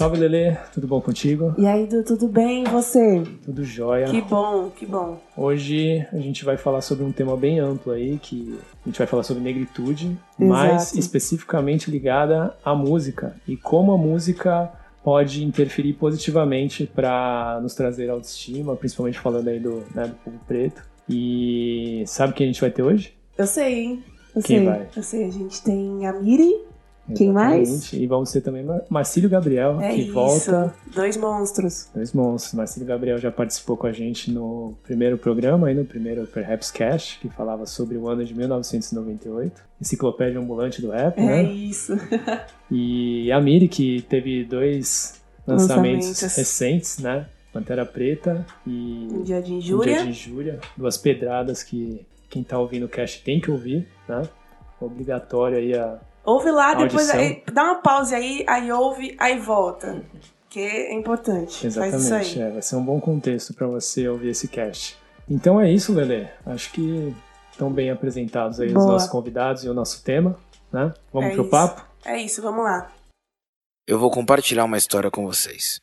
Salve, Lele, tudo bom contigo? E aí, Du, tudo bem? E você? Tudo jóia. Que bom, que bom. Hoje a gente vai falar sobre um tema bem amplo aí, que a gente vai falar sobre negritude, Exato. mais especificamente ligada à música e como a música pode interferir positivamente para nos trazer autoestima, principalmente falando aí do, né, do povo preto. E sabe quem a gente vai ter hoje? Eu sei, hein? Eu Quem sei. vai? Eu sei, a gente tem a Miri. Quem mais? E vamos ter também Mar- Marcílio Gabriel, É que isso. volta. Dois monstros. Dois monstros. Marcílio Gabriel já participou com a gente no primeiro programa, aí no primeiro Perhaps Cash, que falava sobre o ano de 1998. Enciclopédia ambulante do rap, É né? isso. E a Miri, que teve dois lançamentos, Lançamentos. recentes, né? Pantera Preta e Um dia de Um injúria. Dia de Injúria. Duas pedradas que quem tá ouvindo o cast tem que ouvir, né? Obrigatório aí a... Ouve lá, depois aí, dá uma pausa aí, aí ouve, aí volta. Que é importante. Faz isso Exatamente, aí. é, vai ser um bom contexto para você ouvir esse cast. Então é isso, Lele. Acho que estão bem apresentados aí os Boa. nossos convidados e o nosso tema, né? Vamos É pro isso. papo? É isso, vamos lá. Eu vou compartilhar uma história com vocês.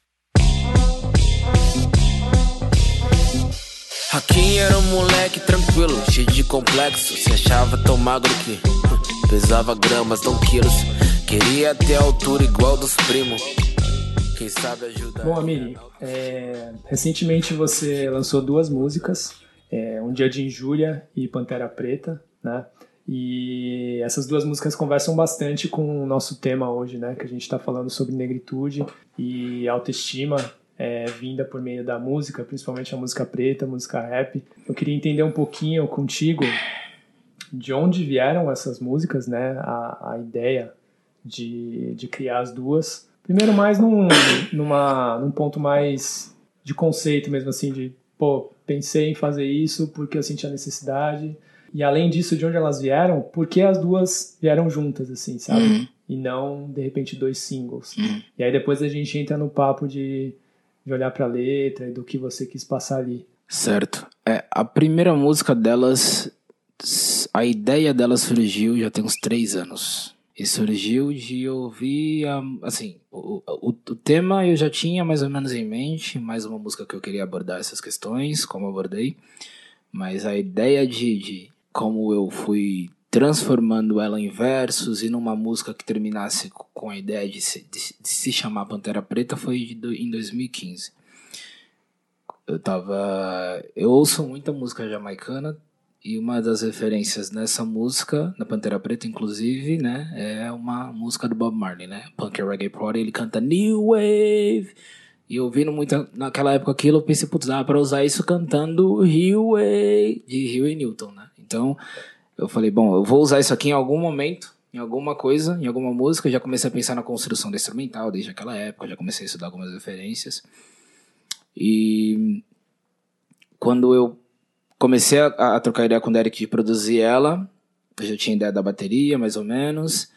Raquinho era um moleque tranquilo, cheio de complexo. Se achava tão magro que pesava gramas, não quilos. Queria ter altura igual dos primos. Quem sabe ajudar. Bom, Amiri, é, recentemente você lançou duas músicas, é, Um Dia de Injúria e Pantera Preta, né? E essas duas músicas conversam bastante com o nosso tema hoje, né? Que a gente está falando sobre negritude e autoestima é, vinda por meio da música, principalmente a música preta, a música rap. Eu queria entender um pouquinho contigo de onde vieram essas músicas, né? A, a ideia de, de criar as duas. Primeiro, mais num, numa, num ponto mais de conceito mesmo, assim, de, pô, pensei em fazer isso porque eu senti a necessidade. E além disso, de onde elas vieram, por que as duas vieram juntas, assim, sabe? Uhum. E não, de repente, dois singles. Uhum. E aí depois a gente entra no papo de, de olhar pra letra e do que você quis passar ali. Certo. É, a primeira música delas, a ideia delas surgiu já tem uns três anos. E surgiu de ouvir, a- assim, o, o, o tema eu já tinha mais ou menos em mente, mais uma música que eu queria abordar essas questões, como abordei. Mas a ideia de, de como eu fui transformando ela em versos e numa música que terminasse co- com a ideia de se, de, de se chamar Pantera Preta foi de em 2015 eu tava. Eu ouço muita música jamaicana e uma das referências nessa música, na Pantera Preta, inclusive, né, é uma música do Bob Marley, né? Punk Reggae Party, ele canta New Wave. E ouvindo muito naquela época aquilo, eu pensei, putz, dá pra usar isso cantando Rio Way, de Rio e Newton, né? Então, eu falei, bom, eu vou usar isso aqui em algum momento, em alguma coisa, em alguma música. Eu já comecei a pensar na construção da instrumental desde aquela época, já comecei a estudar algumas referências. E quando eu comecei a, a trocar ideia com o Derek de produzir ela, eu já tinha ideia da bateria, mais ou menos,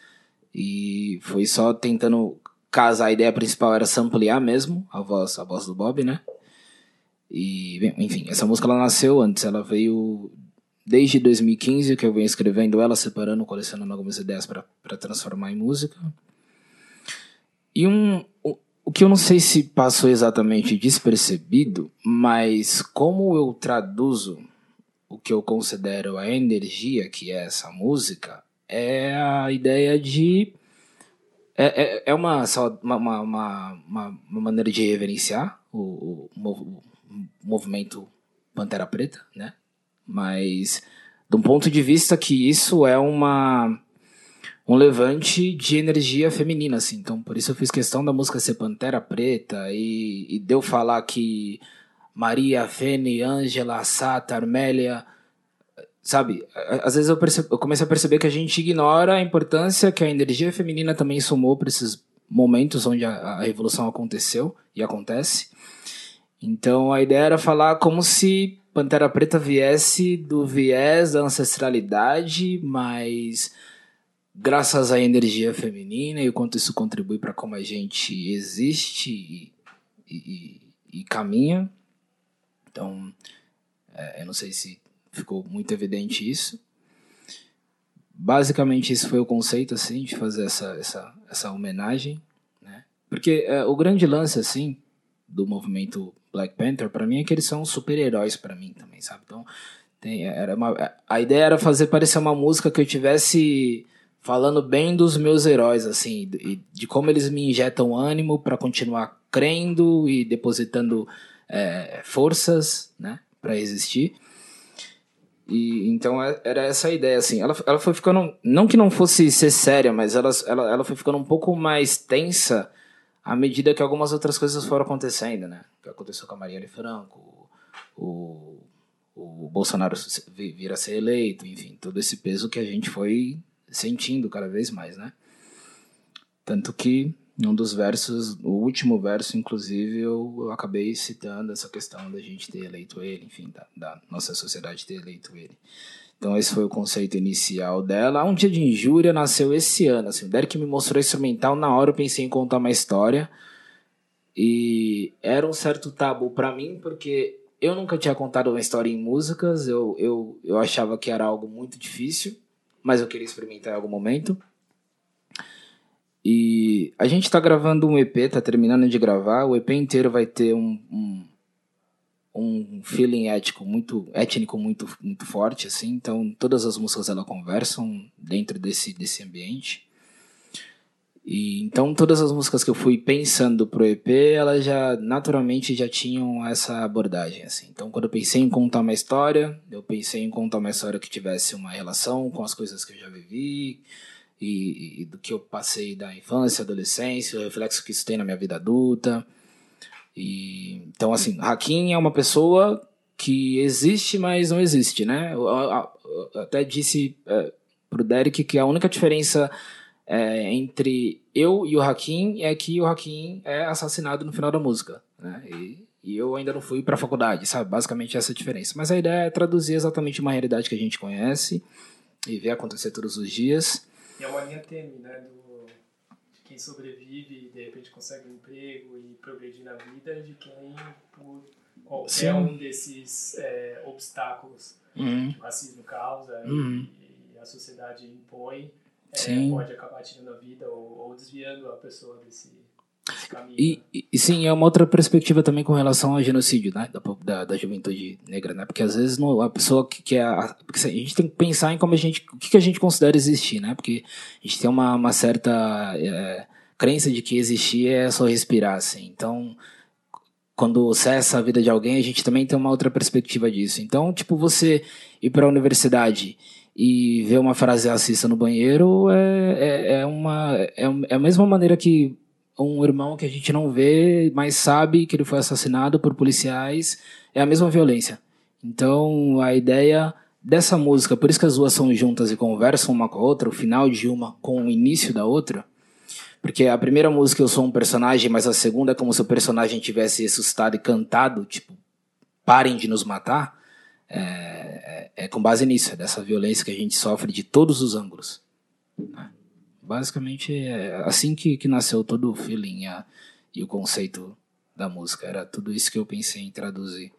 e foi só tentando casar. A ideia principal era samplear mesmo a voz, a voz do Bob, né? E, bem, enfim, essa música ela nasceu antes, ela veio desde 2015 que eu venho escrevendo ela, separando, colecionando algumas ideias para transformar em música. E um, o, o que eu não sei se passou exatamente despercebido, mas como eu traduzo o que eu considero a energia que é essa música, é a ideia de. É, é, é uma, uma, uma, uma, maneira de reverenciar o, o o movimento Pantera Preta, né? Mas, de um ponto de vista que isso é uma um levante de energia feminina, assim. Então, por isso eu fiz questão da música ser Pantera Preta e, e de eu falar que Maria, Fene, Ângela, Sata, Armélia, sabe? Às vezes eu, perce- eu a perceber que a gente ignora a importância que a energia feminina também somou para esses momentos onde a, a revolução aconteceu e acontece. Então a ideia era falar como se Pantera Preta viesse do viés da ancestralidade, mas graças à energia feminina e o quanto isso contribui para como a gente existe e- e- e caminha. Então, é, eu não sei se ficou muito evidente isso. Basicamente, esse foi o conceito, assim, de fazer essa, essa, essa homenagem, né? Porque é, o grande lance, assim, do movimento Black Panther, para mim, é que eles são super-heróis para mim também, sabe? Então, tem, era uma, a ideia era fazer parecer uma música que eu tivesse falando bem dos meus heróis, assim, de, de como eles me injetam ânimo para continuar crendo e depositando é, forças, né, para existir. E então é, era essa a ideia, assim. Ela, ela foi ficando. Não que não fosse ser séria, mas ela, ela, ela foi ficando um pouco mais tensa à medida que algumas outras coisas foram acontecendo, né? O que aconteceu com a Marielle Franco, o, o Bolsonaro vir a ser eleito, enfim, todo esse peso que a gente foi sentindo cada vez mais, né? Tanto que um dos versos, o último verso, inclusive, eu, eu acabei citando essa questão da gente ter eleito ele, enfim, da, da, nossa sociedade ter eleito ele. Então esse foi o conceito inicial dela. Um dia de injúria nasceu esse ano. Assim, o Derek me mostrou instrumental, na hora eu pensei em contar uma história. E era um certo tabu para mim, porque eu nunca tinha contado uma história em músicas, eu, eu, eu achava que era algo muito difícil, mas eu queria experimentar em algum momento. E a gente tá gravando um EP, tá terminando de gravar. O EP inteiro vai ter um, um, um feeling ético muito, étnico muito, muito forte, assim. Então todas as músicas elas conversam dentro desse, desse ambiente. E então todas as músicas que eu fui pensando pro EP, elas já naturalmente já tinham essa abordagem assim. Então quando eu pensei em contar uma história, eu pensei em contar uma história que tivesse uma relação com as coisas que eu já vivi, e, e, do que eu passei da infância, adolescência, o reflexo que isso tem na minha vida adulta. E, então, assim, Hakim é uma pessoa que existe, mas não existe, né? Eu, eu, eu até disse é, pro Derek que a única diferença é, entre eu e o Hakim é que o Hakim é assassinado no final da música, né? E, e eu ainda não fui para a faculdade, sabe? Basicamente essa é a diferença. Mas a ideia é traduzir exatamente uma realidade que a gente conhece e ver acontecer todos os dias. E é uma linha tênue, né? Do, de quem sobrevive e de repente consegue um emprego e progredir na vida, de quem, por qualquer Sim. um desses é, obstáculos uhum. que o racismo causa uhum. e, e, a sociedade impõe, é, pode acabar tirando a vida ou, ou desviando a pessoa desse e, e, sim, é uma outra perspectiva também com relação ao genocídio, né? Da, da, da juventude negra, né? Porque às vezes a pessoa que, que é. A, porque a gente tem que pensar em como a gente. O que, que a gente considera existir, né? Porque a gente tem uma, uma certa é, crença de que existir é só respirar, assim. Então, quando cessa a vida de alguém, a gente também tem uma outra perspectiva disso. Então, tipo, você ir para a universidade e ver uma frase racista no banheiro é, é, é uma. É, é a mesma maneira que um irmão que a gente não vê, mas sabe que ele foi assassinado por policiais, é a mesma violência. Então, a ideia dessa música, por isso que as duas são juntas e conversam uma com a outra, o final de uma com o início da outra, porque a primeira música eu sou um personagem, mas a segunda é como se o personagem tivesse assustado e cantado, tipo, parem de nos matar, é, é, é com base nisso, é dessa violência que a gente sofre de todos os ângulos. Né? Basicamente é assim que, que nasceu todo o feeling a, e o conceito da música. Era tudo isso que eu pensei em traduzir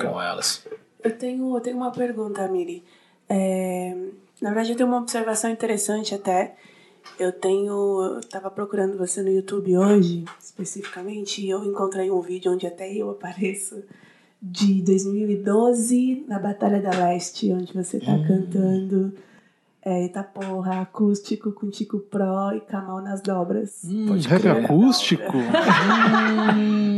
com elas. Eu tenho, eu tenho uma pergunta, Miri. É, na verdade, eu tenho uma observação interessante até. Eu tenho. Eu tava procurando você no YouTube hoje, especificamente, e eu encontrei um vídeo onde até eu apareço de 2012 na Batalha da Leste, onde você tá hum. cantando é, Itaporra, acústico com Tico Pro e Camal nas dobras. Hum, rap acústico? hum.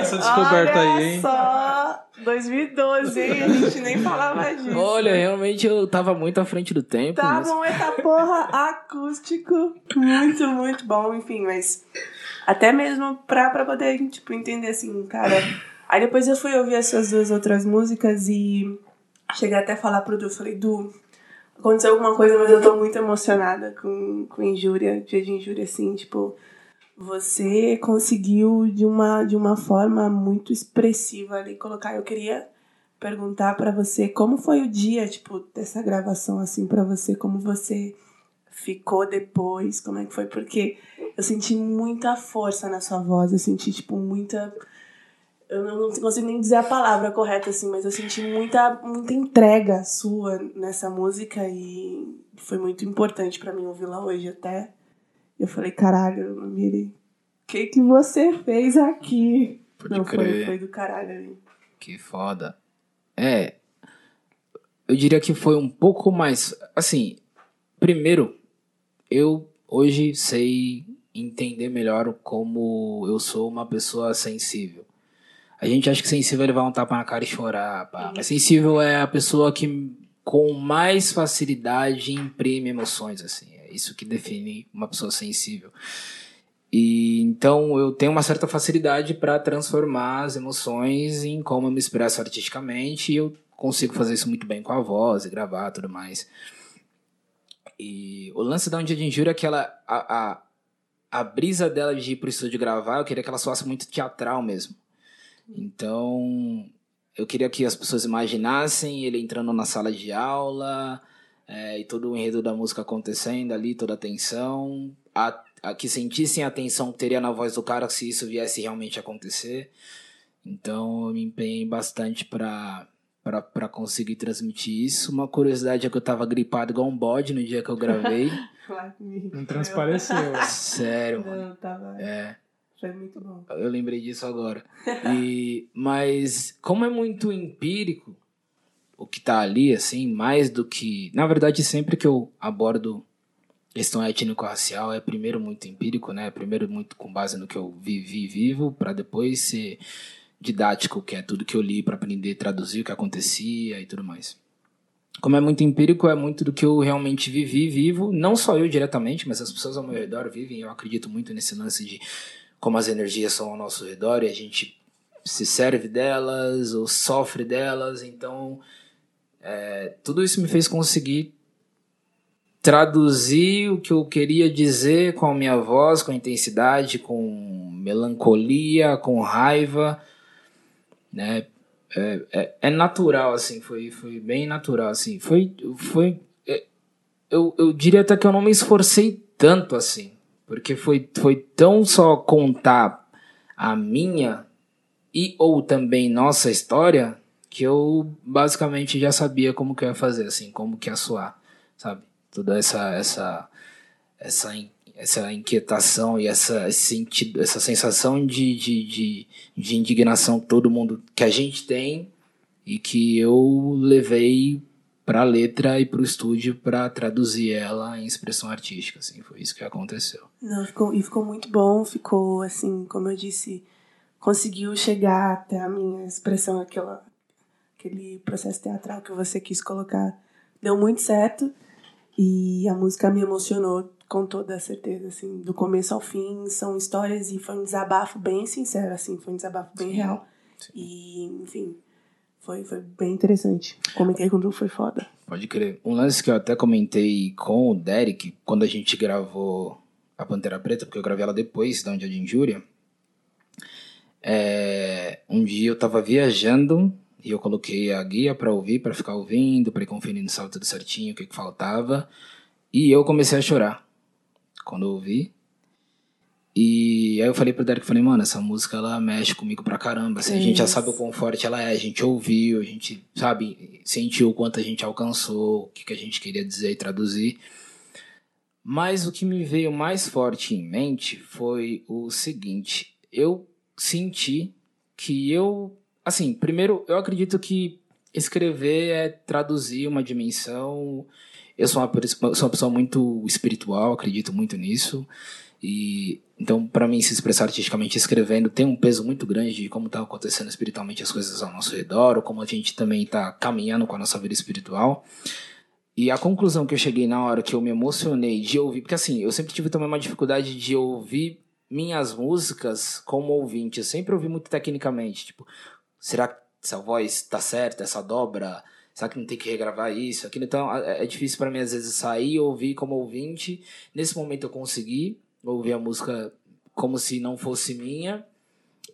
Essa descoberta Olha aí, hein? só, 2012, hein? A gente nem falava disso. Olha, realmente eu tava muito à frente do tempo. Tava mas... um Itaporra acústico, muito, muito bom, enfim, mas até mesmo pra, pra poder, tipo, entender assim, cara... Aí depois eu fui ouvir essas duas outras músicas e cheguei até a falar pro Du, eu falei, Du, aconteceu alguma coisa, mas eu tô muito emocionada com, com injúria, dia de injúria, assim, tipo, você conseguiu de uma, de uma forma muito expressiva ali colocar. Eu queria perguntar para você como foi o dia, tipo, dessa gravação, assim, para você, como você ficou depois, como é que foi, porque eu senti muita força na sua voz, eu senti, tipo, muita eu não consigo nem dizer a palavra correta, assim, mas eu senti muita, muita entrega sua nessa música e foi muito importante para mim ouvi-la hoje até. Eu falei, caralho, Miri, que que você fez aqui? Pode Não, crer. foi, foi do caralho ali. Que foda. É. Eu diria que foi um pouco mais. Assim, primeiro, eu hoje sei entender melhor como eu sou uma pessoa sensível. A gente acha que sensível é levar um tapa na cara e chorar, pá. Mas sensível é a pessoa que com mais facilidade imprime emoções, assim. É isso que define uma pessoa sensível. E então eu tenho uma certa facilidade para transformar as emoções em como eu me expresso artisticamente e eu consigo fazer isso muito bem com a voz e gravar tudo mais. E o lance da Um Dia de Injúria é que ela, a, a, a brisa dela de ir pro estúdio gravar, eu queria que ela soasse muito teatral mesmo. Então, eu queria que as pessoas imaginassem ele entrando na sala de aula, é, e todo o enredo da música acontecendo ali, toda a tensão, a, a que sentissem a tensão que teria na voz do cara se isso viesse realmente acontecer. Então, eu me empenhei bastante para para conseguir transmitir isso. Uma curiosidade é que eu tava gripado igual um bode no dia que eu gravei. Claro que- Não transpareceu. Sério, mano. Não, tava. É. Foi muito bom. Eu lembrei disso agora. E, mas, como é muito empírico o que tá ali, assim, mais do que. Na verdade, sempre que eu abordo questão étnico-racial, é primeiro muito empírico, né? Primeiro muito com base no que eu vivi e vivo, para depois ser didático, que é tudo que eu li para aprender, traduzir o que acontecia e tudo mais. Como é muito empírico, é muito do que eu realmente vivi e vivo, não só eu diretamente, mas as pessoas ao meu redor vivem. Eu acredito muito nesse lance de como as energias são ao nosso redor e a gente se serve delas ou sofre delas. Então, é, tudo isso me fez conseguir traduzir o que eu queria dizer com a minha voz, com intensidade, com melancolia, com raiva, né? É, é, é natural, assim, foi, foi bem natural, assim. Foi, foi é, eu, eu diria até que eu não me esforcei tanto, assim, porque foi, foi tão só contar a minha e ou também nossa história que eu basicamente já sabia como que eu ia fazer, assim, como que ia soar, sabe? Toda essa essa essa essa inquietação e essa esse sentido, essa sensação de, de, de, de indignação que todo mundo que a gente tem e que eu levei para a letra e para o estúdio para traduzir ela em expressão artística, assim, foi isso que aconteceu. Não, ficou, e ficou muito bom, ficou assim, como eu disse, conseguiu chegar até a minha expressão, aquela, aquele processo teatral que você quis colocar. Deu muito certo e a música me emocionou com toda a certeza, assim, do começo ao fim. São histórias e foi um desabafo bem sincero, assim, foi um desabafo bem real. E, enfim, foi, foi bem interessante. Comentei com o Du, foi foda. Pode crer. Um lance que eu até comentei com o Derek quando a gente gravou a Pantera Preta, porque eu gravei ela depois da Um Dia de Injúria. É, um dia eu tava viajando e eu coloquei a guia pra ouvir, pra ficar ouvindo, pra ir conferindo se tudo certinho, o que, que faltava. E eu comecei a chorar quando eu ouvi. E aí eu falei pro Derek, falei, mano, essa música ela mexe comigo pra caramba. Assim, a gente já sabe o quão forte ela é, a gente ouviu, a gente, sabe, sentiu o quanto a gente alcançou, o que, que a gente queria dizer e traduzir. Mas o que me veio mais forte em mente foi o seguinte: eu senti que eu. Assim, primeiro, eu acredito que escrever é traduzir uma dimensão. Eu sou uma, sou uma pessoa muito espiritual, acredito muito nisso. E então, para mim, se expressar artisticamente escrevendo tem um peso muito grande de como tá acontecendo espiritualmente as coisas ao nosso redor, ou como a gente também tá caminhando com a nossa vida espiritual. E a conclusão que eu cheguei na hora que eu me emocionei de ouvir, porque assim, eu sempre tive também uma dificuldade de ouvir minhas músicas como ouvinte. Eu sempre ouvi muito tecnicamente, tipo, será que essa voz tá certa, essa dobra? Será que não tem que regravar isso, aquilo? Então, é é difícil para mim às vezes sair ouvir como ouvinte. Nesse momento eu consegui ouvir a música como se não fosse minha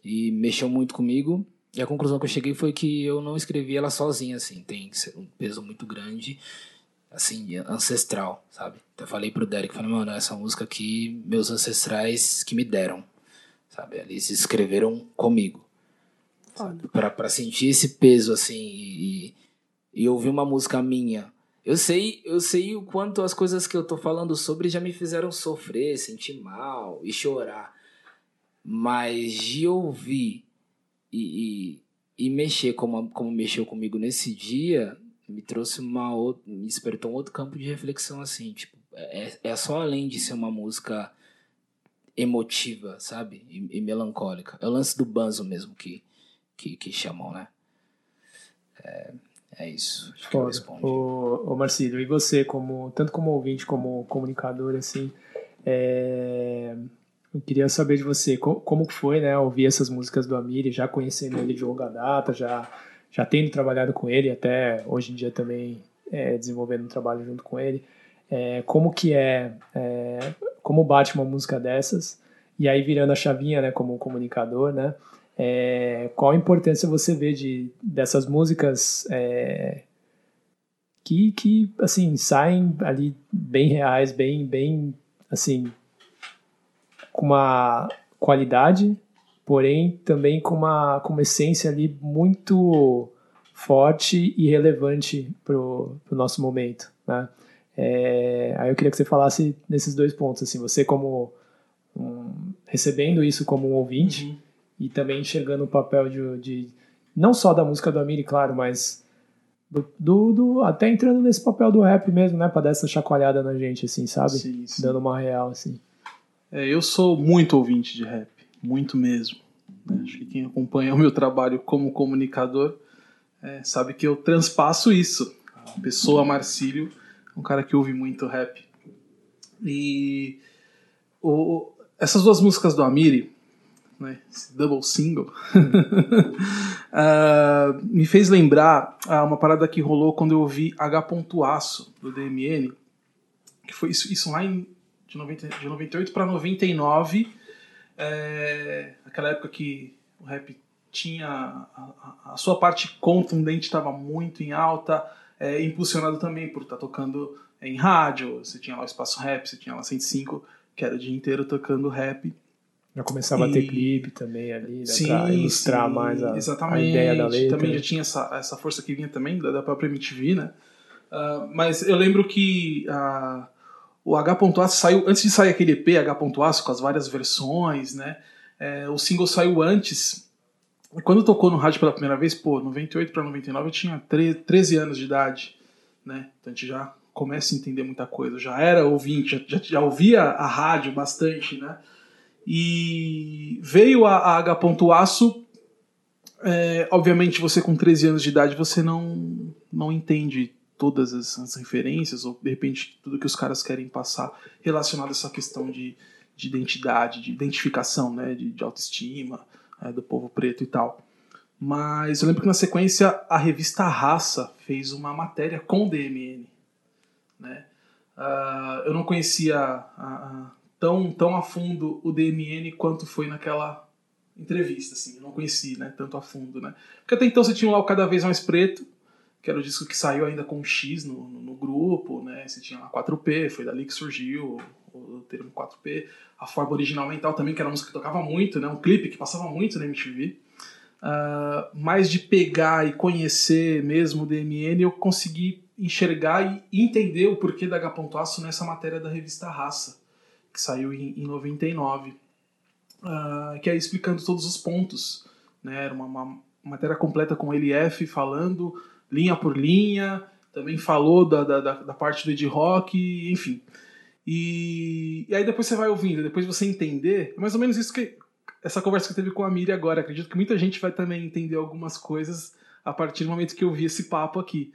e mexeu muito comigo. E a conclusão que eu cheguei foi que eu não escrevi ela sozinha, assim, tem um peso muito grande assim, ancestral, sabe? Eu falei pro Derek, falei, mano, essa música aqui, meus ancestrais que me deram, sabe? Eles escreveram comigo, pra, pra sentir esse peso, assim, e, e ouvir uma música minha. Eu sei, eu sei o quanto as coisas que eu tô falando sobre já me fizeram sofrer, sentir mal e chorar. Mas de ouvir e, e, e mexer como, como mexeu comigo nesse dia, me trouxe uma outra, me despertou um outro campo de reflexão assim, tipo, é, é só além de ser uma música emotiva, sabe? E, e melancólica. É o lance do banzo mesmo que, que, que chamam, né? É, é isso. Acho Foda. que eu Ô, ô Marcílio, e você, como, tanto como ouvinte como comunicador, assim, é... eu queria saber de você, como, como foi, né, ouvir essas músicas do Amiri, já conhecendo ele de longa data, já já tendo trabalhado com ele, até hoje em dia também é, desenvolvendo um trabalho junto com ele, é, como que é, é, como bate uma música dessas, e aí virando a chavinha, né, como comunicador, né, é, qual a importância você vê de, dessas músicas é, que, que, assim, saem ali bem reais, bem, bem, assim, com uma qualidade porém também com uma, com uma essência ali muito forte e relevante para o nosso momento, né? É, aí eu queria que você falasse nesses dois pontos, assim, você como um, recebendo isso como um ouvinte uhum. E também enxergando o papel de, de, não só da música do Amiri, claro, mas do, do, do, até entrando nesse papel do rap mesmo, né, para dar essa chacoalhada na gente, assim, sabe? Sim, sim. Dando uma real, assim. É, eu sou muito ouvinte de rap muito mesmo. Né? Acho que quem acompanha o meu trabalho como comunicador é, sabe que eu transpasso isso. A pessoa Marcílio um cara que ouve muito rap. E o, essas duas músicas do Amiri, né, esse double single, uh, me fez lembrar uh, uma parada que rolou quando eu ouvi H. Aço do DMN, que foi isso, isso lá em, de, 90, de 98 para 99 é, aquela época que o rap tinha a, a, a sua parte contundente estava muito em alta, é, impulsionado também por estar tá tocando em rádio, você tinha lá o Espaço Rap, você tinha lá 105, que era o dia inteiro tocando rap. Já começava e... a ter clipe também ali, né, sim, pra ilustrar sim, mais a, a, ideia da letra. Também já tinha essa, essa força que vinha também da, da própria MTV, né? Uh, mas eu lembro que uh, o H.Aço saiu, antes de sair aquele EP H.Aço com as várias versões, né? É, o single saiu antes. E quando tocou no rádio pela primeira vez, pô, 98 para 99 eu tinha 13 anos de idade, né? Então a gente já começa a entender muita coisa. Eu já era ouvinte, já, já, ouvia a rádio bastante, né? E veio a, a H.Aço. É, obviamente você com 13 anos de idade você não, não entende todas as, referências, ou de repente tudo que os caras querem passar relacionado a essa questão de, de identidade, de identificação, né, de, de autoestima é, do povo preto e tal. Mas eu lembro que na sequência a revista Raça fez uma matéria com DMN. Né? Uh, eu não conhecia tão, tão a fundo o DMN quanto foi naquela entrevista, assim, eu não conheci né, tanto a fundo. Né? Porque até então você tinha lá o Cada Vez Mais Preto, que era o disco que saiu ainda com X no, no, no, grupo, né? Você tinha lá 4P, foi dali que surgiu o, o termo 4P. A forma original mental também, que era uma música que tocava muito, né? Um clipe que passava muito na MTV. Uh, ah, mas de pegar e conhecer mesmo o DMN, eu consegui enxergar e entender o porquê da H.Aço nessa matéria da revista Raça, que saiu em, em 99, uh, que é explicando todos os pontos. Né? Era uma, uma matéria completa com LF falando linha por linha, também falou da, da, da parte do Ed Rock, enfim. E, e, aí depois você vai ouvindo, depois você entender, é mais ou menos isso que essa conversa que teve com a Miri agora. Acredito que muita gente vai também entender algumas coisas a partir do momento que eu vi esse papo aqui.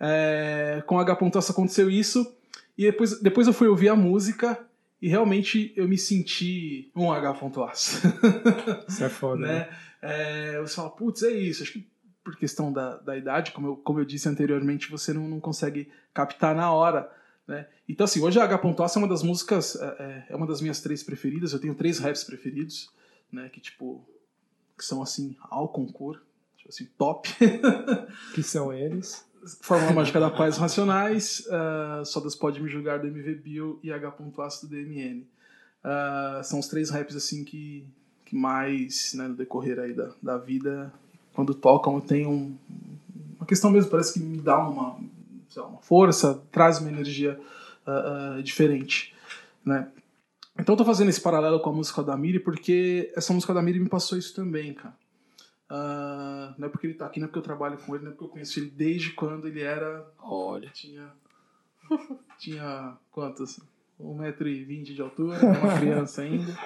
É, com H. Pontossa aconteceu isso, e depois, depois eu fui ouvir a música e realmente eu me senti um H. Isso é foda, né? né? É, você fala, putz, é isso. Acho que por questão da, da idade, como eu, como eu disse anteriormente, você não, não consegue captar na hora. Né? Então, assim, hoje a H. é uma das músicas, é, é, é uma das minhas três preferidas. Eu tenho três raps preferidos, né? Que, tipo, que são, assim, ao concurso, tipo assim, top. que são eles? Fórmula Mágica da Paz Racionais, uh, Só das Pode Me Julgar do MV Bill e H. do DMN. Uh, são os três raps, assim, que, que mais, né, no decorrer aí da, da vida, quando tocam, tem um, uma questão mesmo, parece que me dá uma, lá, uma força, traz uma energia uh, uh, diferente. Né? Então eu tô fazendo esse paralelo com a música da Miri porque essa música da Miri me passou isso também, cara. Uh, não é porque ele tá aqui, não é porque eu trabalho com ele, não é porque eu conheço ele desde quando ele era. Olha. Tinha. Tinha quantos? 1,20m de altura, uma criança ainda.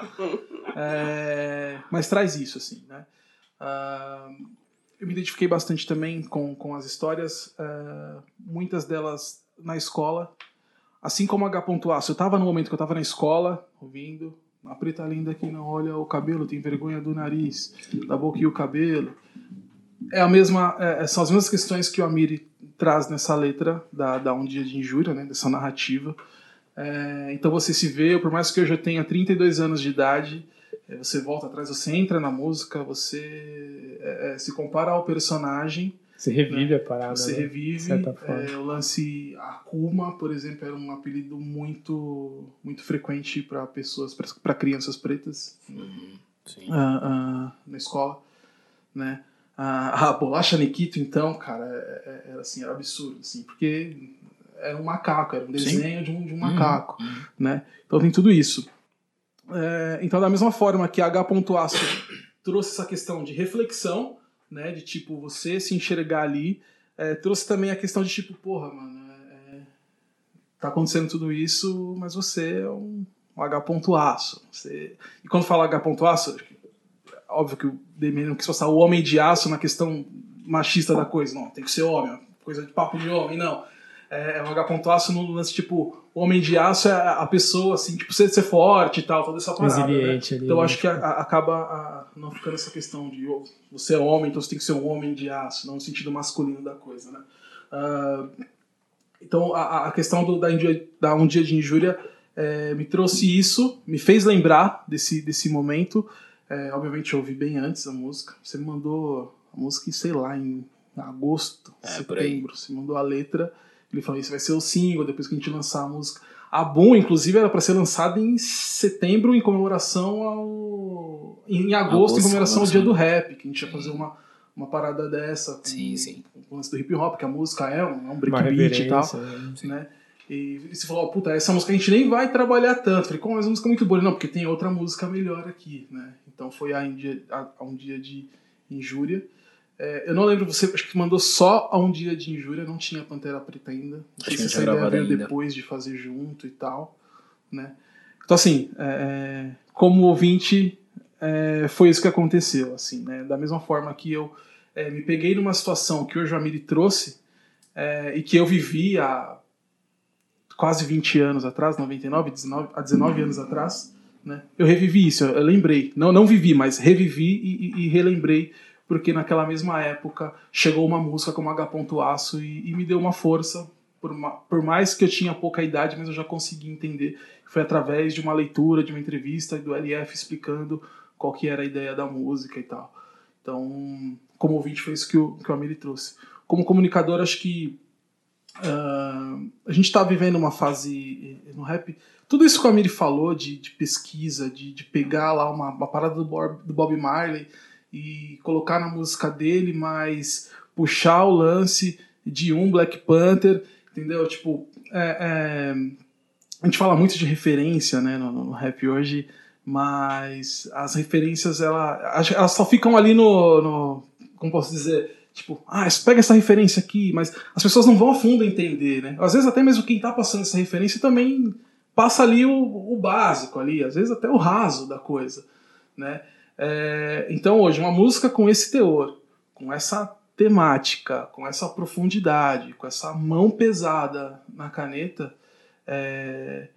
É, mas traz isso, assim, né? Uh, eu me identifiquei bastante também com, com as histórias, uh, muitas delas na escola. Assim como H. Aço, eu estava no momento que eu estava na escola, ouvindo, a preta linda que não olha o cabelo, tem vergonha do nariz, da boca e o cabelo. É a mesma, é, são as mesmas questões que o Amiri traz nessa letra da, da Um Dia de Injúria, né, dessa narrativa. É, então você se vê, por mais que eu já tenha 32 anos de idade, é, você volta atrás, você entra na música, você é, é se compara ao personagem. Você revive né? a parada. Você né? revive. É, o lance Akuma, por exemplo, era um apelido muito, muito frequente para pessoas, para crianças pretas uhum, uh, uh, na escola, né? Uh, a bolacha Nikito, então, cara, era assim, era absurdo, assim, porque era um macaco, era um desenho de um, de um macaco, uhum. né? Então tem tudo isso. É, então, da mesma forma que H. Aço trouxe essa questão de reflexão, né? De tipo, você se enxergar ali, é, trouxe também a questão de tipo, porra, mano, é, é tá acontecendo tudo isso, mas você é um, um H. Aço. Você... E quando fala H. Aço, óbvio que o Demian não quis passar o homem de aço na questão machista da coisa, não, tem que ser homem, coisa de papo de homem, não é, é um H-aço no lance, tipo, o homem de aço é a pessoa, assim, tipo, ser, ser forte e tal, toda essa parada. Né? Ali, então acho que a, a, acaba a, não ficando essa questão de oh, você é homem, então você tem que ser um homem de aço, não no sentido masculino da coisa, né? Uh, então a, a questão do, da, da Um Dia de Injúria é, me trouxe isso, me fez lembrar desse, desse momento. É, obviamente eu ouvi bem antes a música. Você me mandou a música, sei lá, em agosto, é, setembro. Você mandou a letra. Ele falou: Isso vai ser o single depois que a gente lançar a música. A Boom, inclusive, era para ser lançada em setembro, em comemoração ao. Em agosto, agosto em comemoração ao dia do rap, que a gente ia fazer uma, uma parada dessa. Com, sim, sim. Com o lance do hip hop, que a música é um, é um breakbeat e tal. Né? E, e você falou, oh, puta, essa música a gente nem vai trabalhar tanto. falei, como, mas a música é muito boa. Não, porque tem outra música melhor aqui, né? Então foi a, a, a um dia de injúria. É, eu não lembro, você acho que mandou só a um dia de injúria, não tinha Pantera Preta ainda. Não sei se essa ideia veio depois de fazer junto e tal. Né? Então, assim, é, é, como ouvinte, é, foi isso que aconteceu. assim né? Da mesma forma que eu é, me peguei numa situação que o Jamiri trouxe é, e que eu vivi há quase 20 anos atrás, 99, 19, há 19 anos atrás, né? eu revivi isso, eu lembrei. Não, não vivi, mas revivi e, e, e relembrei porque naquela mesma época chegou uma música como H. Aço e, e me deu uma força, por, uma, por, mais que eu tinha pouca idade, mas eu já consegui entender. Foi através de uma leitura, de uma entrevista do LF explicando qual que era a ideia da música e tal. Então, como ouvinte, foi isso que o, que o Amiri trouxe. Como comunicador, acho que uh, a gente está vivendo uma fase eh, no rap. Tudo isso que o Amiri falou de, de pesquisa, de, de, pegar lá uma, uma parada do Bob, do Bob Marley e colocar na música dele, mas puxar o lance de um Black Panther, entendeu? Tipo, é, é, a gente fala muito de referência né, no, no, rap hoje, mas as referências ela, elas só ficam ali no, no. Como posso dizer? Tipo, ah, pega essa referência aqui, mas as pessoas não vão a fundo entender, né? Às vezes até mesmo quem tá passando essa referência também passa ali o, o básico ali, às vezes até o raso da coisa, né? É, então hoje, uma música com esse teor, com essa temática, com essa profundidade, com essa mão pesada na caneta, é,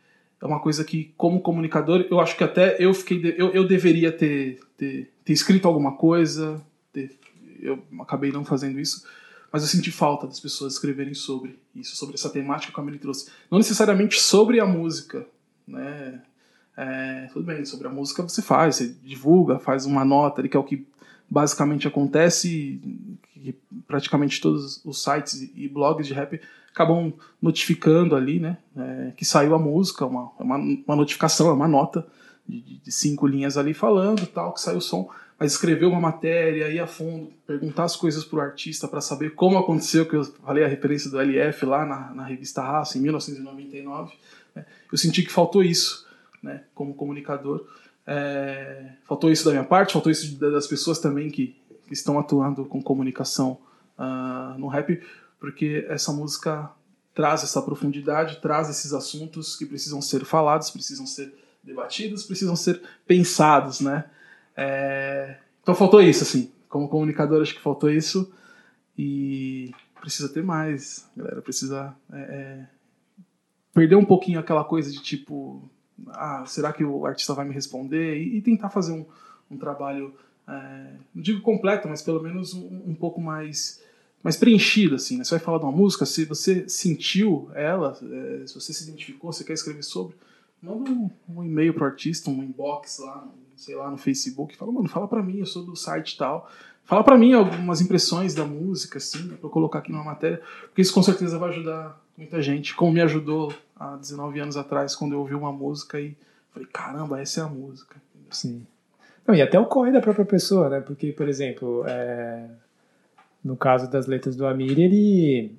é uma coisa que, como comunicador, eu acho que até eu fiquei. Eu, eu deveria ter, ter, ter escrito alguma coisa, ter, eu acabei não fazendo isso, mas eu senti falta das pessoas escreverem sobre isso, sobre essa temática que a Amelie trouxe. Não necessariamente sobre a música, né? É, tudo bem, sobre a música você faz, você divulga, faz uma nota ali, que é o que basicamente acontece, que praticamente todos os sites e blogs de rap acabam notificando ali, né, é, que saiu a música, uma, uma, uma notificação, é uma nota de, de, cinco linhas ali falando, tal, que saiu o som, mas escrever uma matéria, ir a fundo, perguntar as coisas pro artista para saber como aconteceu, que eu falei a referência do LF lá na, na revista Raça, em 1999, né, eu senti que faltou isso, né, como comunicador. É, faltou isso da minha parte, faltou isso das pessoas também que, que estão atuando com comunicação uh, no rap, porque essa música traz essa profundidade, traz esses assuntos que precisam ser falados, precisam ser debatidos, precisam ser pensados, né? É, então faltou isso, assim. Como comunicador, acho que faltou isso. E precisa ter mais, galera. Precisa é, é, perder um pouquinho aquela coisa de tipo, ah, será que o artista vai me responder? E, e tentar fazer um, um trabalho, é, não digo completo, mas pelo menos um, um pouco mais mais preenchido, assim, né? Você vai falar de uma música, se você sentiu ela, é, se você se identificou, você quer escrever sobre, manda um, um e-mail pro artista, um inbox lá, sei lá, no Facebook, fala, mano, fala pra mim, eu sou do site tal. Fala pra mim algumas impressões da música, assim, pra eu colocar aqui numa matéria, porque isso com certeza vai ajudar muita gente, como me ajudou há 19 anos atrás, quando eu ouvi uma música e falei, caramba, essa é a música. Sim. Não, e até o corre da própria pessoa, né? Porque, por exemplo, é no caso das letras do Amir, ele,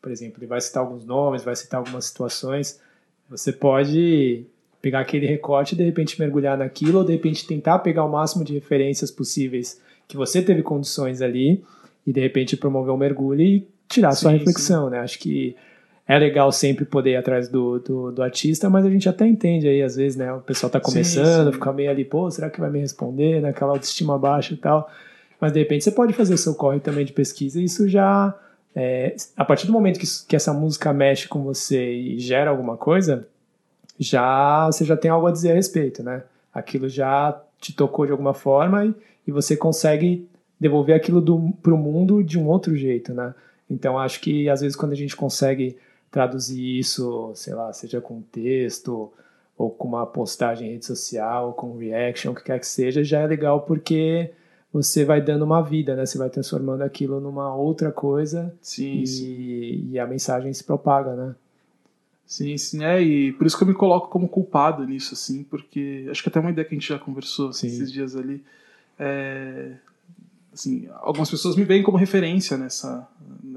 por exemplo, ele vai citar alguns nomes, vai citar algumas situações. Você pode pegar aquele recorte e de repente mergulhar naquilo, ou de repente tentar pegar o máximo de referências possíveis que você teve condições ali e de repente promover um mergulho e tirar sim, sua reflexão, sim. né? Acho que é legal sempre poder ir atrás do, do, do, artista, mas a gente até entende aí, às vezes, né? O pessoal tá começando, sim, fica meio ali, pô, será que vai me responder? Naquela autoestima baixa e tal. Mas de repente você pode fazer o seu corre também de pesquisa e isso já. É, a partir do momento que, que essa música mexe com você e gera alguma coisa, já você já tem algo a dizer a respeito, né? Aquilo já te tocou de alguma forma e, e você consegue devolver aquilo para o mundo de um outro jeito, né? Então acho que às vezes quando a gente consegue traduzir isso, sei lá, seja com texto ou com uma postagem em rede social, com reaction, o que quer que seja, já é legal porque você vai dando uma vida, né? Você vai transformando aquilo numa outra coisa sim, e, sim. e a mensagem se propaga, né? Sim, sim, é, e por isso que eu me coloco como culpado nisso, assim, porque acho que até uma ideia que a gente já conversou sim. esses dias ali, é, assim, algumas pessoas me veem como referência nessa,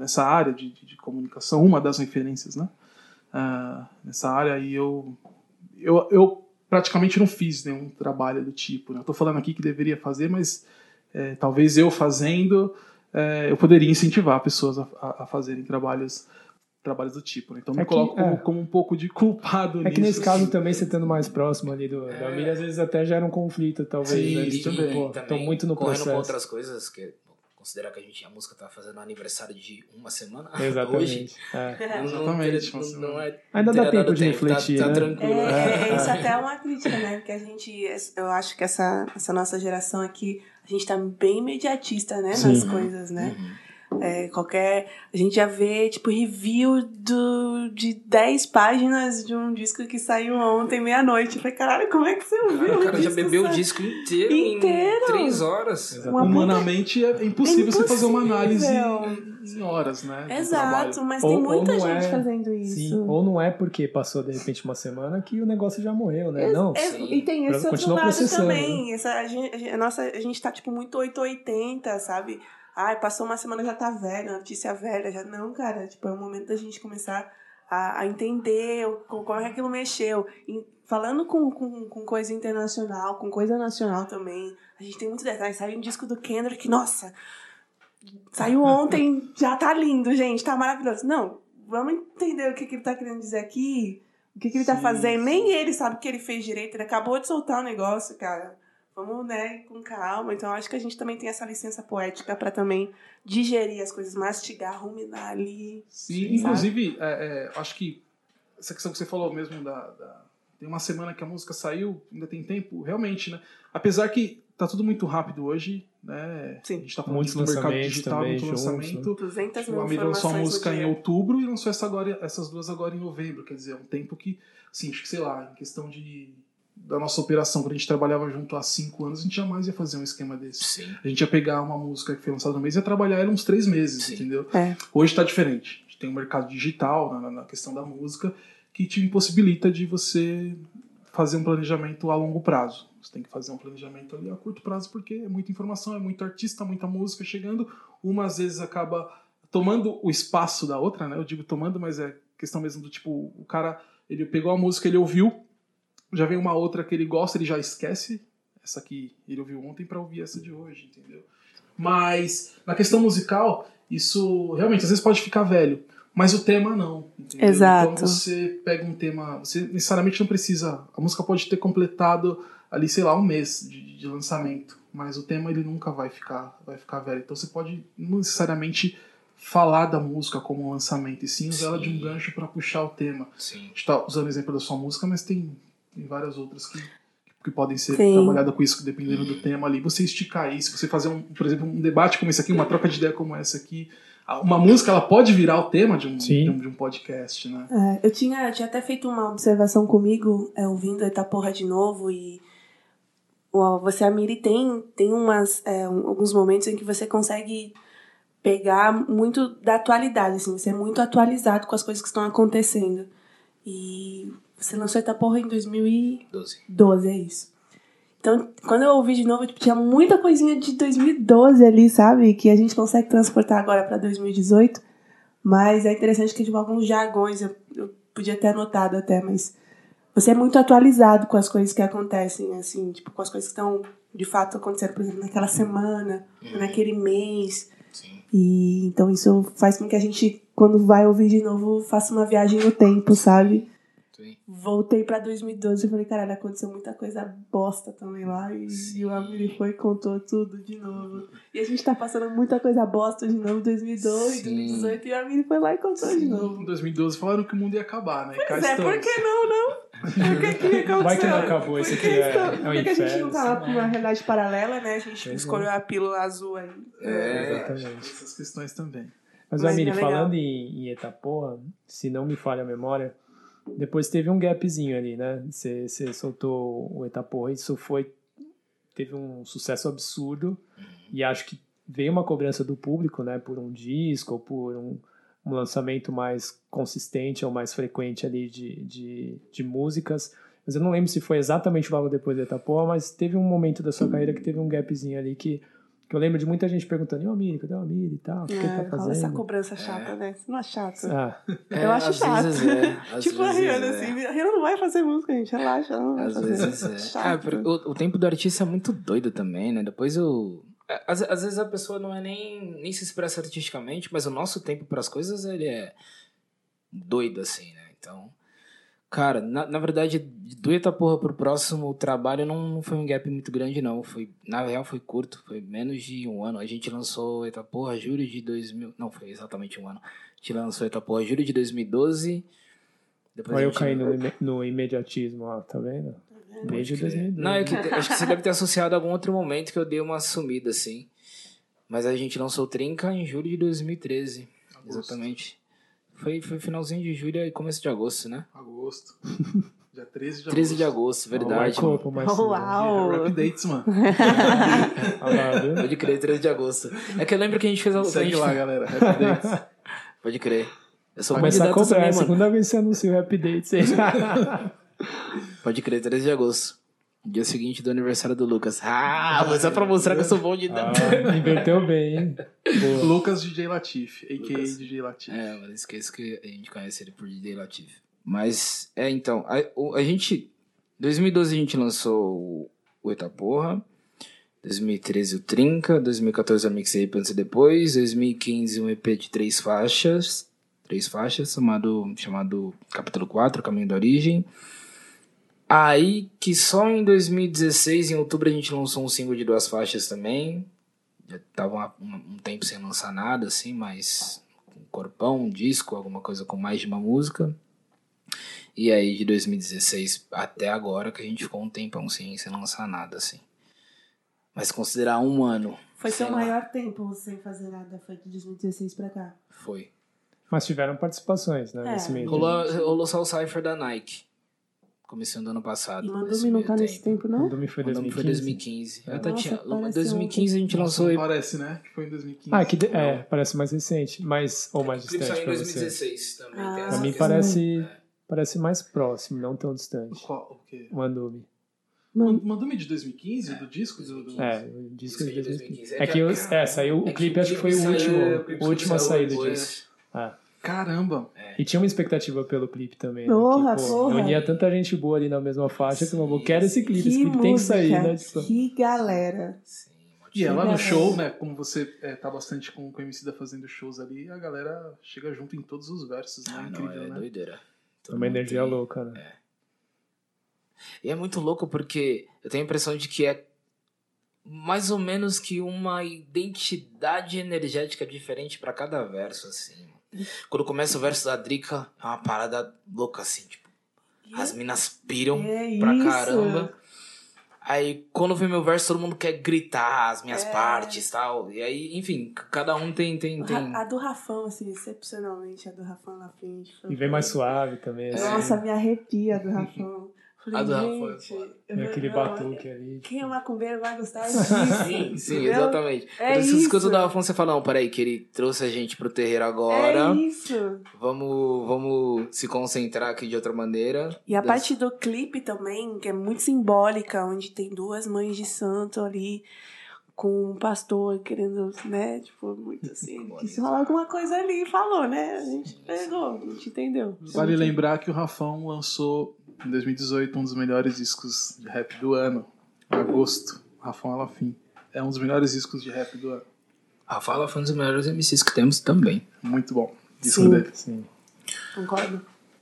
nessa área de, de, de comunicação, uma das referências, né, uh, nessa área, e eu, eu, eu praticamente não fiz nenhum trabalho do tipo, né, eu tô falando aqui que deveria fazer, mas é, talvez eu fazendo, é, eu poderia incentivar pessoas a, a, fazerem trabalhos trabalhos do tipo. Né? Então me é que, coloco como, é. como, um pouco de culpado é nisso. que nesse caso também você estando mais próximo ali do, da milha, às vezes até gera um conflito, talvez. Sim, né? e, também. Pô, também muito no correndo processo. com outras coisas que considerar que a gente a música tá fazendo um aniversário de uma semana Exatamente. hoje. É. Exatamente. Não, não é, Ainda dá tempo de tempo, refletir, tá, né? tá tranquilo. É, é, isso até é uma crítica, né? Porque a gente, eu acho que essa, essa nossa geração aqui, a gente tá bem imediatista, né? Sim. Nas coisas, né? Uhum. É, qualquer. A gente já vê, tipo, review do, de 10 páginas de um disco que saiu ontem, meia-noite. Eu falei, caralho, como é que você ouviu? O cara já bebeu o disco inteiro, inteiro? em 3 horas. Humanamente é impossível, impossível, você fazer uma análise em horas, né? Exato, mas ou, tem muita gente é, fazendo isso. Sim, ou não é porque passou de repente uma semana que o negócio já morreu, né? não. e tem esse outro lado também. Né? Essa, a, gente, a, nossa, a gente tá, tipo, muito 880, sabe? Ai, passou uma semana já tá velho, notícia velha, já. Não, cara, tipo, é o momento da gente começar a, a entender como é que aquilo mexeu. E falando com, com, com coisa internacional, com coisa nacional também, a gente tem muitos detalhes. Saiu um disco do Kendrick, nossa, saiu ontem, já tá lindo, gente, tá maravilhoso. Não, vamos entender o que, que ele tá querendo dizer aqui, o que, que ele tá sim, tá fazendo. Sim. Nem ele sabe o que ele fez direito, ele acabou de soltar o um negócio, cara vamos, né, com calma. Então, acho que a gente também tem essa licença poética para também digerir as coisas, mastigar, ruminar ali. Sim, inclusive, é, é, acho que essa questão que você falou mesmo da, da, Tem uma semana que a música saiu, ainda tem tempo, realmente, né? Apesar que tá tudo muito rápido hoje, né? Sim. A gente tá falando Muitos do mercado digital, também, muito juntos, lançamento. 200 mil o Amir lançou a música em outubro e lançou essa agora, essas duas agora em novembro. Quer dizer, é um tempo que, assim, acho que, sei lá, em questão de da nossa operação, quando a gente trabalhava junto há cinco anos, a gente jamais ia fazer um esquema desse. Sim. A gente ia pegar uma música que foi lançada no mês e ia trabalhar ela uns três meses, Sim. entendeu? É. Hoje está diferente. A gente tem um mercado digital na, na, questão da música que te impossibilita de você fazer um planejamento a longo prazo. Você tem que fazer um planejamento ali a curto prazo porque é muita informação, é muito artista, muita música chegando. Uma às vezes acaba tomando o espaço da outra, né? Eu digo tomando, mas é questão mesmo do tipo, o cara, ele pegou a música, ele ouviu, já vem uma outra que ele gosta, ele já esquece essa aqui ele ouviu ontem para ouvir essa de hoje, entendeu? Mas na questão musical, isso realmente às vezes pode ficar velho, mas o tema não. Entendeu? Exato. Então você pega um tema, você necessariamente não precisa. A música pode ter completado ali, sei lá, um mês de, de lançamento, mas o tema ele nunca vai ficar, vai ficar velho. Então você pode não necessariamente falar da música como um lançamento, e sim usar ela de um gancho para puxar o tema. Sim. A gente tá usando o exemplo da sua música, mas tem, tem várias outras que, que podem ser trabalhadas com isso, dependendo do tema ali. Você esticar isso, você fazer, um, por exemplo, um debate como esse aqui, uma troca de ideia como essa aqui. Uma música, ela pode virar o tema de um, de um, de um podcast, né? É, eu, tinha, eu tinha até feito uma observação comigo, é, ouvindo Eita Porra de novo, e o, você, a Miri, tem, tem umas, é, um- alguns momentos em que você consegue pegar muito da atualidade, assim, você é muito atualizado com as coisas que estão acontecendo. E você lançou Eita Porra em 2012, 12. é isso. Então, quando eu ouvi de novo, tipo, tinha muita coisinha de 2012 ali, sabe? Que a gente consegue transportar agora pra 2018. Mas é interessante que, tipo, alguns jargões eu, eu podia ter anotado até, mas você é muito atualizado com as coisas que acontecem, assim, tipo, com as coisas que estão de fato acontecendo, por exemplo, naquela semana, naquele mês. Sim. E então isso faz com que a gente, quando vai ouvir de novo, faça uma viagem no tempo, sabe? Sim. Voltei pra 2012 e falei, caralho, aconteceu muita coisa bosta também lá. E, e o Amiri foi e contou tudo de novo. E a gente tá passando muita coisa bosta de novo em 2002, Sim. 2018, e o Amiri foi lá e contou de novo. Em 2012 falaram que o mundo ia acabar, né? Pois é, por que não, não? Por que que aconteceu? Vai que não acabou, que aqui é- é um Por que a gente não tá lá pra uma realidade paralela, né? A gente Pois é. escolheu a pílula azul aí. É. Exatamente. Essas questões também. Mas, Mas Amiri, é falando em, em Etaporra, se não me falha a memória, depois teve um gapzinho ali, né? Você soltou o Etaporra isso foi. Teve um sucesso absurdo e acho que veio uma cobrança do público, né? Por um disco ou por um, um lançamento mais consistente ou mais frequente ali de, de, de músicas. Mas eu não lembro se foi exatamente logo depois da Etaporra, mas teve um momento da sua carreira que teve um gapzinho ali que. Que eu lembro de muita gente perguntando, e o Amiri, cadê o Amiri e tal? O que, que ele É, tá rola essa fazendo? cobrança chata, né? Isso não é chato. Ah, É, Eu acho chato. é, tipo a Rihanna, é. assim. A Rihanna não vai fazer música, gente. Relaxa. Ela não vai Às fazer. vezes é. Chato. Ah, porque o, o tempo do artista é muito doido também, né? Depois eu. é, Às, às vezes a pessoa não é nem, nem se expressa artisticamente, mas o nosso tempo para as coisas ele é doido, assim, né? Então. Cara, na, na verdade, do Itaporra pro próximo trabalho não, não foi um gap muito grande, não. Foi, na real, foi curto, foi menos de um ano. A gente lançou Itaporra julho de 2000. Não, foi exatamente um ano. A gente lançou Itaporra julho de 2012. Depois olha eu caindo no, ime- no imediatismo, ó, tá vendo? Crer. 2012. Não, é que, acho que você deve ter associado a algum outro momento que eu dei uma sumida, assim. Mas a gente lançou Trinca em julho de 2013. Agosto. Exatamente. Foi, foi finalzinho de julho e começo de agosto, né? Agosto. Dia 13 de 13 de agosto. agosto, verdade. Marcou, mano. mas- Uau. É, Rap Dates, mano. Pode crer, 13 de agosto. É que eu lembro que a gente fez a Segue gente- lá, galera. Rap Dates. Pode crer. Eu sou Começar a é também, a mano. segunda vez que você anuncia o Rap Dates aí. Pode crer, 13 de agosto. Dia seguinte do aniversário do Lucas. Ah, mas é pra mostrar que eu sou bom de... Ah, inverteu bem, hein? Boa. Lucas DJ Latif, a.k.a. Lucas. DJ Latif. É, mas esqueço que a gente conhece ele por DJ Latif. Mas, é, então, a, a gente... 2012 a gente lançou o, o Itaporra, 2013 o Trinca, 2014 a Mixtape antes e depois, 2015 um EP de três faixas, três faixas, chamado, chamado Capítulo 4, Caminho da Origem. Aí que só em 2016, em outubro, a gente lançou um single de duas faixas também. Já tava um, tempo sem lançar nada, assim, mas um corpão, um disco, alguma coisa com mais de uma música. E aí de 2016 até agora que a gente ficou um tempão sem, sem lançar nada, assim. Mas considerar um ano. Foi seu lá, maior tempo sem fazer nada, foi de 2016 pra cá. Foi. Mas tiveram participações, né? É. Nesse meio. Rolou, rolou só o Cypher da Nike. Começando ano passado. E Mandumi não tá nesse tempo, não? O Domi foi Mandou-me 2015. foi 2015. É. Nossa, tinha, parece 2015 a gente Nossa, lançou. Parece, né? Que foi em 2015. Ah, que de- é, parece mais recente, mas ou mais O clipe distante saiu em pra você. 2016 também. Ah. tem Pra mim parece, parece mais próximo, não tão distante. Qual, o quê? O Andume. Mano, Mandou-me de 2015? Do disco? Do, do... É, o disco de Disco de 2015. 2015. É que, os- é, saiu, o É clipe acho que foi o último, a última saída disso. Ah, Caramba! E tinha uma expectativa pelo clipe também. né? Porra, que, pô, porra. Unia tanta gente boa ali na mesma faixa que eu quero esse clipe. Esse Que clipe tem que música, sair, né? Tipo, que galera. Sim, E ela no show, né? né? Como você é, tá bastante com, com o MC da fazendo shows ali, a galera chega junto em todos os versos, né? Ah, não, Incrível, é né? doideira. é Todo uma energia tem- louca, né? E é muito louco porque eu tenho a impressão de que é mais ou menos que uma identidade energética diferente pra cada verso, assim. Quando começa o verso da Drica, é uma parada louca, assim, tipo, as minas piram É pra isso. caramba. Aí, quando vem meu verso, todo mundo quer gritar as minhas É. partes e tal. E aí, enfim, cada um tem. tem, tem... A, a do Rafão, assim, excepcionalmente, a do Rafão na frente. E vem mais suave também. assim. Nossa, me arrepia a do Rafão. Falei, é gente, aquele não, batuque ali. Quem é macumbeiro vai gostar disso. Sim, sim, exatamente. É Por isso, isso. quando o Afonso você fala, não, peraí, que ele trouxe a gente pro terreiro agora. É isso. Vamos, vamos se concentrar aqui de outra maneira. E a Das- parte do clipe também, que é muito simbólica, onde tem duas mães de santo ali com um pastor querendo, né? Tipo, muito assim. Se rolar alguma coisa ali, falou, né? A gente pegou, a gente entendeu. Vale lembrar que o Rafão lançou em 2018 um dos melhores discos de rap do ano, agosto. Rafão Alafim. É um dos melhores discos de rap do ano. A Fala foi um dos melhores MCs que temos também. Muito bom. Disco Sim. dele. Sim. Concordo.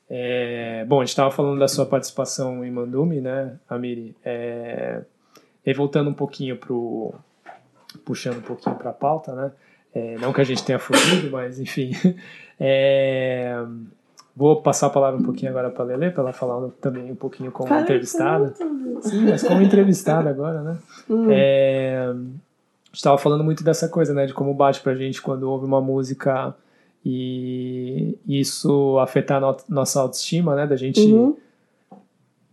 É, bom, a gente estava falando da sua participação em Mandume, né, Amiri? É, e voltando um pouquinho pro. puxando um pouquinho para a pauta, né? É, não que a gente tenha fugido, mas enfim. É, vou passar a palavra um pouquinho agora para a Lele, para ela falar também um pouquinho como Cara, entrevistada. Sim, mas como entrevistada agora, né? Hum. É, a gente estava falando muito dessa coisa, né? De como bate pra gente quando ouve uma música e isso afetar a no- nossa autoestima, né? Da gente Uhum.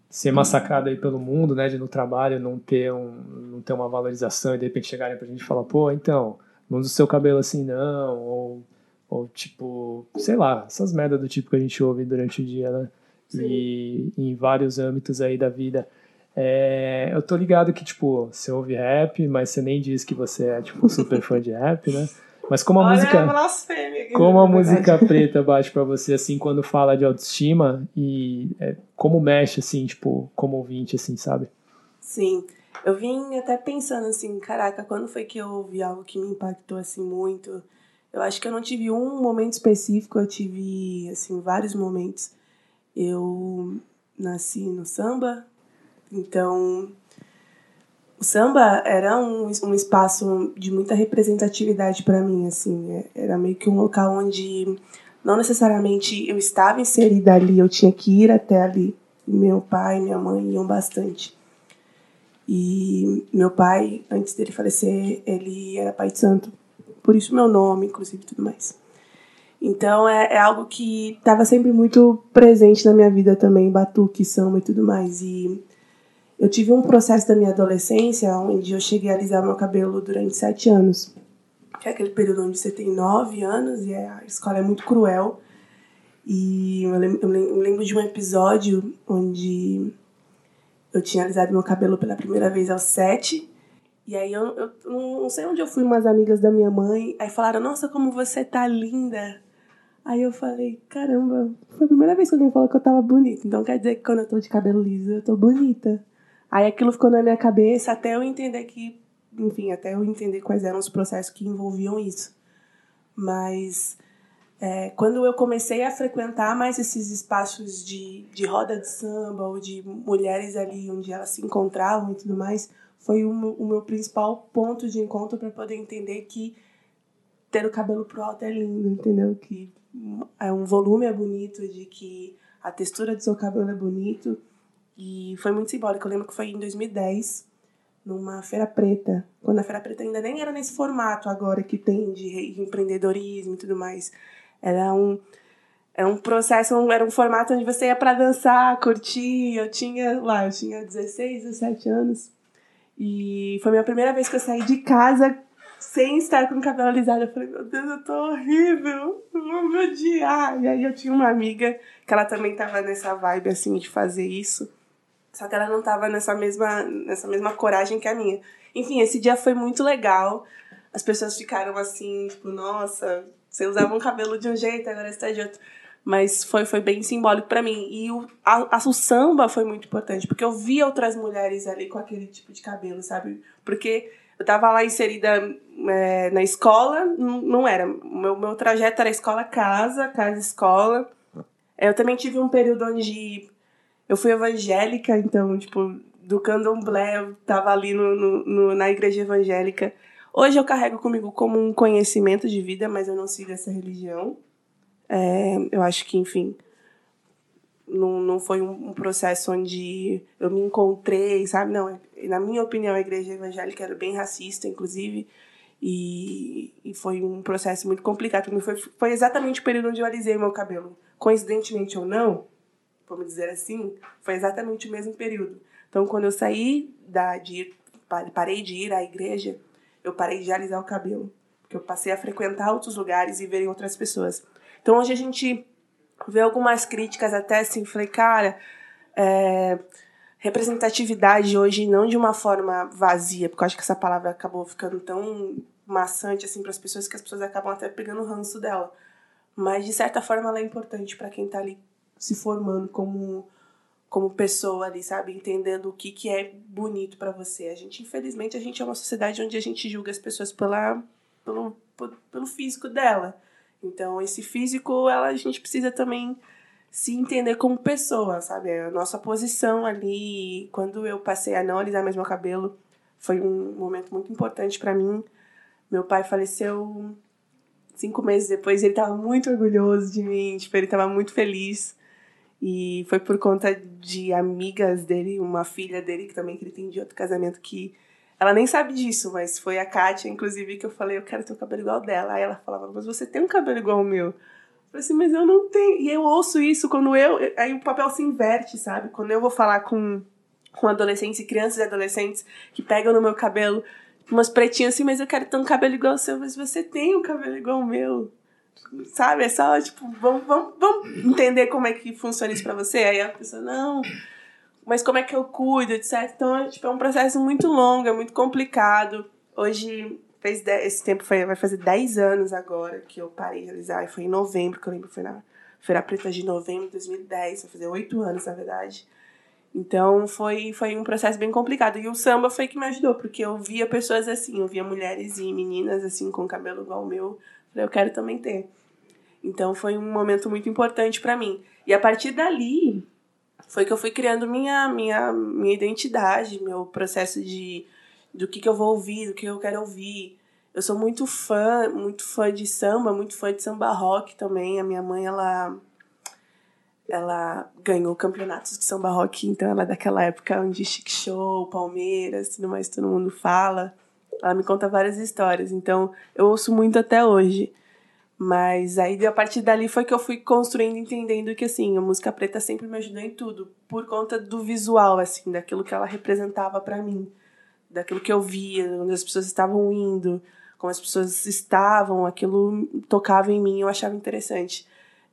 ser massacrado aí pelo mundo, né? De no trabalho não ter, um, não ter uma valorização e de repente chegarem pra gente e falar, pô, então, não usa o seu cabelo assim não, ou, ou tipo, sei lá, essas merdas do tipo que a gente ouve durante o dia, né? E em vários âmbitos aí da vida. É, eu tô ligado que, tipo, você ouve rap, mas você nem diz que você é, tipo, super fã de rap, né? Mas como a Olha música. a blasfêmia aqui, Como a música preta bate pra você, assim, quando fala de autoestima e é, como mexe, assim, tipo, como ouvinte, assim, sabe? Sim. Eu vim até pensando assim, caraca, quando foi que eu ouvi algo que me impactou assim muito? Eu acho que eu não tive um momento específico, eu tive assim vários momentos. Eu nasci no samba, então o samba era um, um espaço de muita representatividade para mim, assim, é- era meio que um local onde não necessariamente eu estava inserida ali, eu tinha que ir até ali. Meu pai e minha mãe iam bastante. E meu pai, antes dele falecer, ele era pai de santo. Por isso meu nome, inclusive, tudo mais. Então é, é algo que estava sempre muito presente na minha vida também, batuque, samba e tudo mais. E eu tive um processo da minha adolescência onde eu cheguei a alisar meu cabelo durante sete anos. Que é aquele período onde você tem nove anos e a escola é muito cruel. E eu lembro de um episódio onde eu tinha alisado meu cabelo pela primeira vez aos sete. E aí eu, eu não sei onde eu fui, umas amigas da minha mãe. Aí falaram, nossa, como você tá linda. Aí eu falei, caramba, foi a primeira vez que alguém falou que eu tava bonita. Então quer dizer que quando eu tô de cabelo liso, eu tô bonita. Aí aquilo ficou na minha cabeça até eu entender que, enfim, até eu entender quais eram os processos que envolviam isso. Mas é, quando eu comecei a frequentar mais esses espaços de, de roda de samba ou de mulheres ali onde elas se encontravam e tudo mais, foi o meu, o meu principal ponto de encontro para poder entender que ter o cabelo pro alto é lindo, entendeu? Que é um volume é bonito, de que a textura do seu cabelo é bonito. E foi muito simbólico. Eu lembro que foi em 2010, numa feira preta. Quando a feira preta ainda nem era nesse formato agora que tem de re- empreendedorismo e tudo mais. Era um era um processo, um- era um formato onde você ia para dançar, curtir. Eu tinha lá, eu tinha 16, 17 anos. E foi minha primeira vez que eu saí de casa sem estar com o cabelo alisado. Eu falei, meu Deus, eu tô horrível, eu vou me odiar. E aí eu tinha uma amiga que ela também tava nessa vibe assim de fazer isso. Só que ela não tava nessa mesma, nessa mesma coragem que a minha. Enfim, esse dia foi muito legal. As pessoas ficaram assim, tipo, nossa, Você usava um cabelo de um jeito, agora está de outro. Mas foi, foi bem simbólico para mim. E o, a, a, o samba foi muito importante, porque eu via outras mulheres ali com aquele tipo de cabelo, sabe? Porque eu tava lá inserida é, na escola, não, era. Meu, meu trajeto era escola-casa, casa-escola. Eu também tive um período onde eu fui evangélica, então, tipo, do candomblé, eu tava ali no, no, no, na igreja evangélica. Hoje eu carrego comigo como um conhecimento de vida, mas eu não sigo essa religião. É, eu acho que, enfim, não, não foi um, um, processo onde eu me encontrei, sabe? Não, na minha opinião, a igreja evangélica era bem racista, inclusive, e, e foi um processo muito complicado. Foi, foi exatamente o período onde eu alisei meu cabelo. Coincidentemente ou não, vamos dizer assim, foi exatamente o mesmo período. Então, quando eu saí da, de parei de ir à igreja, eu parei de alisar o cabelo. Porque eu passei a frequentar outros lugares e ver outras pessoas. Então, hoje a gente vê algumas críticas até assim, falei, cara, é, representatividade hoje não de uma forma vazia, porque eu acho que essa palavra acabou ficando tão maçante assim para as pessoas que as pessoas acabam até pegando o ranço dela. Mas de certa forma ela é importante para quem está ali se formando como como pessoa ali, sabe, entendendo o que que é bonito para você. A gente, infelizmente, a gente é uma sociedade onde a gente julga as pessoas pela pelo pelo físico dela. Então, esse físico, ela, a gente precisa também se entender como pessoa, sabe? A nossa posição ali. Quando eu passei a não alisar mais meu cabelo, foi um momento muito importante para mim. Meu pai faleceu cinco meses depois, ele estava muito orgulhoso de mim, tipo, ele estava muito feliz. E foi por conta de amigas dele, uma filha dele que também que ele tem de outro casamento que ela nem sabe disso, mas foi a Kátia, inclusive, que eu falei, eu quero ter um cabelo igual dela. Aí ela falava, mas você tem um cabelo igual ao meu. Eu falei assim, mas eu não tenho. E eu ouço isso quando eu. Aí o papel se inverte, sabe? Quando eu vou falar com, com adolescentes e crianças e adolescentes que pegam no meu cabelo, umas pretinhas assim, mas eu quero ter um cabelo igual ao seu, mas você tem um cabelo igual ao meu. Sabe? É só, tipo, vamos, vamos, vamos entender como é que funciona isso pra você? Aí a pessoa, não mas como é que eu cuido, etc. Então, é, tipo, é um processo muito longo, é muito complicado. Hoje, fez dez, esse tempo foi, vai fazer 10 anos agora que eu parei de realizar. E foi em novembro, que eu lembro, foi na Feira Preta de novembro de 2010, vai fazer 8 anos, na verdade. Então, foi, foi um processo bem complicado. E o samba foi que me ajudou, porque eu via pessoas assim, eu via mulheres e meninas assim, com cabelo igual o meu. Falei, eu quero também ter. Então, foi um momento muito importante para mim. E a partir dali, foi que eu fui criando minha, minha, minha identidade, meu processo de do que, que eu vou ouvir, do que eu quero ouvir. Eu sou muito fã, muito fã de samba, muito fã de samba rock também. A minha mãe, ela ela ganhou campeonatos de samba rock, então ela é daquela época onde Chic Show, Palmeiras, tudo mais, todo mundo fala. Ela me conta várias histórias, então eu ouço muito até hoje. Mas aí a partir dali foi que eu fui construindo, entendendo que assim, a música preta sempre me ajudou em tudo, por conta do visual, assim, daquilo que ela representava para mim, daquilo que eu via, onde as pessoas estavam indo, como as pessoas estavam, aquilo tocava em mim, eu achava interessante.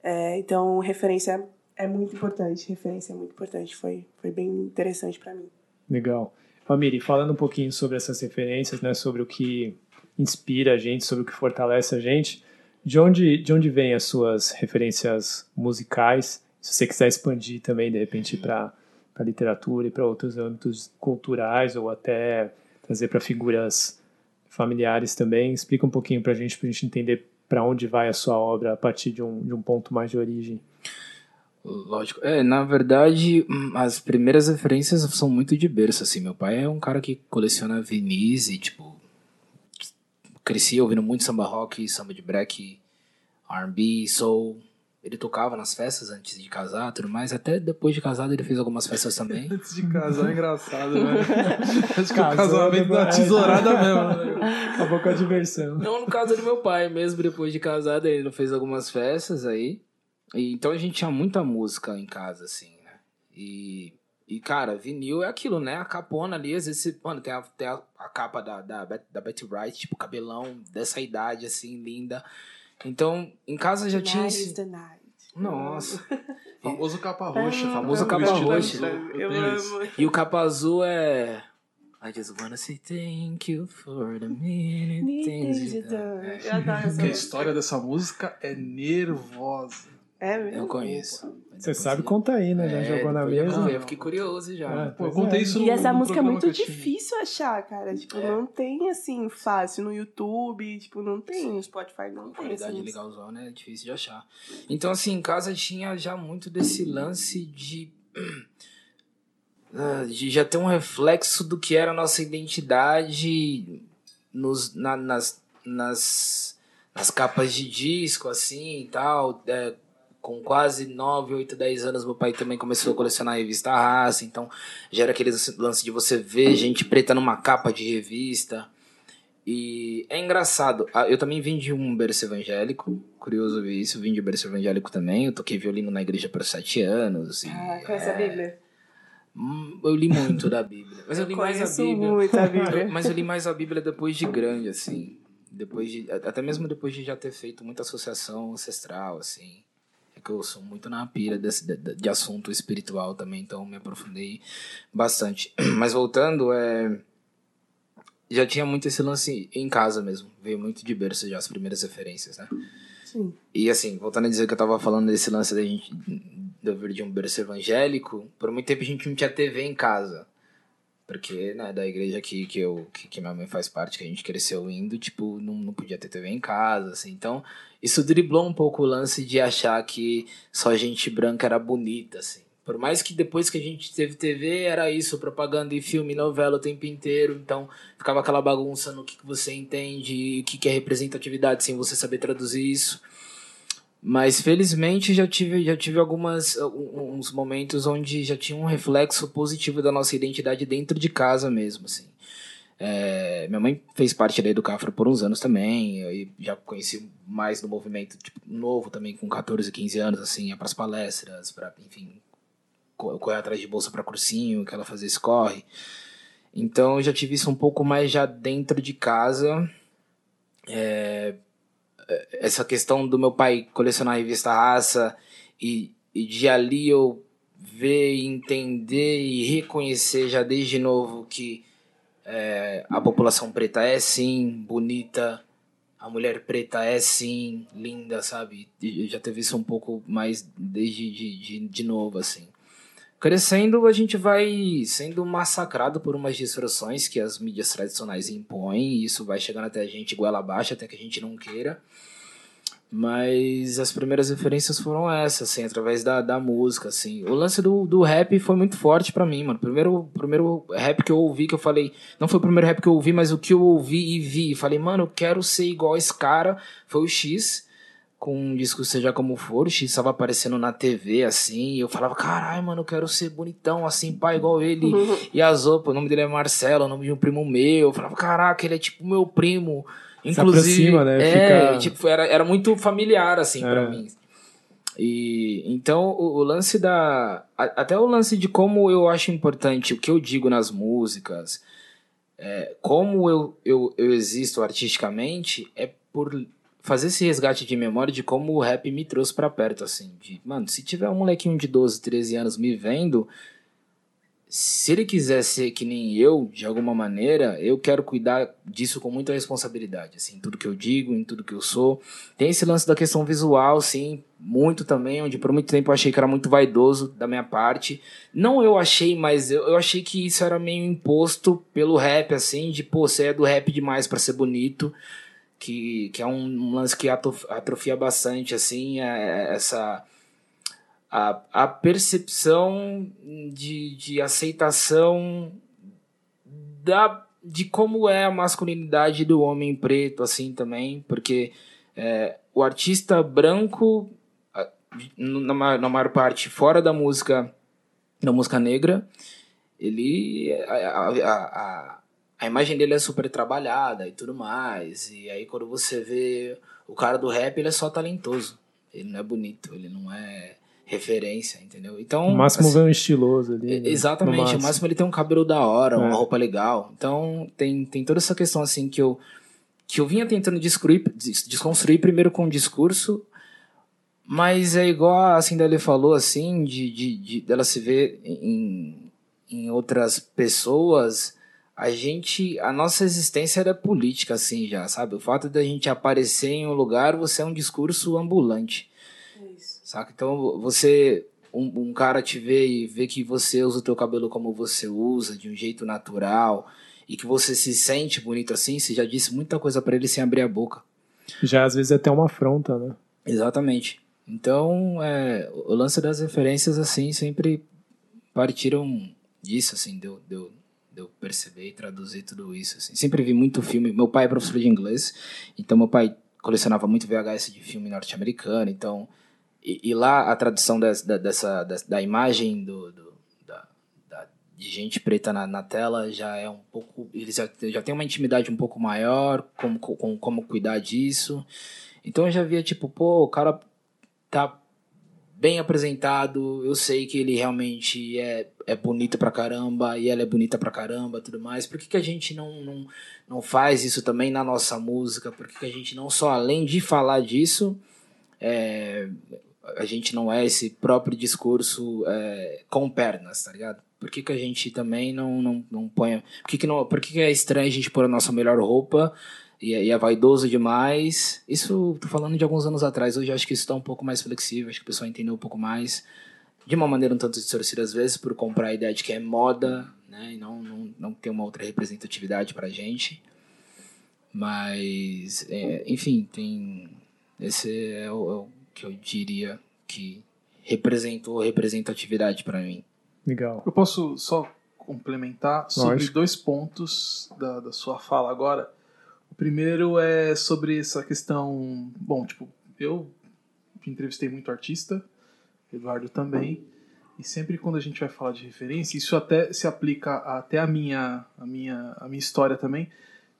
É, então, referência é muito importante, referência é muito importante, foi, foi bem interessante para mim. Legal. Família, falando um pouquinho sobre essas referências, né, sobre o que inspira a gente, sobre o que fortalece a gente, de onde, de onde vêm as suas referências musicais? Se você quiser expandir também, de repente, para a literatura e para outros âmbitos culturais, ou até trazer para figuras familiares também, explica um pouquinho para a gente, para a gente entender para onde vai a sua obra a partir de um, de um ponto mais de origem. Lógico. É, na verdade, as primeiras referências são muito de berço, assim. Meu pai é um cara que coleciona vinis e, tipo, cresci ouvindo muito samba rock, samba de break, R&B, soul. Ele tocava nas festas antes de casar, tudo mais. Até depois de casado ele fez algumas festas também. antes de casar é engraçado, né? Acho que o casamento da tesourada mesmo. Né? Acabou com a diversão. Não, no caso do meu pai mesmo, depois de casado, ele fez algumas festas aí. E, então a gente tinha muita música em casa, assim, né? E e, cara, vinil é aquilo, né? A capona ali, às vezes, mano, tem a, tem a, a capa da, da, da Betty Wright, tipo, cabelão dessa idade, assim, linda. Então, em casa já tinha. Esse... The night. Nossa. famoso capa roxa. famoso capa roxa. Eu, eu amo. E o capa azul é. I just wanna say thank you for the many things you done. É. Eu adoro essa Porque a história dessa música é nervosa. É mesmo? Eu conheço. Você sabe contar aí, né? Já É, jogou na eu mesa. ver, Eu fiquei curioso já. É. Pô, eu contei é. isso E no- essa no música é muito eu difícil achar, cara. Tipo, É. não tem assim fácil no YouTube, tipo, não tem no Spotify, não tem. qualidade Assim, legalzona é difícil de achar. Então, assim, em casa tinha já muito desse lance de. ah, de já ter um reflexo do que era a nossa identidade nos, na- nas, nas, nas capas de disco, assim e tal. É, com quase 9, 8, 10 anos, meu pai também começou a colecionar a revista Raça, então já era aquele lance de você ver gente preta numa capa de revista. E é engraçado, eu também vim de um berço evangélico, curioso ver isso, vim de berço evangélico também, eu toquei violino na igreja por sete anos. E, Ah, conhece a Bíblia? hum, eu li muito da Bíblia, mas eu, Eu li mais a Bíblia. muito a Bíblia. Mas eu li mais a Bíblia depois de grande, assim. Depois de, até mesmo depois de já ter feito muita associação ancestral, assim. Que eu sou muito na pira desse, de, de assunto espiritual também, então me aprofundei bastante. Mas voltando, é, já tinha muito esse lance em casa mesmo. Veio muito de berço já as primeiras referências, né? Sim. E assim, voltando a dizer que eu tava falando desse lance da gente de eu vir de um berço evangélico, por muito tempo a gente não tinha TV em casa. Porque, né, da igreja que, que, eu, que, que minha mãe faz parte, que a gente cresceu indo, tipo, não, não podia ter TV em casa, assim. Então, isso driblou um pouco o lance de achar que só gente branca era bonita, assim. Por mais que depois que a gente teve TV, era isso, propaganda e filme, novela o tempo inteiro. Então, ficava aquela bagunça no que, que você entende o que, que é representatividade sem você saber traduzir isso. Mas felizmente já tive, já tive algumas um- uns momentos onde já tinha um reflexo positivo da nossa identidade dentro de casa mesmo, assim. É, minha mãe fez parte da Educafra por uns anos também, e já conheci mais do movimento tipo, novo também, com 14, 15 anos, assim, ia pras palestras, para enfim, co- correr atrás de bolsa para cursinho, que ela fazia esse corre. Então eu já tive isso um pouco mais já dentro de casa. É, essa questão do meu pai colecionar a revista Raça e, e de ali eu ver, entender e reconhecer já desde novo que é, a população preta é sim bonita, a mulher preta é sim linda, sabe? Eu já teve isso um pouco mais desde de, de, de novo, assim. Crescendo, a gente vai sendo massacrado por umas distorções que as mídias tradicionais impõem, e isso vai chegando até a gente goela abaixo, até que a gente não queira. Mas as primeiras referências foram essas, assim, através da, da música, assim. O lance do, do rap foi muito forte pra mim, mano. Primeiro, primeiro rap que eu ouvi, que eu falei... Não foi o primeiro rap que eu ouvi, mas o que eu ouvi e vi. Falei, mano, eu quero ser igual esse cara. Foi o X, com um disco Seja Como For. O X tava aparecendo na TV, assim. E eu falava, caralho, mano, eu quero ser bonitão, assim, pá, igual ele. E a Zopa, o nome dele é Marcelo, o nome de um primo meu. Eu falava, caraca, ele é tipo meu primo. Inclusive, aproxima, né? é, Fica- tipo, era, era muito familiar, assim, pra É. mim. E então o, o lance da. a- até o lance de como eu acho importante o que eu digo nas músicas, é, como eu, eu, eu existo artisticamente, é por fazer esse resgate de memória de como o rap me trouxe pra perto, assim. De, mano, se tiver um molequinho de 12, 13 anos me vendo, se ele quiser ser que nem eu, de alguma maneira, eu quero cuidar disso com muita responsabilidade, assim, em tudo que eu digo, em tudo que eu sou. Tem esse lance da questão visual, sim, muito também, onde por muito tempo eu achei que era muito vaidoso da minha parte. Não eu achei, mas eu, eu achei que isso era meio imposto pelo rap, assim, de, pô, você é do rap demais pra ser bonito, que, que é um, lance que atrof- atrofia bastante, assim, é- é essa a, a percepção de, de aceitação da, de como é a masculinidade do homem preto, assim, também, porque é, o artista branco, na, ma- na maior parte, fora da música, da música negra, ele, a, a, a imagem dele é super trabalhada e tudo mais, e aí quando você vê o cara do rap, ele é só talentoso, ele não é bonito, ele não é referência, entendeu? Então, O máximo assim, vem um estiloso ali. né? Exatamente, No o máximo ele tem um cabelo da hora, uma É. roupa legal. Então tem, tem toda essa questão assim que eu que eu vinha tentando descruir, desconstruir primeiro com o discurso, mas é igual a Cinderela falou assim, de, de, de dela se ver em, em outras pessoas a gente, a nossa existência era política, assim, já, sabe? O fato da gente aparecer em um lugar, você é um discurso ambulante, É. saca? Então, você, um, um cara te vê e vê que você usa o teu cabelo como você usa, de um jeito natural, e que você se sente bonito assim, você já disse muita coisa pra ele sem abrir a boca. Já às vezes é até uma afronta, né? Exatamente. Então, é, o lance das referências, assim, sempre partiram disso, assim, deu, deu, deu perceber e traduzir tudo isso, assim. Sempre vi muito filme. Meu pai é professor de inglês, então meu pai colecionava muito VHS de filme norte-americano, então... E, e lá a tradução des, da, dessa, des- da imagem do, do- da, da- de gente preta na, na tela já é um pouco... Eles já, já tem uma intimidade um pouco maior, como, com, como cuidar disso... Então eu já via, tipo, pô, o cara tá bem apresentado, eu sei que ele realmente é, é bonito pra caramba, e ela é bonita pra caramba tudo mais. Por que, que a gente não, não, não faz isso também na nossa música? Por que, que a gente não só, além de falar disso, é, a gente não é esse próprio discurso é, com pernas, tá ligado? Por que, que a gente também não, não, não põe. Por, que, que, não, por que, que é estranho a gente pôr a nossa melhor roupa e, e é vaidoso demais? Isso, tô falando de alguns anos atrás. Hoje acho que isso tá um pouco mais flexível, acho que o pessoal entendeu um pouco mais. De uma maneira um tanto distorcida às vezes, por comprar a ideia de que é moda, né? E não, não, não ter uma outra representatividade pra gente. Mas, é, enfim, tem. Esse é o, é o que eu diria que representou representatividade pra mim. Legal. Eu posso só complementar sobre Lógico. dois pontos da, da sua fala agora. O primeiro é sobre essa questão. Bom, tipo, eu entrevistei muito artista, Eduardo também, e sempre quando a gente vai falar de referência, isso até se aplica até a minha, a minha, a minha história também.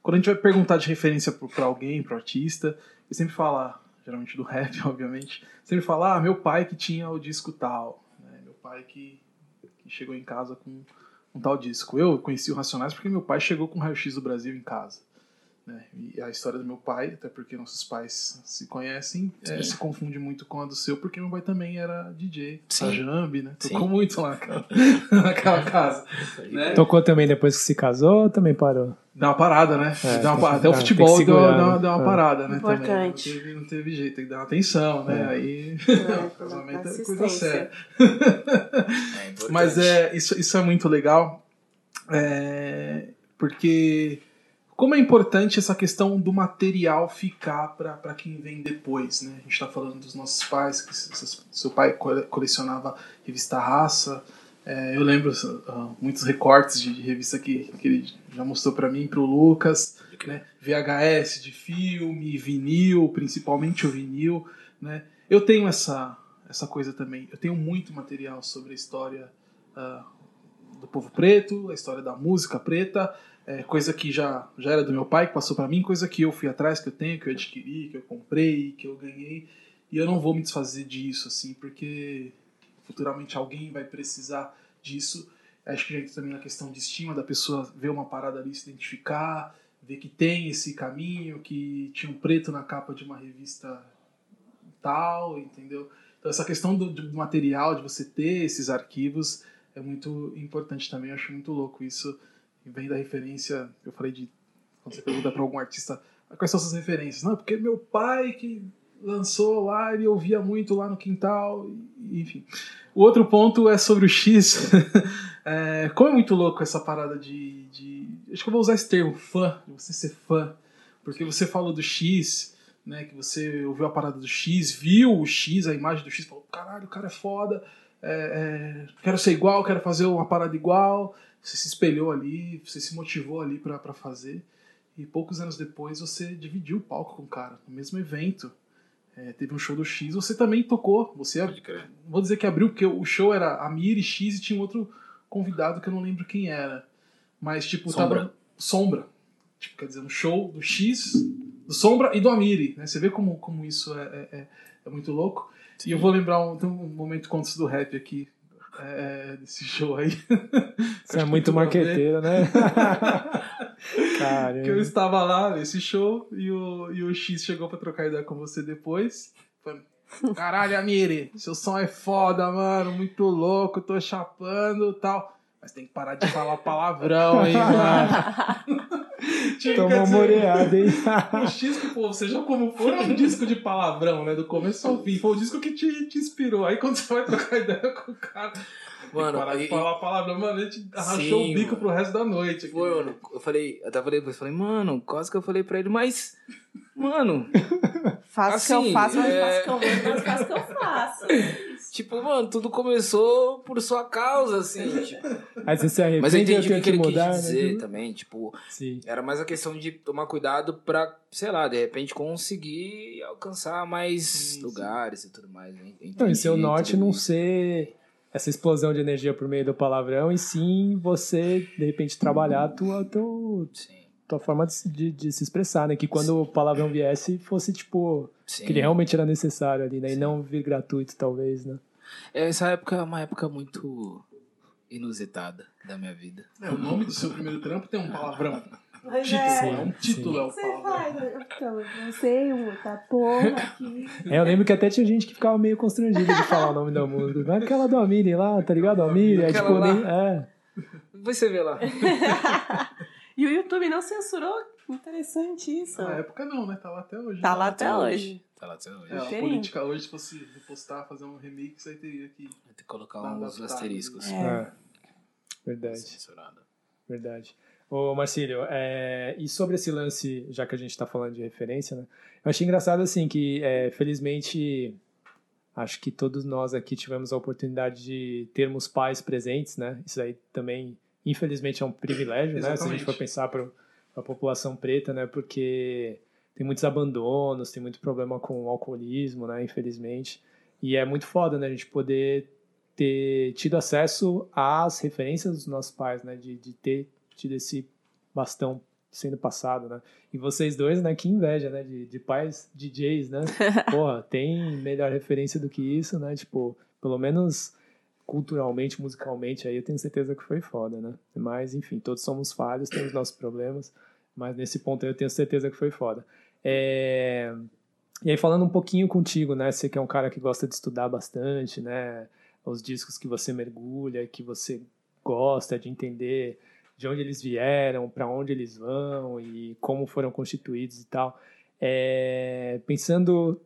Quando a gente vai perguntar de referência para alguém, para artista, eu sempre falo, geralmente do rap, obviamente, sempre falo, ah, meu pai que tinha o disco tal, né? meu pai que, que chegou em casa com um tal disco. Eu conheci o Racionais porque meu pai chegou com o Raio X do Brasil em casa. Né? E a história do meu pai, até porque nossos pais se conhecem, é, Sim. se confunde muito com a do seu, porque meu pai também era DJ, Sim. Sajambi, né? Sim. Tocou muito lá naquela, naquela casa. Né? Tocou também depois que se casou ou também parou? Dá uma parada, né? É, Dá uma parada. Até o futebol deu, deu uma- né? deu uma É. parada, né? Importante. Também. Não, teve, não teve jeito, tem que dar uma atenção, né? É. Aí. Casamento é coisa séria. É. Mas é, isso, isso é muito legal, é, porque como é importante essa questão do material ficar para quem vem depois, né? A gente está falando dos nossos pais, que seu pai cole- colecionava revista Raça. é, eu lembro ah, muitos recortes de revista que, que ele já mostrou para mim, para o Lucas, né? VHS de filme, vinil, principalmente o vinil, né? Eu tenho essa essa coisa também. Eu tenho muito material sobre a história ah, do povo preto, a história da música preta, é, coisa que já, já era do meu pai, que passou para mim, coisa que eu fui atrás, que eu tenho, que eu adquiri, que eu comprei, que eu ganhei. E eu não vou me desfazer disso, assim, porque futuramente alguém vai precisar disso. Acho que entra também na questão de estima da pessoa ver uma parada ali, se identificar, ver que tem esse caminho, que tinha um preto na capa de uma revista tal, entendeu? Então essa questão do, do material, de você ter esses arquivos, é muito importante também. Eu acho muito louco isso. Vem da referência, eu falei de quando você pergunta para algum artista "Ah, quais são suas referências, não, porque meu pai que lançou lá, ele ouvia muito lá no quintal, enfim. O outro ponto é sobre o X. É, como é muito louco essa parada de, de. Acho que eu vou usar esse termo, fã, você ser fã. Porque você falou do X, né? Que você ouviu a parada do X, viu o X, a imagem do X, falou: caralho, o cara é foda, é, é, quero ser igual, quero fazer uma parada igual. Você se espelhou ali, você se motivou ali pra fazer. E poucos anos depois você dividiu o palco com o cara, no mesmo evento. É, teve um show do X, você também tocou. Você vou dizer que abriu, porque o show era a Miri X e tinha um outro convidado que eu não lembro quem era. Mas, tipo, Sombra. tava. Sombra. Tipo, quer dizer, um show do X, do Sombra e do Amiri. Né? Você vê como, como isso é, é, é- é muito louco. E eu vou lembrar um, um momento contos do rap aqui. É, desse show aí. Você é muito marqueteiro, né? que eu Caramba. estava lá nesse show e o, e o X chegou pra trocar ideia com você depois. Falei, Caralho, Amiri, seu som é foda, mano, muito louco, tô chapando tal. Mas tem que parar de falar palavrão, hein, mano. Tomou dizer, moreada, hein? O disco, pô, seja como for, é um disco de palavrão, né? Do começo ao fim. Foi o disco que te, te inspirou. Aí quando você vai trocar ideia com o cara, que Mano, parar de e- falar palavrão. Mano, a gente arrachou Sim, o bico mano. pro resto da noite. aqui. Foi, mano. Eu falei, eu até falei depois, falei, mano, quase que eu falei pra ele, mas. Mano, Faço o que Assim, eu faço, mas é- faço o que eu vou, mas faço o que eu faço. tipo, mano, tudo começou por sua causa, assim. tipo. Aí você se arrepende, Mas eu entendi eu o que ele que mudar, quis né? dizer também, tipo, Sim. era mais a questão de tomar cuidado pra, sei lá, de repente conseguir alcançar mais Sim, sim. lugares e tudo mais. né? Então, e seu Entendi norte não ser essa explosão de energia por meio do palavrão, e sim você, de repente, trabalhar a tua, tua, Sim, tua forma de, de, de se expressar, né? Que quando o palavrão viesse, fosse, tipo, sim. que ele realmente era necessário ali, né? E Sim. não vir gratuito, talvez, né? Essa época é uma época muito inusitada da minha vida. É, o nome do seu primeiro trampo tem um palavrão. Mas Título, é. é um título, é você palavrão. faz? Então, você, um, tá porra aqui. É, eu lembro que até tinha gente que ficava meio constrangida de falar o nome da música. Não é aquela do Amiri lá, tá ligado? Amiri, é tipo, lá. nem, é. Depois você vê lá. E o YouTube não censurou? Interessante isso. Na época não, né? Tá lá até hoje. Tá né? lá até hoje. Tá lá até hoje. É, a política hoje, se fosse repostar, fazer um remix, aí teria que. Vai ter que colocar Tá uns asteriscos. É. é. Verdade. Censurado. Verdade. Ô, Marcílio, é, e sobre esse lance, já que a gente está falando de referência, né? Eu achei engraçado, assim, que é, felizmente acho que todos nós aqui tivemos a oportunidade de termos pais presentes, né? Isso aí também, infelizmente, é um privilégio, né? Se a gente for pensar para a população preta, né? Porque tem muitos abandonos, tem muito problema com o alcoolismo, né? Infelizmente. E é muito foda, né? A gente poder ter tido acesso às referências dos nossos pais, né? De, de ter tido esse bastão sendo passado, né? E vocês dois, né? Que inveja, né? De, de pais DJs, né? Porra, tem melhor referência do que isso, né? Tipo, pelo menos culturalmente, musicalmente, aí eu tenho certeza que foi foda, né? Mas, enfim, todos somos falhos, temos nossos problemas, mas nesse ponto aí eu tenho certeza que foi foda. É... E aí, falando um pouquinho contigo, né? Você que é um cara que gosta de estudar bastante, né? Os discos que você mergulha, que você gosta de entender de onde eles vieram, para onde eles vão e como foram constituídos e tal. É, pensando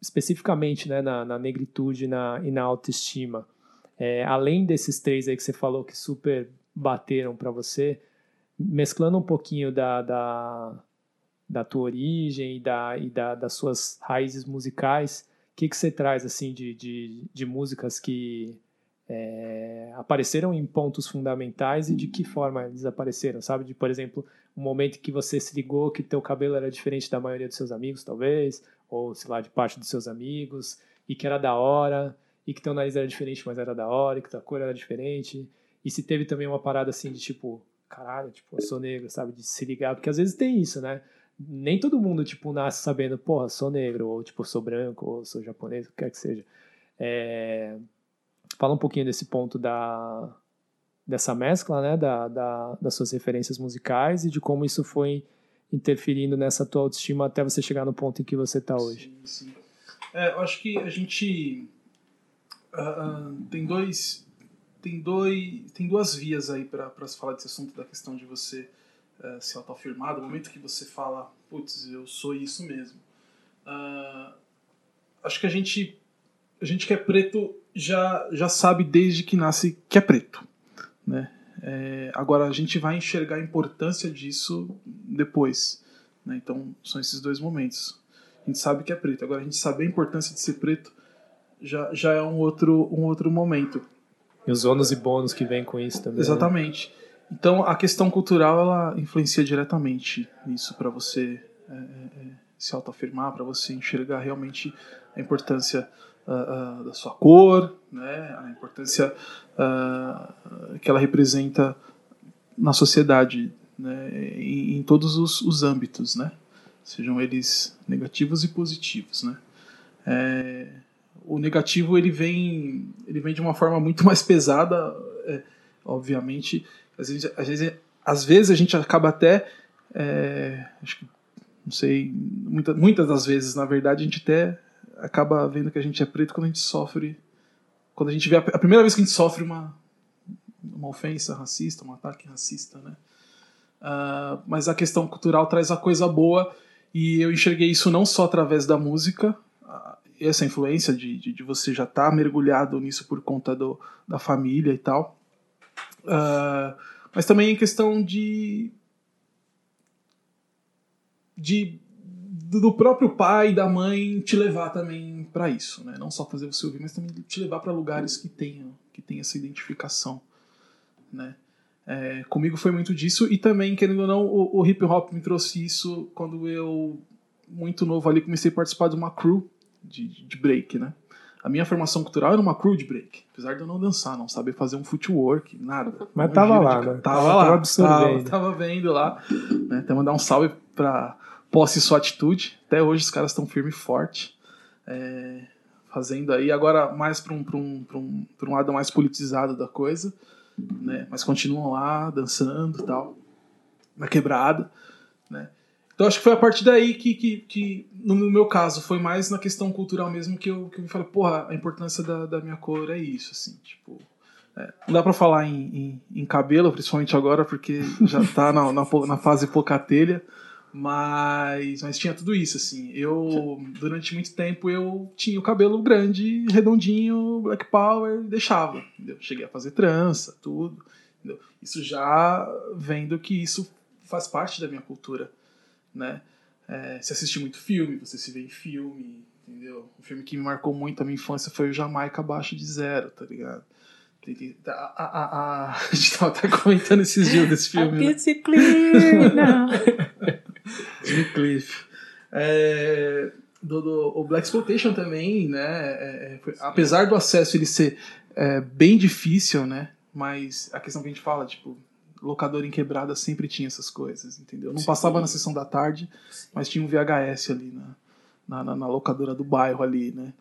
especificamente né, na, na negritude na, e na autoestima, é, além desses três aí que você falou que super bateram para você, mesclando um pouquinho da, da, da tua origem e, da, e da, das suas raízes musicais, o que, que você traz assim de, de, de músicas que é, apareceram em pontos fundamentais e de que forma eles apareceram, sabe? De, por exemplo, um momento que você se ligou que teu cabelo era diferente da maioria dos seus amigos, talvez, ou, sei lá, de parte dos seus amigos, e que era da hora, e que teu nariz era diferente, mas era da hora, e que tua cor era diferente. E se teve também uma parada assim de tipo, caralho, tipo, eu sou negro, sabe? De se ligar, porque às vezes tem isso, né? Nem todo mundo, tipo, nasce sabendo, porra, sou negro, ou tipo, sou branco, ou sou japonês, o que quer que seja. É... Fala um pouquinho desse ponto da, dessa mescla, né, da, da, das suas referências musicais e de como isso foi interferindo nessa tua autoestima até você chegar no ponto em que você está hoje. Sim, sim. É, eu acho que a gente ah, tem dois tem dois tem duas vias aí para se falar desse assunto da questão de você eh, se autoafirmar do momento que você fala putz eu sou isso mesmo Ah, acho que a gente a gente que é preto já já sabe desde que nasce que é preto né É, agora a gente vai enxergar a importância disso depois né? então são esses dois momentos a gente sabe que é preto. Agora, a gente saber a importância de ser preto já, já é um outro, um outro momento. E os ônus e bônus que vem com isso também. né? Exatamente. Então, a questão cultural, ela influencia diretamente nisso para você é, é, é, se autoafirmar, para você enxergar realmente a importância ah, da sua cor, né? a importância ah, que ela representa na sociedade, né? em, em todos os, os âmbitos, né? sejam eles negativos e positivos, né? É, o negativo ele vem ele vem de uma forma muito mais pesada, é, obviamente. Às vezes, às vezes, às vezes a gente acaba até, é, acho que não sei, muita, muitas das vezes na verdade a gente até acaba vendo que a gente é preto quando a gente sofre, quando a gente vê a, a primeira vez que a gente sofre uma uma ofensa racista, um ataque racista, né? Uh, mas a questão cultural traz a coisa boa e eu enxerguei isso não só através da música, uh, essa influência de, de, de você já estar tá mergulhado nisso por conta do, da família e tal, uh, mas também em questão de de do próprio pai e da mãe te levar também para isso, né? Não só fazer você ouvir, mas também te levar para lugares que tenham que tenha essa identificação, né? É, comigo foi muito disso e também querendo ou não o, o, hip hop me trouxe isso quando eu muito novo ali comecei a participar de uma crew de, de break, né? A minha formação cultural era uma crew de break, apesar de eu não dançar, não saber fazer um footwork, nada. Mas tava lá, de... né? Tava, tava lá, tava, tava, vendo lá, né? Até mandar um salve para posse sua atitude. Até hoje os caras estão firme e forte. É, fazendo aí, agora mais para um, um, um, um lado mais politizado da coisa, né? mas continuam lá dançando tal, na quebrada. Né? Então acho que foi a partir daí que, que, que, no meu caso, foi mais na questão cultural mesmo que eu, que eu me falei, porra, a importância da, da minha cor é isso, assim, tipo. É, não dá pra falar em, em, em, cabelo, principalmente agora, porque já tá na, na, na fase pouca telha. Mas, mas tinha tudo isso, assim. Eu, durante muito tempo, eu tinha o cabelo grande, redondinho, black power, deixava. Entendeu? Cheguei a fazer trança, tudo. Entendeu? Isso já vendo que isso faz parte da minha cultura, né? É, se assiste muito filme, você se vê em filme, entendeu? Um filme que me marcou muito a minha infância foi o Jamaica Abaixo de Zero, tá ligado? A, a, a, a, gente tava até comentando esses dias desse filme. Né? Clear now. Jimmy Cliff. É, do, do, o Black Exploitation também, né? É, é, foi, apesar do acesso ele ser é, bem difícil, né? Mas a questão que a gente fala, tipo, locador em quebrada sempre tinha essas coisas, entendeu? Não Sim. passava na sessão da tarde, mas tinha um VHS ali na, na, na locadora do bairro ali, né?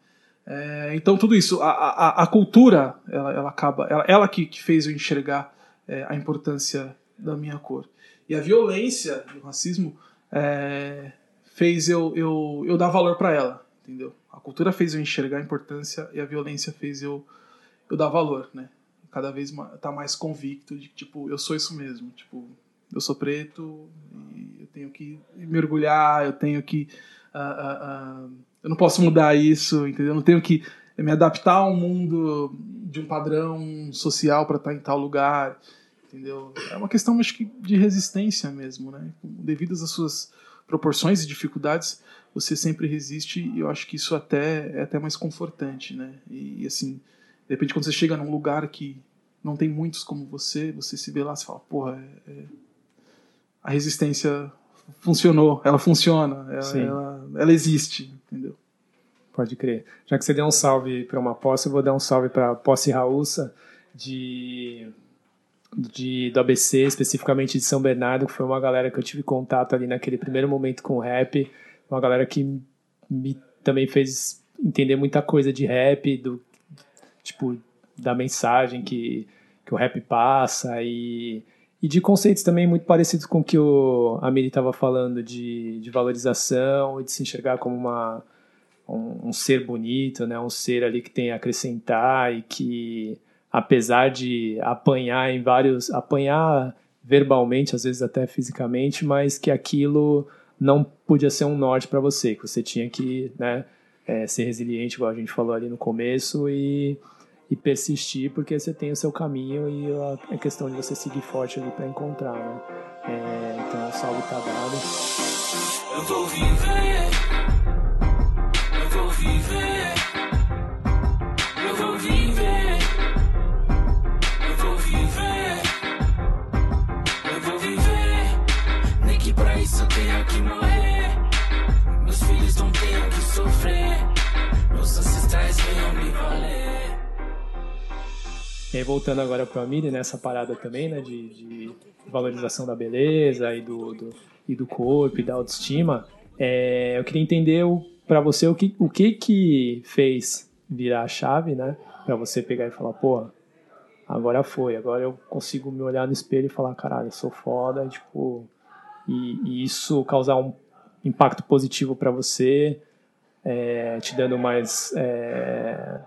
É, então tudo isso, a, a, a cultura, ela, ela acaba, ela, ela que, que fez eu enxergar é, a importância da minha cor. E a violência do racismo é, fez eu, eu, eu dar valor para ela, entendeu? A cultura fez eu enxergar a importância e a violência fez eu, eu dar valor, né? Cada vez tá mais convicto de que, tipo, eu sou isso mesmo, tipo, eu sou preto e eu tenho que mergulhar, eu tenho que... Uh, uh, uh, eu não posso mudar isso, entendeu? Eu não tenho que me adaptar a um mundo de um padrão social para estar tá em tal lugar entendeu? É uma questão, acho que, de resistência mesmo, né? Devido às suas proporções e dificuldades, você sempre resiste e eu acho que isso até é até mais confortante, né? E, assim, de repente quando você chega num lugar que não tem muitos como você, você se vê lá e fala, porra, é, é, a resistência funcionou, ela funciona, ela, ela, ela, existe, entendeu? Pode crer. Já que você deu um salve para uma posse, eu vou dar um salve para a posse Raússa de de, do ABC, especificamente de São Bernardo, que foi uma galera que eu tive contato ali naquele primeiro momento com o rap, uma galera que me também fez entender muita coisa de rap, do tipo da mensagem que, que o rap passa e, e de conceitos também muito parecidos com o que o Amiri estava falando de, de valorização e de se enxergar como uma, um, um ser bonito, né? um ser ali que tem a acrescentar e que apesar de apanhar em vários apanhar verbalmente, às vezes até fisicamente, mas que aquilo não podia ser um norte para você, que você tinha que né, é, ser resiliente, igual a gente falou ali no começo, e, e persistir, porque você tem o seu caminho e a, é questão de você seguir forte ali para encontrar. Né? É, então, o salve tá dado. Eu E aí, voltando agora para a Miri, nessa parada também, né, de, de, valorização da beleza e do, do, e do corpo e da autoestima, é, eu queria entender para você o que, o que que fez virar a chave, né, para você pegar e falar, pô, agora foi, agora eu consigo me olhar no espelho e falar, caralho, eu sou foda, tipo, e, e isso causar um impacto positivo para você, é, te dando mais, é,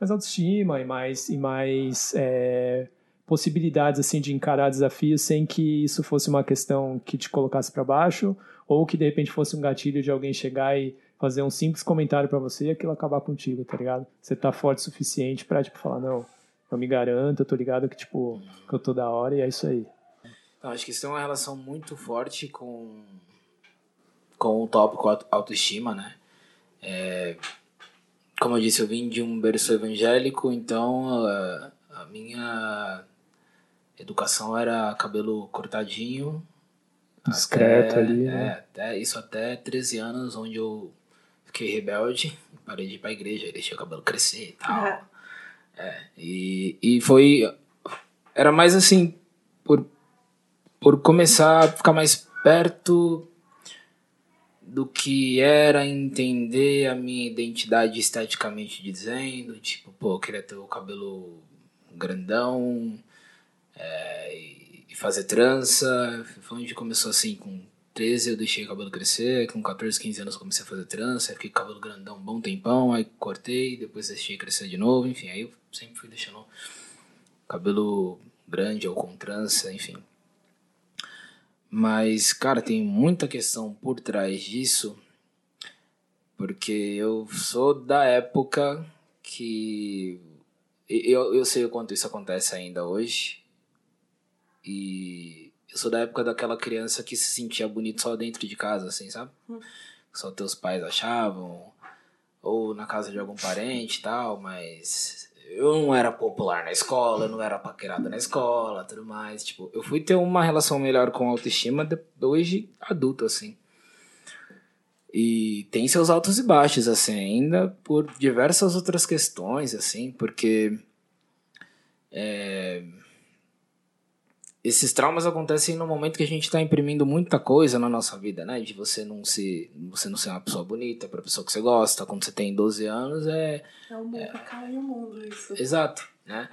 mais autoestima e mais, e mais é, possibilidades assim de encarar desafios sem que isso fosse uma questão que te colocasse para baixo ou que de repente fosse um gatilho de alguém chegar e fazer um simples comentário para você e aquilo acabar contigo, tá ligado? Você tá forte o suficiente para tipo falar não, eu me garanto, eu tô ligado que tipo que eu tô da hora e é isso aí. Então, acho que isso tem uma relação muito forte com com o tópico autoestima, né? É, como eu disse, eu vim de um berço evangélico, então a, a minha educação era cabelo cortadinho. Discreto até, ali, é, né? até, isso até 13 anos, onde eu fiquei rebelde, parei de ir pra igreja, deixei o cabelo crescer e tal. É. É, e, e foi. Era mais assim, por, por começar a ficar mais perto do que era entender a minha identidade esteticamente dizendo. Tipo, pô, eu queria ter o cabelo grandão é, e fazer trança. Foi onde começou assim, com 13 eu deixei o cabelo crescer, com 14, 15 anos comecei a fazer trança, aí fiquei com o cabelo grandão um bom tempão, aí cortei, depois deixei crescer de novo, enfim, aí eu sempre fui deixando cabelo grande ou com trança, enfim. Mas, cara, tem muita questão por trás disso, porque eu sou da época que eu, eu sei o quanto isso acontece ainda hoje. E eu sou da época daquela criança que se sentia bonito só dentro de casa, assim, sabe? Só teus pais achavam, ou na casa de algum parente e tal, mas eu não era popular na escola, eu não era paquerado na escola, tudo mais. Tipo, eu fui ter uma relação melhor com a autoestima depois de adulto, assim. E tem seus altos e baixos, assim, ainda por diversas outras questões, assim, porque é, esses traumas acontecem no momento que a gente está imprimindo muita coisa na nossa vida, né? De você não se, você não ser uma pessoa bonita para pessoa que você gosta, quando você tem 12 anos, é É o mundo, é... e o mundo, isso. Exato, né?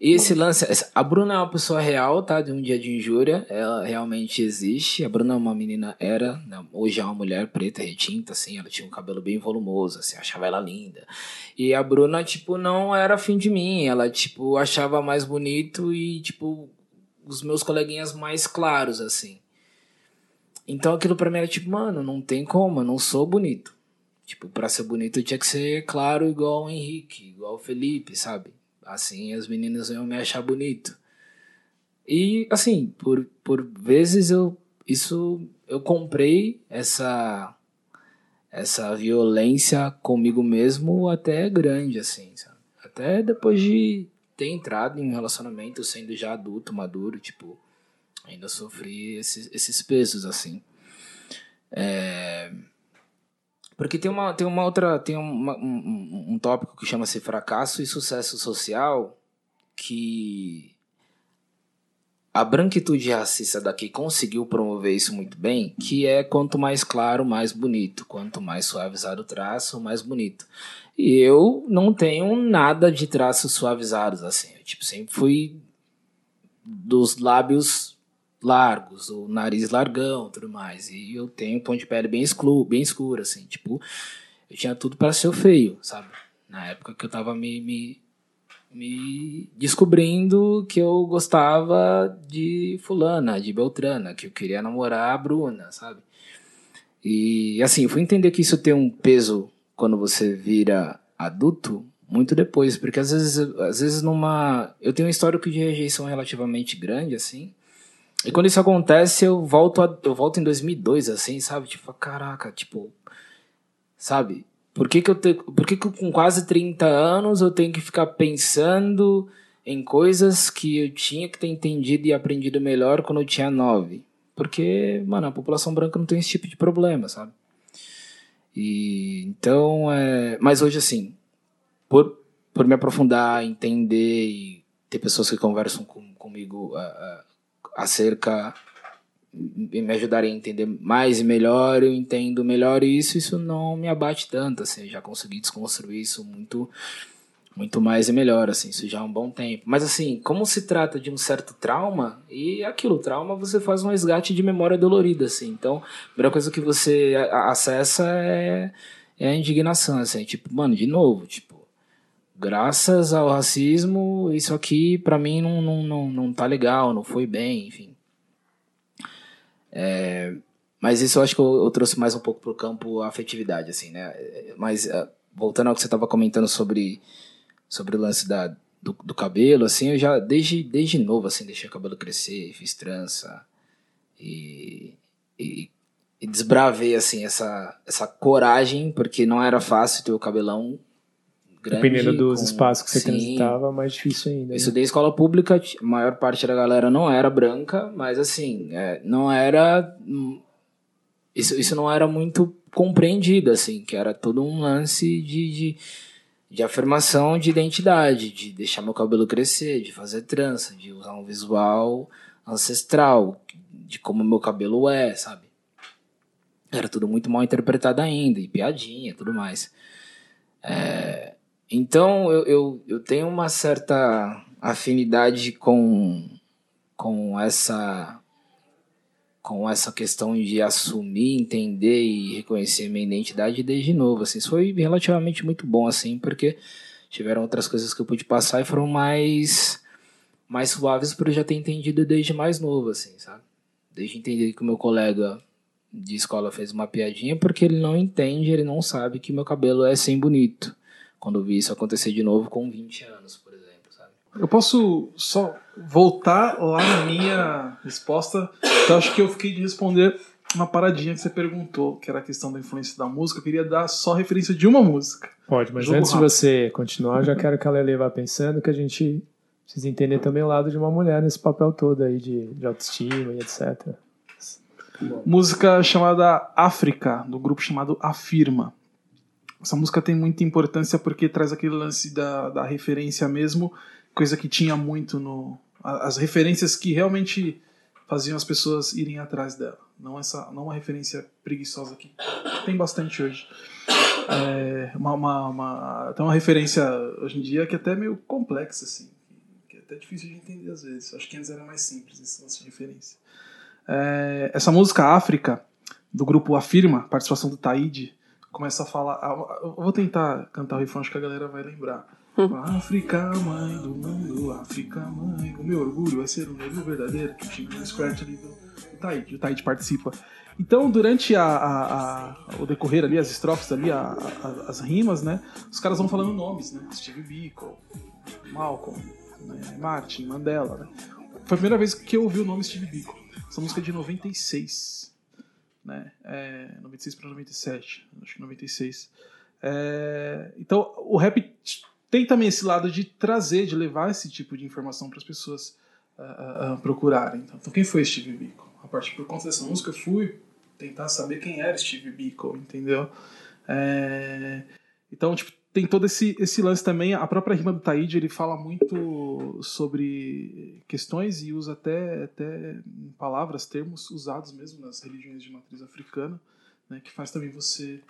E esse lance, a Bruna é uma pessoa real, tá? De um dia de injúria, ela realmente existe. A Bruna é uma menina, era, né? hoje é uma mulher preta, retinta, assim, ela tinha um cabelo bem volumoso, assim, achava ela linda. E a Bruna, tipo, não era afim de mim, ela, tipo, achava mais bonito e, tipo, os meus coleguinhas mais claros, assim. Então aquilo pra mim era tipo, mano, não tem como, eu não sou bonito. Tipo, pra ser bonito eu tinha que ser claro igual o Henrique, igual o Felipe, sabe? Assim as meninas iam me achar bonito. E assim, por, por vezes eu isso eu comprei essa essa violência comigo mesmo até grande assim, sabe? Até depois de ter entrado em um relacionamento sendo já adulto, maduro, tipo, ainda sofri esses, esses pesos assim. É... Porque tem uma, tem uma outra. Tem uma, um, um tópico que chama-se fracasso e sucesso social que a branquitude racista daqui conseguiu promover isso muito bem, que é quanto mais claro, mais bonito. Quanto mais suavizado o traço, mais bonito. E eu não tenho nada de traços suavizados, assim. Eu, tipo, sempre fui dos lábios largos, o nariz largão tudo mais. E eu tenho um de pele bem escuro, bem escuro, assim. Tipo, eu tinha tudo para ser feio, sabe? Na época que eu tava me, me, me descobrindo que eu gostava de fulana, de Beltrana, que eu queria namorar a Bruna, sabe? E assim, fui entender que isso tem um peso quando você vira adulto muito depois, porque às vezes, às vezes numa, eu tenho um histórico de rejeição relativamente grande assim. E quando isso acontece, eu volto a, eu volto em 2002 assim, sabe? Tipo, caraca, tipo, sabe? Por que que eu te, por que que com quase 30 anos eu tenho que ficar pensando em coisas que eu tinha que ter entendido e aprendido melhor quando eu tinha 9? Porque, mano, a população branca não tem esse tipo de problema, sabe? E então, é, mas hoje assim, por, por me aprofundar, entender e ter pessoas que conversam com, comigo acerca e me ajudarem a entender mais e melhor, eu entendo melhor isso, isso não me abate tanto, assim, já consegui desconstruir isso muito muito mais e melhor, assim, isso já é um bom tempo. Mas assim, como se trata de um certo trauma, e aquilo, trauma você faz um resgate de memória dolorida, assim. Então, a primeira coisa que você acessa é, é a indignação, assim, tipo, mano, de novo, tipo, graças ao racismo, isso aqui pra mim não, não, não, não tá legal, não foi bem, enfim. É, mas isso eu acho que eu, eu, trouxe mais um pouco pro campo afetividade, assim, né? Mas uh, voltando ao que você tava comentando sobre, sobre o lance da, do, do, cabelo, assim, eu já, desde, desde novo, assim, deixei o cabelo crescer, fiz trança e, e, e desbravei, assim, essa, essa coragem, porque não era fácil ter o cabelão grande. Dependendo dos com, espaços que você sim, transitava, mais difícil ainda. Né? Estudei escola pública, a maior parte da galera não era branca, mas assim, é, não era. Isso, isso não era muito compreendido, assim, que era todo um lance de, de, de afirmação de identidade, de deixar meu cabelo crescer, de fazer trança, de usar um visual ancestral, de como meu cabelo é, sabe? Era tudo muito mal interpretado ainda, e piadinha tudo mais. É, então eu, eu, eu tenho uma certa afinidade com, com essa com essa questão de assumir, entender e reconhecer minha identidade desde novo, assim, isso foi relativamente muito bom, assim, porque tiveram outras coisas que eu pude passar e foram mais mais suaves por eu já ter entendido desde mais novo, assim, sabe? Desde entender que o meu colega de escola fez uma piadinha porque ele não entende, ele não sabe que meu cabelo é sem bonito quando eu vi isso acontecer de novo com 20 anos, por exemplo, sabe? Eu posso só voltar lá na minha resposta, eu acho que eu fiquei de responder uma paradinha que você perguntou, que era a questão da influência da música. Eu queria dar só referência de uma música. Pode, mas Jogo antes rápido. de você continuar, já quero que a Lele vá pensando que a gente precisa entender também o lado de uma mulher nesse papel todo aí de, de autoestima e etc. Música chamada África, do grupo chamado Afirma. Essa música tem muita importância porque traz aquele lance da, da referência mesmo, coisa que tinha muito no. As referências que realmente faziam as pessoas irem atrás dela. Não essa não uma referência preguiçosa que tem bastante hoje. É uma, uma, uma, tem uma referência hoje em dia que é até meio complexa, assim, que é até difícil de entender às vezes. Acho que antes era mais simples esse lance de referência. É, essa música África, do grupo Afirma, participação do Taíde, começa a falar. Eu vou tentar cantar o refrão, acho que a galera vai lembrar. África, mãe do mundo, África, mãe. O meu orgulho vai ser o negro verdadeiro, que o Chico Scratch ali do, Taíde. O Taíde participa. Então, durante a, a, a, o decorrer ali, as estrofes ali, as rimas, né? Os caras vão falando nomes, né? Steve Biko, Malcolm, né, Martin, Mandela, né? Foi a primeira vez que eu ouvi o nome Steve Biko. Essa música é de 96 né? É, 96 para 97, acho que 96. É, então, o rap tem também esse lado de trazer, de levar esse tipo de informação para as pessoas uh, uh, procurarem. Então, então, quem foi Steve Biko? A partir por conta dessa música, eu fui tentar saber quem era Steve Biko, entendeu? É, então, tipo, tem todo esse, esse lance também. A própria rima do Taíde, ele fala muito sobre questões e usa até, até palavras, termos usados mesmo nas religiões de matriz africana, né, que faz também você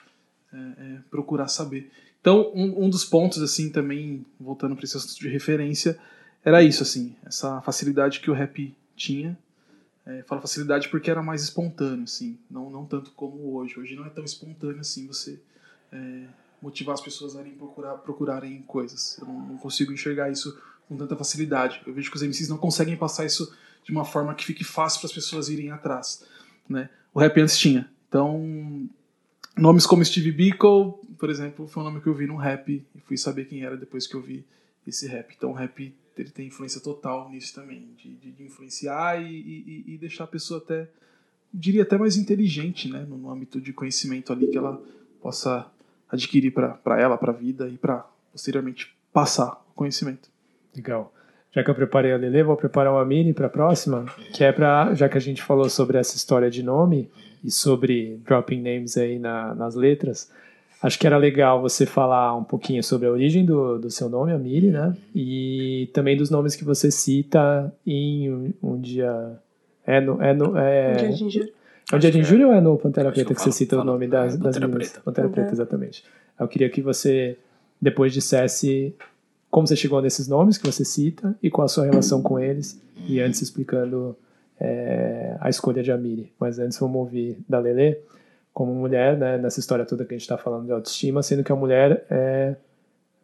é, é, procurar saber. Então, um, um dos pontos, assim, também, voltando para esse assunto de referência, era isso, assim, essa facilidade que o rap tinha. É, falo facilidade porque era mais espontâneo, assim, não, não tanto como hoje. Hoje não é tão espontâneo assim você é, motivar as pessoas a irem procurar, procurarem coisas. Eu não, não, consigo enxergar isso com tanta facilidade. Eu vejo que os MCs não conseguem passar isso de uma forma que fique fácil para as pessoas irem atrás. Né? O rap antes tinha. Então, nomes como Steve Biko, por exemplo, foi um nome que eu vi num rap e fui saber quem era depois que eu vi esse rap. Então, o rap ele tem influência total nisso também, de, de, de influenciar e, e, e, deixar a pessoa até, diria até mais inteligente, né, no, no âmbito de conhecimento ali, que ela possa adquirir para ela, para a vida e para posteriormente passar o conhecimento. Legal. Já que eu preparei a Lele, vou preparar uma mini para a próxima, que é para, já que a gente falou sobre essa história de nome e sobre dropping names aí na, nas letras, acho que era legal você falar um pouquinho sobre a origem do, do seu nome, Amiri, né? E também dos nomes que você cita em um, um dia. É no, é no, é, um dia de injúria. É de julho ou é no Pantera Preta que, que, você cita falo, o nome das, é, das Pantera Preta. Pantera. Preta, exatamente. Eu queria que você depois dissesse como você chegou nesses nomes que você cita e qual a sua relação com eles, e antes explicando é, a escolha de Amiri. Mas antes vamos ouvir da Lele como mulher, né, nessa história toda que a gente está falando de autoestima, sendo que a mulher é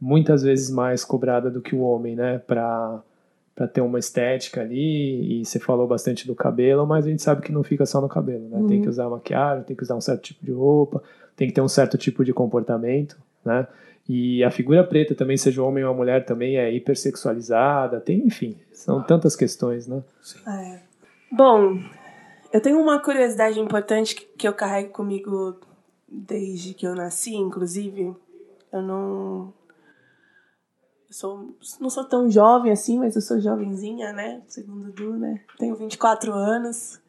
muitas vezes mais cobrada do que o homem, né? Para para ter uma estética ali, e você falou bastante do cabelo, mas a gente sabe que não fica só no cabelo, né? Uhum. Tem que usar maquiagem, tem que usar um certo tipo de roupa, tem que ter um certo tipo de comportamento, né? E a figura preta também, seja homem ou mulher, também é hipersexualizada, tem, enfim, são tantas questões, né? É. Bom, eu tenho uma curiosidade importante que eu carrego comigo desde que eu nasci, inclusive. Eu não eu sou, não sou tão jovem assim, mas eu sou jovenzinha, né? Segundo Du, né? Tenho 24 anos.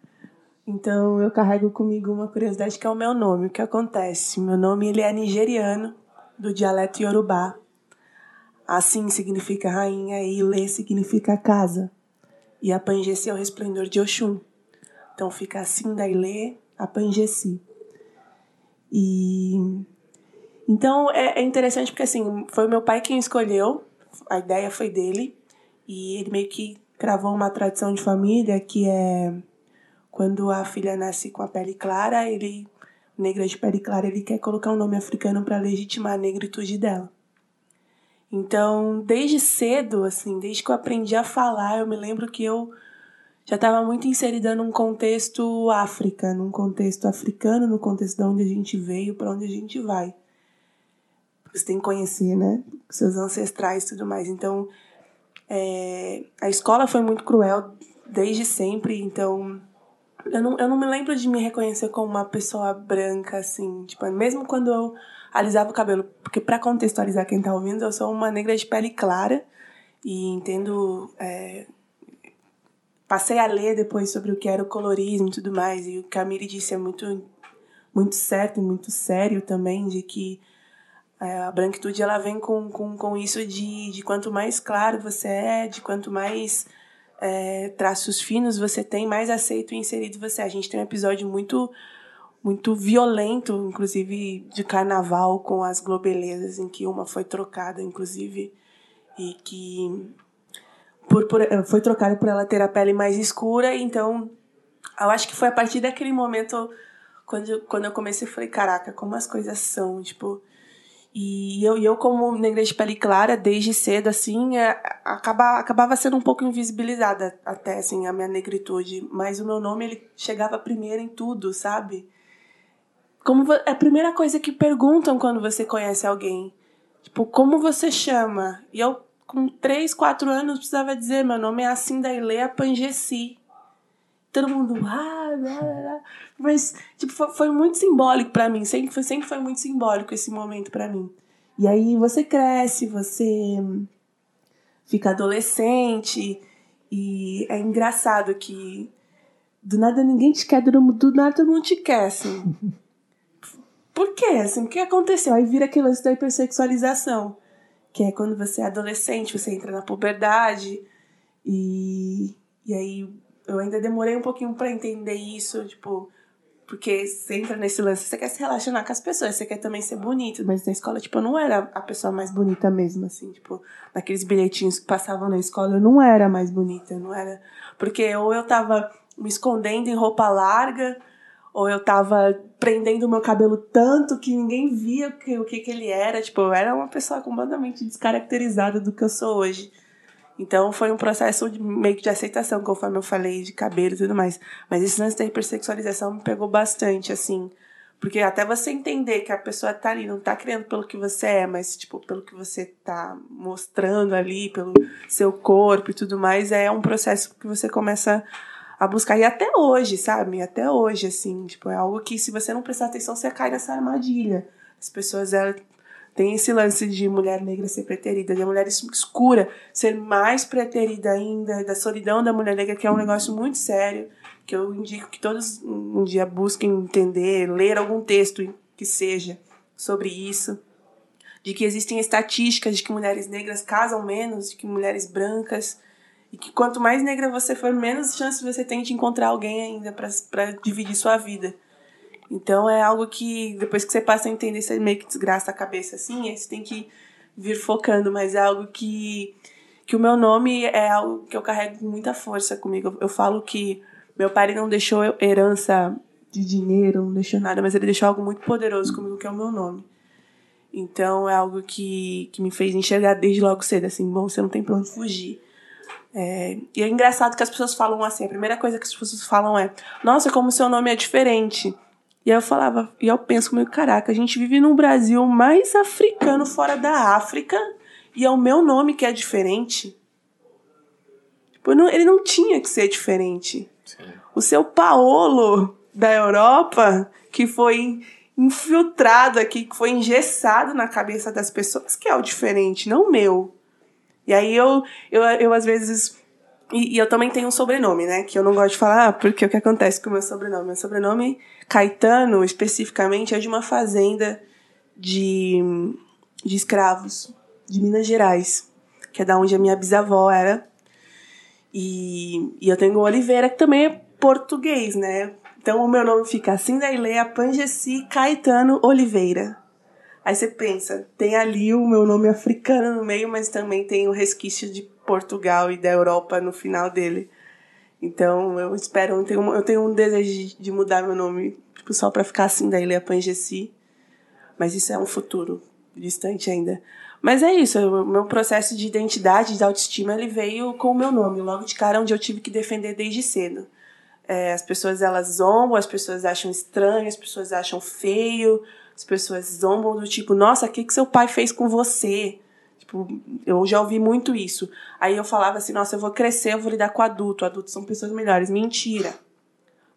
Então eu carrego comigo uma curiosidade que é o meu nome. O que acontece? Meu nome ele é nigeriano, do dialeto Yorubá. Assim significa rainha e Ilê significa casa. E a Pangesi é o resplendor de Oxum. Então fica assim da Ilê a Pangesi. E então é, é interessante porque assim, foi meu pai quem escolheu a ideia foi dele e ele meio que cravou uma tradição de família que é quando a filha nasce com a pele clara, ele negra de pele clara, ele quer colocar um nome africano para legitimar a negritude dela. Então, desde cedo, assim, desde que eu aprendi a falar, eu me lembro que eu já estava muito inserida num contexto África, num contexto africano, no contexto de onde a gente veio, para onde a gente vai você tem que conhecer, né? Seus ancestrais e tudo mais. Então, é, a escola foi muito cruel desde sempre, então eu não, eu não me lembro de me reconhecer como uma pessoa branca, assim, tipo, mesmo quando eu alisava o cabelo, porque para contextualizar quem tá ouvindo, eu sou uma negra de pele clara e entendo. É, passei a ler depois sobre o que era o colorismo e tudo mais, e o que a Miri disse é muito, muito certo e muito sério também, de que é, a branquitude ela vem com, com, com isso de, de quanto mais claro você é, de quanto mais é, traços finos você tem, mais aceito e inserido você é. A gente tem um episódio muito muito violento, inclusive de carnaval com as globelezas, em que uma foi trocada, inclusive, e que por, por, foi trocada por ela ter a pele mais escura. Então, eu acho que foi a partir daquele momento quando, quando eu comecei, eu falei, caraca, como as coisas são, tipo e eu, eu como negra de pele clara, desde cedo, assim, é, acaba, acabava sendo um pouco invisibilizada até, assim, a minha negritude. Mas o meu nome, ele chegava primeiro em tudo, sabe? Como é a primeira coisa que perguntam quando você conhece alguém. Tipo, como você chama? E eu, com 3, 4 anos, precisava dizer, meu nome é da Ilea Pangesi todo mundo, ah, blá, blá. mas tipo, foi, foi muito simbólico para mim, sempre foi, sempre foi muito simbólico esse momento para mim. E aí você cresce, você fica adolescente e é engraçado que do nada ninguém te quer, do nada todo mundo te quer, assim. Por quê? Assim, o que aconteceu? Aí vira aquele lance da hipersexualização, que é quando você é adolescente, você entra na puberdade e, e aí eu ainda demorei um pouquinho para entender isso, tipo, porque você entra nesse lance, você quer se relacionar com as pessoas, você quer também ser bonito, mas na escola, tipo, eu não era a pessoa mais bonita mesmo, assim, tipo, naqueles bilhetinhos que passavam na escola, eu não era mais bonita, eu não era. Porque ou eu tava me escondendo em roupa larga, ou eu tava prendendo o meu cabelo tanto que ninguém via o que, o que, que ele era, tipo, eu era uma pessoa completamente descaracterizada do que eu sou hoje. Então foi um processo de, meio que de aceitação, conforme eu falei, de cabelo e tudo mais. Mas esse lance da hipersexualização me pegou bastante, assim. Porque até você entender que a pessoa tá ali, não tá criando pelo que você é, mas, tipo, pelo que você tá mostrando ali, pelo seu corpo e tudo mais, é um processo que você começa a buscar. E até hoje, sabe? Até hoje, assim, tipo, é algo que se você não prestar atenção, você cai nessa armadilha. As pessoas, elas tem esse lance de mulher negra ser preterida, de mulher escura ser mais preterida ainda, da solidão da mulher negra, que é um negócio muito sério, que eu indico que todos um dia busquem entender, ler algum texto que seja sobre isso. De que existem estatísticas de que mulheres negras casam menos, de que mulheres brancas. E que quanto mais negra você for, menos chance você tem de encontrar alguém ainda para dividir sua vida. Então é algo que depois que você passa a entender, você meio que desgraça a cabeça assim, aí você tem que vir focando, mas é algo que que o meu nome é algo que eu carrego com muita força comigo. Eu falo que meu pai não deixou herança de dinheiro, não deixou nada, mas ele deixou algo muito poderoso comigo, que é o meu nome. Então é algo que, que me fez enxergar desde logo cedo, assim, bom, você não tem pra onde fugir. É, e é engraçado que as pessoas falam assim, a primeira coisa que as pessoas falam é, nossa, como seu nome é diferente. E eu falava, e eu penso comigo, caraca, a gente vive num Brasil mais africano fora da África, e é o meu nome que é diferente. Tipo, não, ele não tinha que ser diferente. Sim. O seu Paolo da Europa, que foi infiltrado aqui, que foi engessado na cabeça das pessoas, que é o diferente, não o meu. E aí eu, eu, eu às vezes. E, e, eu também tenho um sobrenome, né? Que eu não gosto de falar, porque o que acontece com o meu sobrenome? Meu sobrenome, Caetano, especificamente, é de uma fazenda de, de escravos, de Minas Gerais, que é da onde a minha bisavó era. E, e eu tenho Oliveira, que também é português, né? Então o meu nome fica Cindaileia Pangesi Caetano Oliveira. Aí você pensa, tem ali o meu nome africano no meio, mas também tem o resquício de Portugal e da Europa no final dele. Então eu espero, eu tenho, eu tenho um desejo de mudar meu nome, tipo, só para ficar assim da Ilha Pangesi. Mas isso é um futuro distante ainda. Mas é isso, o meu processo de identidade, de autoestima, ele veio com o meu nome, logo de cara, onde eu tive que defender desde cedo. É, as pessoas elas zombam, as pessoas acham estranho, as pessoas acham feio, as pessoas zombam do tipo, nossa, o que, que seu pai fez com você? Tipo, eu já ouvi muito isso. Aí eu falava assim, nossa, eu vou crescer, eu vou lidar com adulto, adultos são pessoas melhores. Mentira.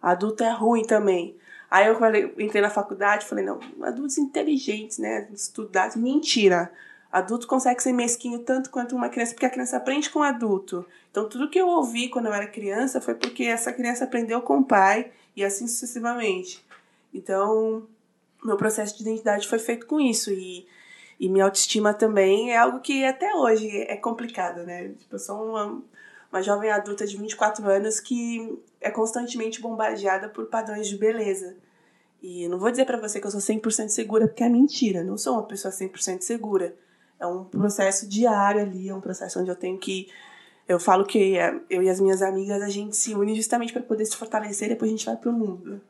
Adulto é ruim também. Aí eu falei, entrei na faculdade, falei, não, adultos inteligentes, né, estudados, mentira. Adulto consegue ser mesquinho tanto quanto uma criança, porque a criança aprende com o adulto. Então, tudo que eu ouvi quando eu era criança foi porque essa criança aprendeu com o pai e assim sucessivamente. Então, meu processo de identidade foi feito com isso. E, e minha autoestima também é algo que até hoje é complicado, né? Tipo, eu sou uma, uma jovem adulta de 24 anos que é constantemente bombardeada por padrões de beleza. E não vou dizer para você que eu sou 100% segura, porque é mentira. Não sou uma pessoa 100% segura. É um processo diário ali, é um processo onde eu tenho que. Eu falo que é, eu e as minhas amigas, a gente se une justamente para poder se fortalecer depois a gente vai pro mundo.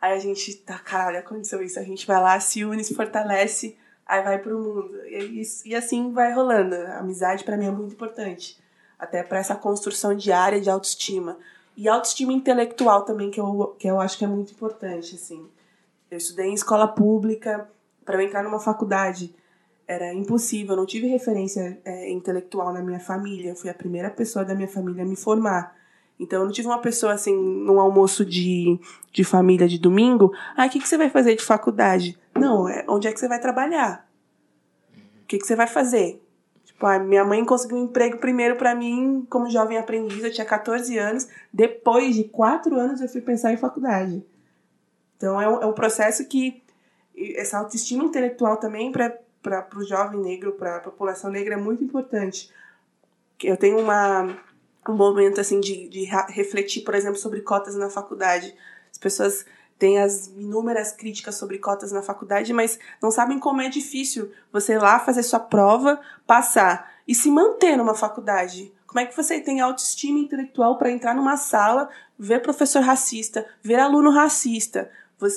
Aí a gente, tá, caralho, aconteceu isso. A gente vai lá, se une, se fortalece, aí vai pro mundo. E, e, e assim vai rolando. A amizade para mim é muito importante. Até para essa construção diária de autoestima. E autoestima intelectual também, que eu, que eu acho que é muito importante, assim. Eu estudei em escola pública, para eu entrar numa faculdade era impossível, eu não tive referência é, intelectual na minha família. Eu fui a primeira pessoa da minha família a me formar. Então, eu não tive uma pessoa assim, num almoço de, de família de domingo. Ah, o que, que você vai fazer de faculdade? Não, é onde é que você vai trabalhar? O que, que você vai fazer? Tipo, a minha mãe conseguiu um emprego primeiro para mim como jovem aprendiz, eu tinha 14 anos. Depois de quatro anos, eu fui pensar em faculdade. Então, é um, é um processo que essa autoestima intelectual também para o jovem negro, para a população negra, é muito importante. Eu tenho uma, um momento assim de, de refletir, por exemplo, sobre cotas na faculdade. As pessoas têm as inúmeras críticas sobre cotas na faculdade, mas não sabem como é difícil você ir lá fazer sua prova, passar e se manter numa faculdade. Como é que você tem autoestima intelectual para entrar numa sala, ver professor racista, ver aluno racista,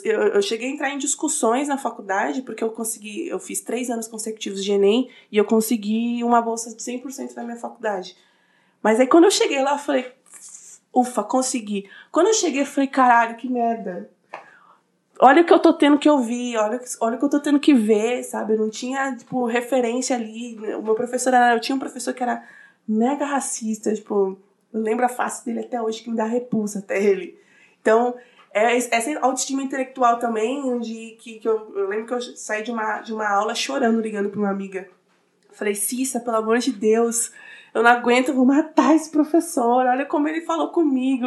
eu, cheguei a entrar em discussões na faculdade, porque eu consegui, eu fiz três anos consecutivos de Enem e eu consegui uma bolsa de 100% da minha faculdade. Mas aí quando eu cheguei lá, eu falei, ufa, consegui. Quando eu cheguei, eu falei, caralho, que merda. Olha o que eu tô tendo que ouvir, olha, olha o que eu tô tendo que ver, sabe? Eu não tinha, tipo, referência ali. O meu professor era. Eu tinha um professor que era mega racista, tipo, eu lembro a face dele até hoje que me dá repulsa até ele. Então, é essa autoestima intelectual também, onde que, que eu, eu, lembro que eu saí de uma, de uma aula chorando, ligando para uma amiga. falei, Cissa, pelo amor de Deus, eu não aguento, vou matar esse professor, olha como ele falou comigo.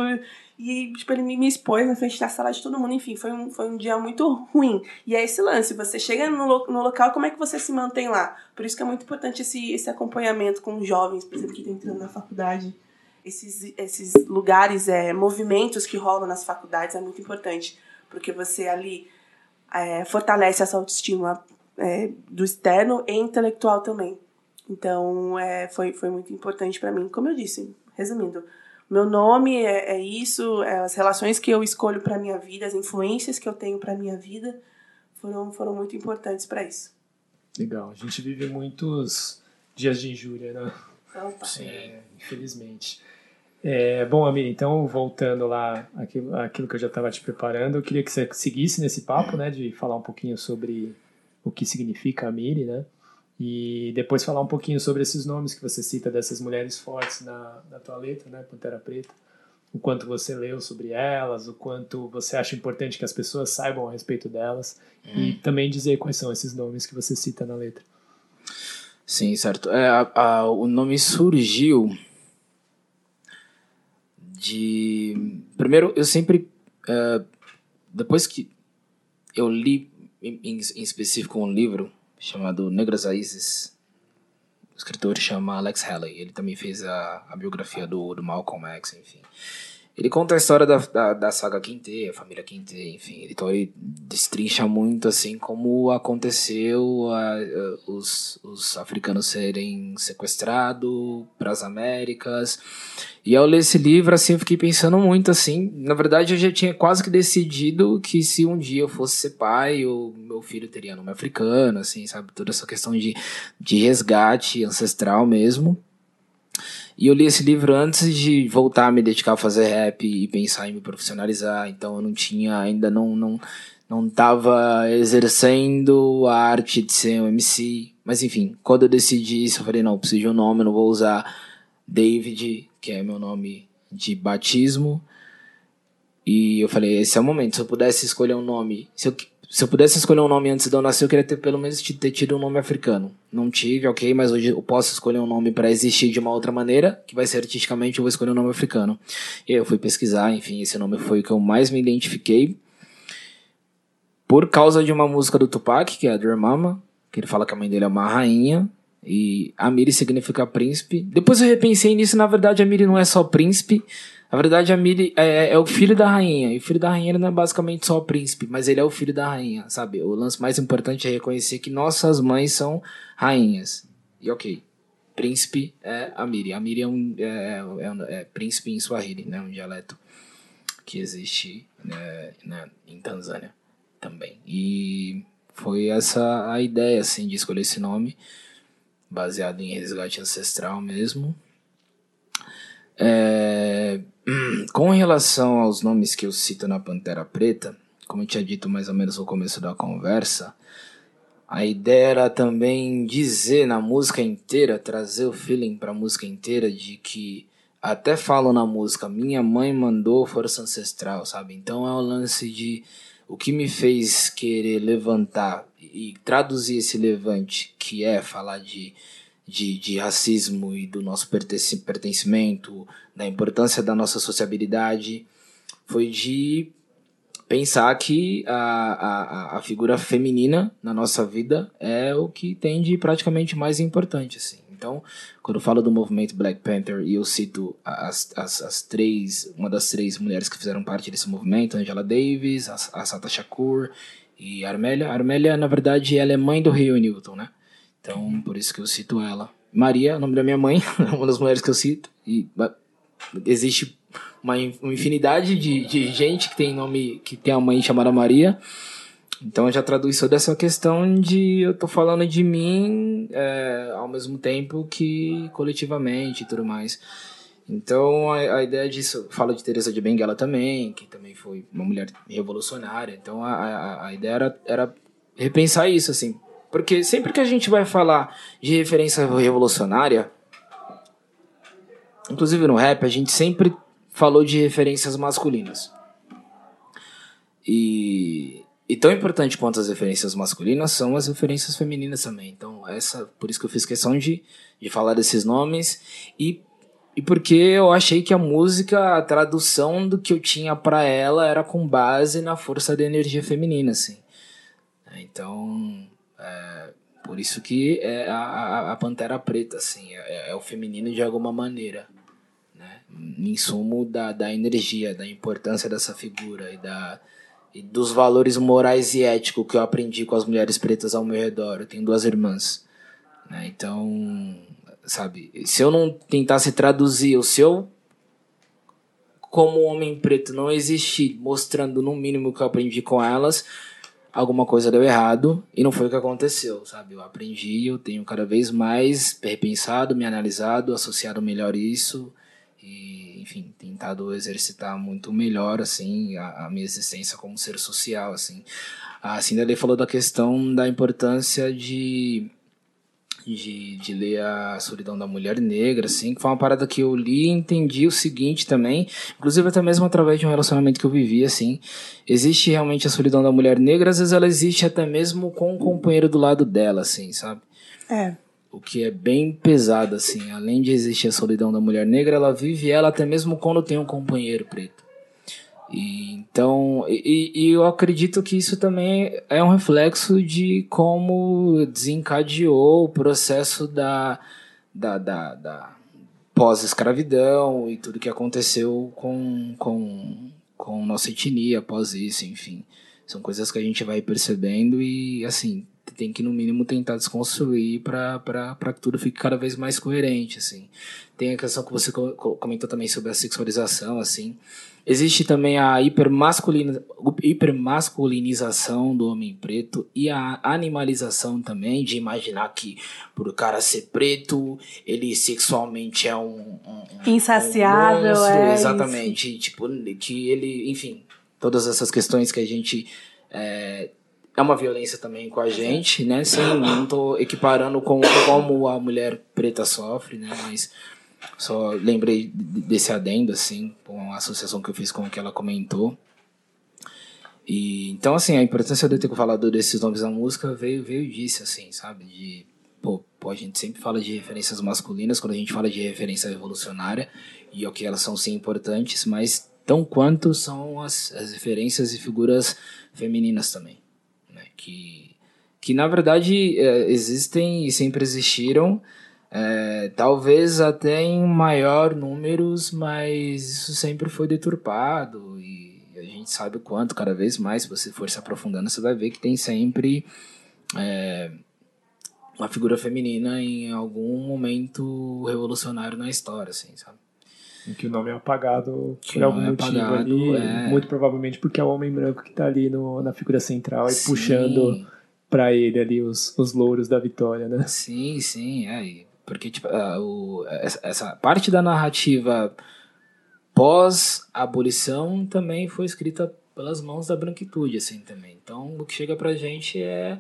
E, tipo, ele me, expôs na frente da sala de todo mundo. Enfim, foi um, foi um dia muito ruim. E é esse lance, você chega no, no local, como é que você se mantém lá? Por isso que é muito importante esse, esse acompanhamento com jovens, por exemplo, que estão entrando na faculdade esses, esses lugares, é, movimentos que rolam nas faculdades é muito importante, porque você ali é, fortalece essa autoestima é, do externo e intelectual também. Então, é, foi, foi muito importante para mim. Como eu disse, resumindo, meu nome é, é isso, é as relações que eu escolho para minha vida, as influências que eu tenho para minha vida foram, foram muito importantes para isso. Legal. A gente vive muitos dias de injúria, né? Opa. Sim. É, infelizmente. É, bom, Amir, então voltando lá aquilo, aquilo que eu já estava te preparando, eu queria que você seguisse nesse papo, né, de falar um pouquinho sobre o que significa Amiri, né, e depois falar um pouquinho sobre esses nomes que você cita dessas mulheres fortes na, na tua letra, né, Pantera Preta, o quanto você leu sobre elas, o quanto você acha importante que as pessoas saibam a respeito delas e também dizer quais são esses nomes que você cita na letra. Sim, certo. É, a- a- o nome surgiu de. Primeiro, eu sempre. é, depois que eu li em em específico um livro chamado Negras Raízes, o escritor chama Alex Haley. Ele também fez a, a biografia do, do Malcolm X, enfim. Ele conta a história da, da, da saga Quinte, a família Quinte, enfim. Então ele destrincha muito assim como aconteceu a- a- os, os africanos serem sequestrados para as Américas. E ao ler esse livro, assim, eu fiquei pensando muito assim. Na verdade, eu já tinha quase que decidido que se um dia eu fosse ser pai, o meu filho teria nome africano, assim, sabe? Toda essa questão de, de resgate ancestral mesmo. E eu li esse livro antes de voltar a me dedicar a fazer rap e pensar em me profissionalizar. Então eu não tinha, ainda não, não, não tava exercendo a arte de ser um MC. Mas enfim, quando eu decidi isso, eu falei, não, preciso de um nome, não vou usar David, que é meu nome de batismo. E eu falei, esse é o momento. Se eu pudesse escolher um nome, se eu, se eu pudesse escolher um nome antes de eu nascer, eu queria ter pelo menos ter tido um nome africano. Não tive, ok, mas hoje eu posso escolher um nome para existir de uma outra maneira, que vai ser artisticamente, eu vou escolher um nome africano. E eu fui pesquisar, enfim, esse nome foi o que eu mais me identifiquei. Por causa de uma música do Tupac, que é a Dear Mama, que ele fala que a mãe dele é uma rainha, e Amiri significa príncipe. Depois eu repensei nisso, na verdade, Amiri não é só príncipe. Na verdade, Amiri é, é o filho da rainha. E o filho da rainha não é basicamente só o príncipe, mas ele é o filho da rainha, sabe? O lance mais importante é reconhecer que nossas mães são rainhas. E ok, príncipe é Amiri. Amiri é um é, é, um- é príncipe em Swahili, né? Um dialeto que existe né, né, em Tanzânia também. E foi essa a ideia, assim, de escolher esse nome baseado em resgate ancestral mesmo. É, com relação aos nomes que eu cito na Pantera Preta, como eu tinha dito mais ou menos no começo da conversa, a ideia era também dizer na música inteira, trazer o feeling para a música inteira de que até falo na música, minha mãe mandou força ancestral, sabe? Então é o lance de o que me fez querer levantar e traduzir esse levante, que é falar de, de, de racismo e do nosso pertencimento, da importância da nossa sociabilidade, foi de pensar que a, a, a figura feminina na nossa vida é o que tem de praticamente mais importante, assim. Então, quando eu falo do movimento Black Panther e eu cito as, as, as três, uma das três mulheres que fizeram parte desse movimento, Angela Davis, a, a Sata Shakur e a Armélia. A Armélia, na verdade, ela é mãe do Rio Newton, né? Então, por isso que eu cito ela. Maria, é nome da minha mãe, uma das mulheres que eu cito. E ba- existe uma infinidade de, de gente que tem nome, que tem a mãe chamada Maria. Então eu já traduz toda essa questão de eu tô falando de mim é, ao mesmo tempo que coletivamente e tudo mais. Então a, a ideia disso, fala de Teresa de Benguela também, que também foi uma mulher revolucionária. Então a, a, a ideia era, era repensar isso, assim. Porque sempre que a gente vai falar de referência revolucionária, inclusive no rap, a gente sempre falou de referências masculinas. E, e tão importante quanto as referências masculinas são as referências femininas também. Então, essa, por isso que eu fiz questão de, de falar desses nomes e, e porque eu achei que a música, a tradução do que eu tinha para ela era com base na força da energia feminina, assim. Então, é, por isso que é a, a, Pantera Preta, assim, é, é o feminino de alguma maneira né? em sumo da, da energia, da importância dessa figura e, da, e dos valores morais e éticos que eu aprendi com as mulheres pretas ao meu redor. Eu tenho duas irmãs. Né? Então, sabe, se eu não tentasse traduzir, ou se eu, como homem preto, não existir mostrando no mínimo o que eu aprendi com elas, alguma coisa deu errado e não foi o que aconteceu, sabe? Eu aprendi, eu tenho cada vez mais repensado, me analisado, associado melhor isso e, enfim, tentado exercitar muito melhor, assim, a, a minha existência como ser social, assim. A Cinderela falou da questão da importância de de, de ler a Solidão da Mulher Negra, assim, que foi uma parada que eu li e entendi o seguinte também, inclusive até mesmo através de um relacionamento que eu vivi, assim, existe realmente a solidão da mulher negra, às vezes ela existe até mesmo com um companheiro do lado dela, assim, sabe? É. O que é bem pesado, assim, além de existir a solidão da mulher negra, ela vive ela até mesmo quando tem um companheiro preto. Então, e, e, eu acredito que isso também é um reflexo de como desencadeou o processo da, da, da, da pós-escravidão e tudo que aconteceu com, com, com nossa etnia após isso, enfim. São coisas que a gente vai percebendo e, assim, tem que, no mínimo, tentar desconstruir para que tudo fique cada vez mais coerente, assim. Tem a questão que você comentou também sobre a sexualização, assim. Existe também a hipermasculinização do homem preto e a animalização também, de imaginar que por o cara ser preto, ele sexualmente é um. um Insaciável, um monstro, é. Exatamente. Isso. Tipo, que ele. Enfim, todas essas questões que a gente. É, é uma violência também com a gente, né? Sim, não tô equiparando com como a mulher preta sofre, né? Mas só lembrei desse adendo, assim, com uma associação que eu fiz com o que ela comentou. E, então, assim, a importância de eu ter falado desses nomes da música veio, veio disso, assim, sabe? De, pô, pô, a gente sempre fala de referências masculinas quando a gente fala de referência revolucionária, e ok, elas são sim importantes, mas tão quanto são as, as referências e figuras femininas também? Que, que na verdade é, existem e sempre existiram, é, talvez até em maior números, mas isso sempre foi deturpado e a gente sabe o quanto, cada vez mais, se você for se aprofundando, você vai ver que tem sempre é, uma figura feminina em algum momento revolucionário na história, assim, sabe? Em que o nome é apagado que por algum é motivo apagado, ali, é... muito provavelmente porque é o homem branco que está ali no, na figura central e puxando para ele ali os, os louros da vitória, né? Sim, sim, é. Porque tipo, uh, o, essa parte da narrativa pós-abolição também foi escrita pelas mãos da branquitude, assim, também. Então, o que chega pra gente é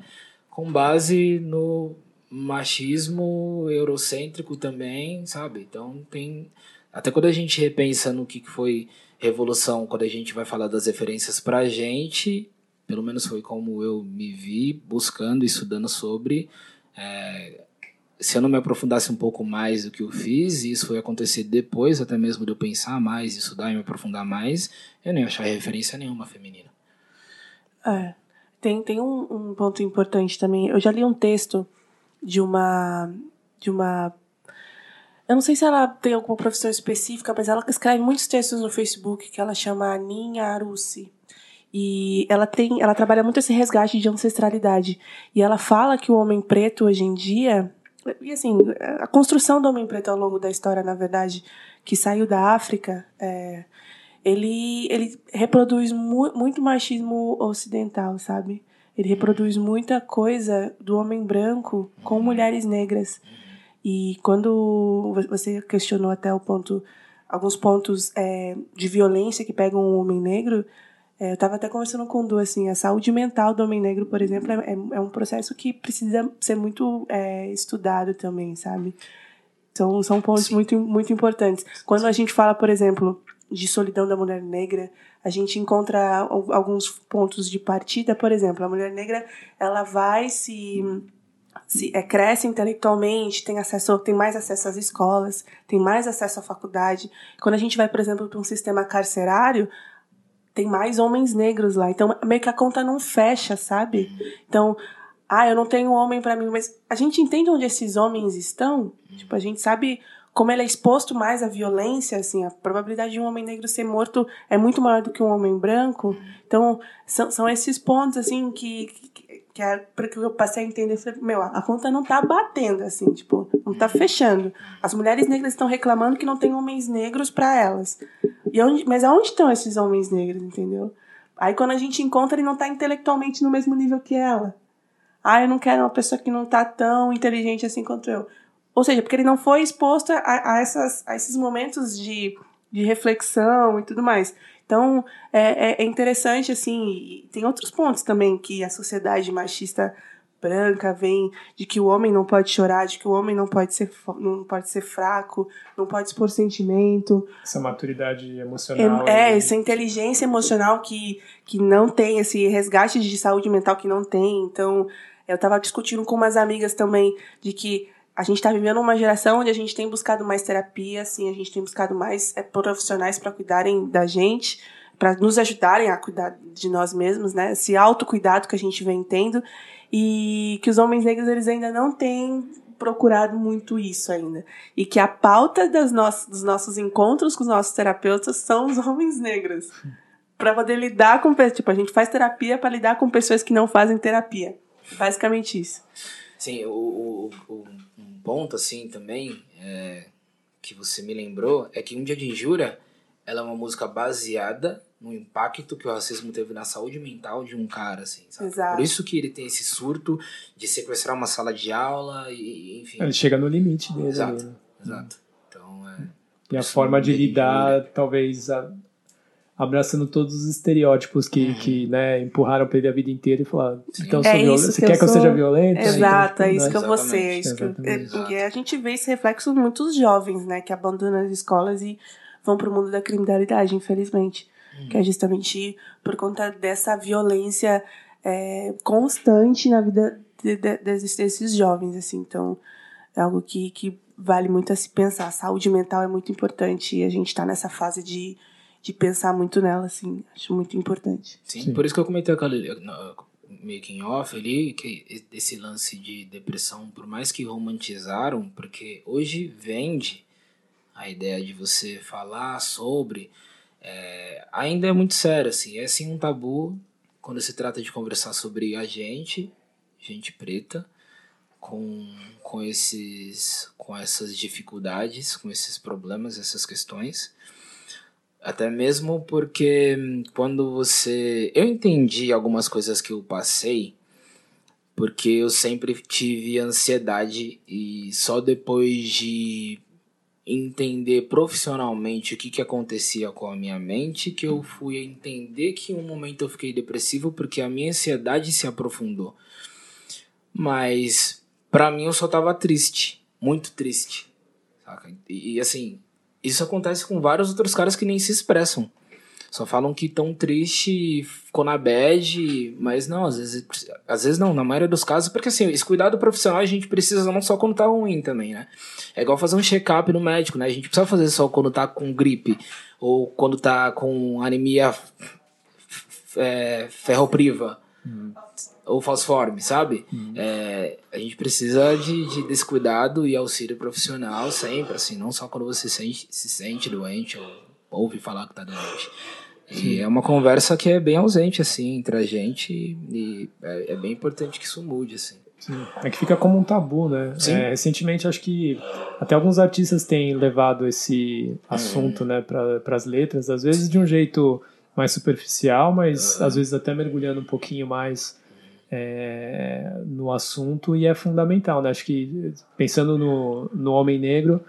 com base no machismo eurocêntrico também, sabe? Então, tem... Até quando a gente repensa no que foi revolução, quando a gente vai falar das referências pra gente, pelo menos foi como eu me vi buscando, estudando sobre... É, se eu não me aprofundasse um pouco mais do que eu fiz, e isso foi acontecer depois, até mesmo de eu pensar mais, estudar e me aprofundar mais, eu nem achar referência nenhuma feminina. É. Tem, tem um, um ponto importante também. Eu já li um texto de uma. de uma. Eu não sei se ela tem alguma profissão específica, mas ela escreve muitos textos no Facebook que ela chama Aninha Arusi. E ela tem, ela trabalha muito esse resgate de ancestralidade. E ela fala que o homem preto hoje em dia, e assim, a construção do homem preto ao longo da história, na verdade, que saiu da África, é, ele, ele reproduz mu muito machismo ocidental, sabe? Ele reproduz muita coisa do homem branco com mulheres negras. E quando você questionou até o ponto, alguns pontos é, de violência que pegam o homem negro, é, eu estava até conversando com o Du, assim, a saúde mental do homem negro, por exemplo, é, é um processo que precisa ser muito é, estudado também, sabe? Então, são pontos muito, muito importantes. Quando a gente fala, por exemplo, de solidão da mulher negra, a gente encontra alguns pontos de partida, por exemplo, a mulher negra, ela vai se se, é, cresce intelectualmente, tem acesso, tem mais acesso às escolas, tem mais acesso à faculdade. Quando a gente vai, por exemplo, para um sistema carcerário, tem mais homens negros lá. Então, meio que a conta não fecha, sabe? Então, ah, eu não tenho homem para mim, mas a gente entende onde esses homens estão? Tipo, a gente sabe como ele é exposto mais à violência, assim, a probabilidade de um homem negro ser morto é muito maior do que um homem branco. Então, são, são esses pontos, assim, que, que, que é para que eu passei a entender. Falei, meu, a conta não tá batendo, assim, tipo, não tá fechando. As mulheres negras estão reclamando que não tem homens negros para elas. E onde, mas aonde estão esses homens negros, entendeu? Aí quando a gente encontra, ele não tá intelectualmente no mesmo nível que ela. Ah, eu não quero uma pessoa que não tá tão inteligente assim quanto eu. Ou seja, porque ele não foi exposto a, a, essas, a esses momentos de, de reflexão e tudo mais. Então, é, é, é interessante, assim, tem outros pontos também que a sociedade machista branca vem de que o homem não pode chorar, de que o homem não pode ser, não pode ser fraco, não pode expor sentimento. Essa maturidade emocional. É, é, essa inteligência emocional que, que não tem, esse resgate de saúde mental que não tem. Então, eu estava discutindo com umas amigas também de que a gente está vivendo uma geração onde a gente tem buscado mais terapia, assim, a gente tem buscado mais é, profissionais para cuidarem da gente, para nos ajudarem a cuidar de nós mesmos, né? Esse autocuidado que a gente vem tendo e que os homens negros eles ainda não têm procurado muito isso ainda. E que a pauta das no dos nossos encontros com os nossos terapeutas são os homens negros. Para poder lidar com. Tipo, a gente faz terapia para lidar com pessoas que não fazem terapia. Basicamente isso. Sim, o, o, o ponto assim também é, que você me lembrou é que Um Dia de Injúria ela é uma música baseada no impacto que o racismo teve na saúde mental de um cara, assim, sabe? Exato. Por isso que ele tem esse surto de sequestrar uma sala de aula e, enfim. Ele chega no limite dele. Exato, ali, né? exato. Então, é... E a forma de lidar, talvez, a, abraçando todos os estereótipos que, Uhum. que né, empurraram pra ele a vida inteira e falaram, Sim. então É sou violento, isso você que quer eu que eu sou- seja violento? Exato, é Então, isso né? que eu vou ser. É Exatamente, isso que eu, é, a gente vê esse reflexo em muitos jovens, né, que abandonam as escolas e vão pro mundo da criminalidade, infelizmente. Que é justamente por conta dessa violência é, constante na vida de- de- desses, desses jovens, assim. Então, é algo que, que vale muito a se pensar. A saúde mental é muito importante e a gente tá nessa fase de, de pensar muito nela, assim. Acho muito importante. Sim, Sim. por isso que eu comentei aquele no making off ali, que esse lance de depressão, por mais que romantizaram, porque hoje vende a ideia de você falar sobre, é, ainda é muito sério, assim, é sim um tabu quando se trata de conversar sobre a gente, gente preta, com, com, esses, com essas dificuldades, com esses problemas, essas questões. Até mesmo porque hum, quando você. Eu entendi algumas coisas que eu passei, porque eu sempre tive ansiedade e só depois de entender profissionalmente o que, que acontecia com a minha mente que eu fui entender que em um momento eu fiquei depressivo porque a minha ansiedade se aprofundou. Mas pra mim eu só tava triste, muito triste. Saca? E, e, assim, isso acontece com vários outros caras que nem se expressam. Só falam que tão triste, ficou na bad, mas não, às vezes, às vezes não, na maioria dos casos, porque assim, esse cuidado profissional a gente precisa não só quando tá ruim também, né? É igual fazer um check-up no médico, né? A gente precisa fazer só quando tá com gripe, ou quando tá com anemia é, ferropriva, ou falciforme, sabe? É, a gente precisa de, de desse cuidado e auxílio profissional sempre, assim, não só quando você sente, se sente doente ou ouve falar que tá doente. E é uma conversa que é bem ausente, assim, entre a gente e é, é bem importante que isso mude, assim. Sim. É que fica como um tabu, né? Sim. É, recentemente, acho que até alguns artistas têm levado esse assunto né, para as letras, às vezes de um jeito mais superficial, mas às vezes até mergulhando um pouquinho mais é, no assunto, e é fundamental, né? Acho que pensando no, no homem negro,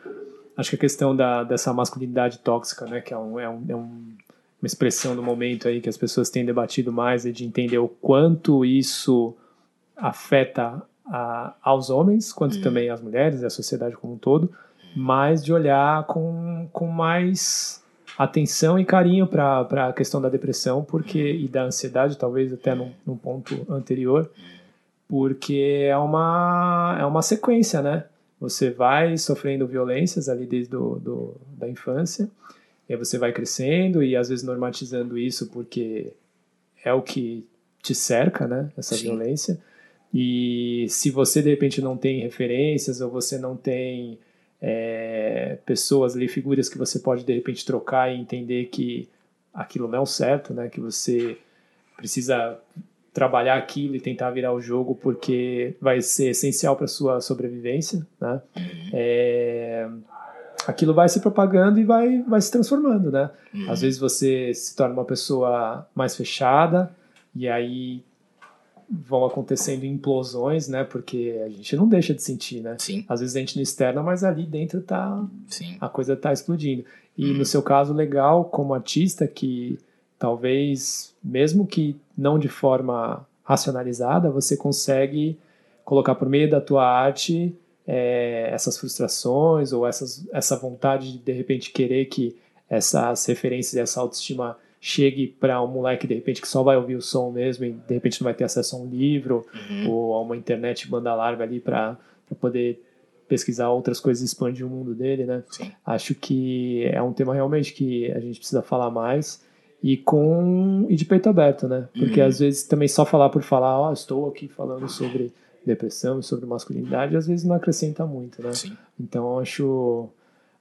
acho que a questão da, dessa masculinidade tóxica, né, que é, um, é, um, é um- uma expressão do momento aí que as pessoas têm debatido mais, é de entender o quanto isso afeta a, aos homens, quanto também às mulheres e à sociedade como um todo, mas de olhar com, com mais atenção e carinho para a questão da depressão porque e da ansiedade, talvez até num, num ponto anterior, porque é uma, é uma sequência, né? Você vai sofrendo violências ali desde do, do, da infância, e aí você vai crescendo e às vezes normatizando isso porque é o que te cerca, né? Essa Sim. violência. E se você de repente não tem referências ou você não tem é, pessoas ali, figuras que você pode de repente trocar e entender que aquilo não é o certo, né? Que você precisa trabalhar aquilo e tentar virar o jogo porque vai ser essencial para sua sobrevivência, né? É, aquilo vai se propagando e vai, vai se transformando, né? Uhum. Às vezes você se torna uma pessoa mais fechada e aí vão acontecendo implosões, né? Porque a gente não deixa de sentir, né? Sim, Às vezes a gente não externa, mas ali dentro tá sim. a coisa tá explodindo. E Uhum. no seu caso, legal como artista que talvez, mesmo que não de forma racionalizada, você consegue colocar por meio da tua arte é, essas frustrações ou essas, essa vontade de de repente querer que essas referências e essa autoestima chegue para um moleque de repente que só vai ouvir o som mesmo e de repente não vai ter acesso a um livro Uhum. ou a uma internet banda larga ali para poder pesquisar outras coisas e expandir o mundo dele, né? Sim. Acho que é um tema realmente que a gente precisa falar mais e com e de peito aberto, né? Porque Uhum. às vezes também só falar por falar, ó, estou aqui falando sobre depressão e sobre masculinidade, às vezes não acrescenta muito, né? Sim. Então acho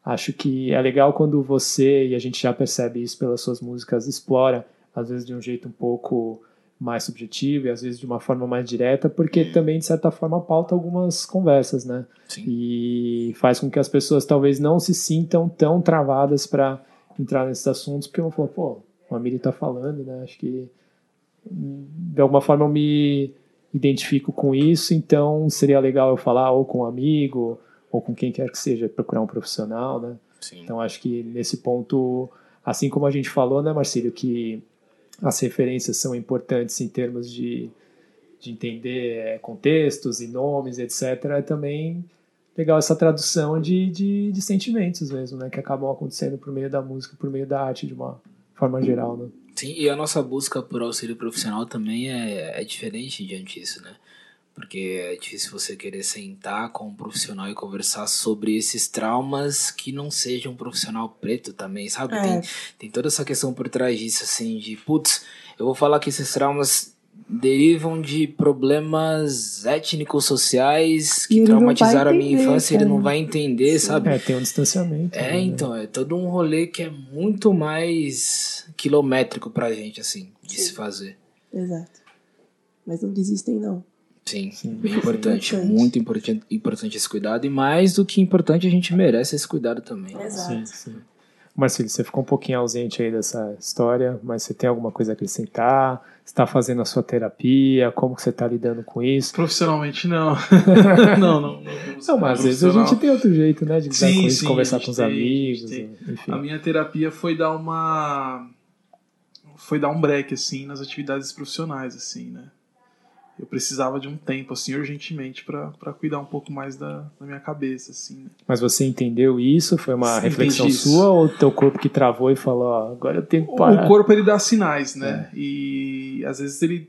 acho que é legal quando você e a gente já percebe isso pelas suas músicas explora às vezes de um jeito um pouco mais subjetivo e às vezes de uma forma mais direta, porque também de certa forma pauta algumas conversas, né? Sim. E faz com que as pessoas talvez não se sintam tão travadas para entrar nesses assuntos, porque vão falar, pô, o Amiri tá falando, né? Acho que de alguma forma eu me identifico com isso, então seria legal eu falar ou com um amigo ou com quem quer que seja, procurar um profissional, né? Sim. Então acho que nesse ponto, assim como a gente falou, né, Marcílio, que as referências são importantes em termos de, de entender é, contextos e nomes, etc., é também legal essa tradução de, de, de sentimentos mesmo, né, que acabam acontecendo por meio da música, por meio da arte de uma forma geral, né? Sim, e a nossa busca por auxílio profissional também é, é diferente diante disso, né? Porque é difícil você querer sentar com um profissional e conversar sobre esses traumas que não seja um profissional preto também, sabe? É. Tem, tem toda essa questão por trás disso, assim, de putz, eu vou falar que esses traumas derivam de problemas étnico-sociais E que traumatizaram a minha infância, ele não cara. vai entender, sabe? É, tem um distanciamento. É, né? então, é todo um rolê que é muito mais quilométrico pra gente, assim, de se fazer. Exato. Mas não desistem, não. Sim, Sim. bem importante. Importante. Muito importante, importante esse cuidado. E mais do que importante, a gente merece esse cuidado também. Exato. Sim, você ficou um pouquinho ausente aí dessa história, mas você tem alguma coisa a acrescentar? Você está fazendo a sua terapia? Como que você está lidando com isso? Profissionalmente, não. não, não. Não, Não, mas às vezes a gente tem outro jeito, né? De lidar Sim, com isso, sim, conversar a com os tem, a amigos, gente enfim. A minha terapia foi dar uma. Foi dar um break, assim, nas atividades profissionais, assim, né? Eu precisava de um tempo, assim, urgentemente, pra cuidar um pouco mais da, da minha cabeça, assim, né? Mas você entendeu isso? Foi uma Sim, reflexão sua ou teu corpo que travou e falou, ó, agora eu tenho que parar? O corpo, ele dá sinais, né? E às vezes ele,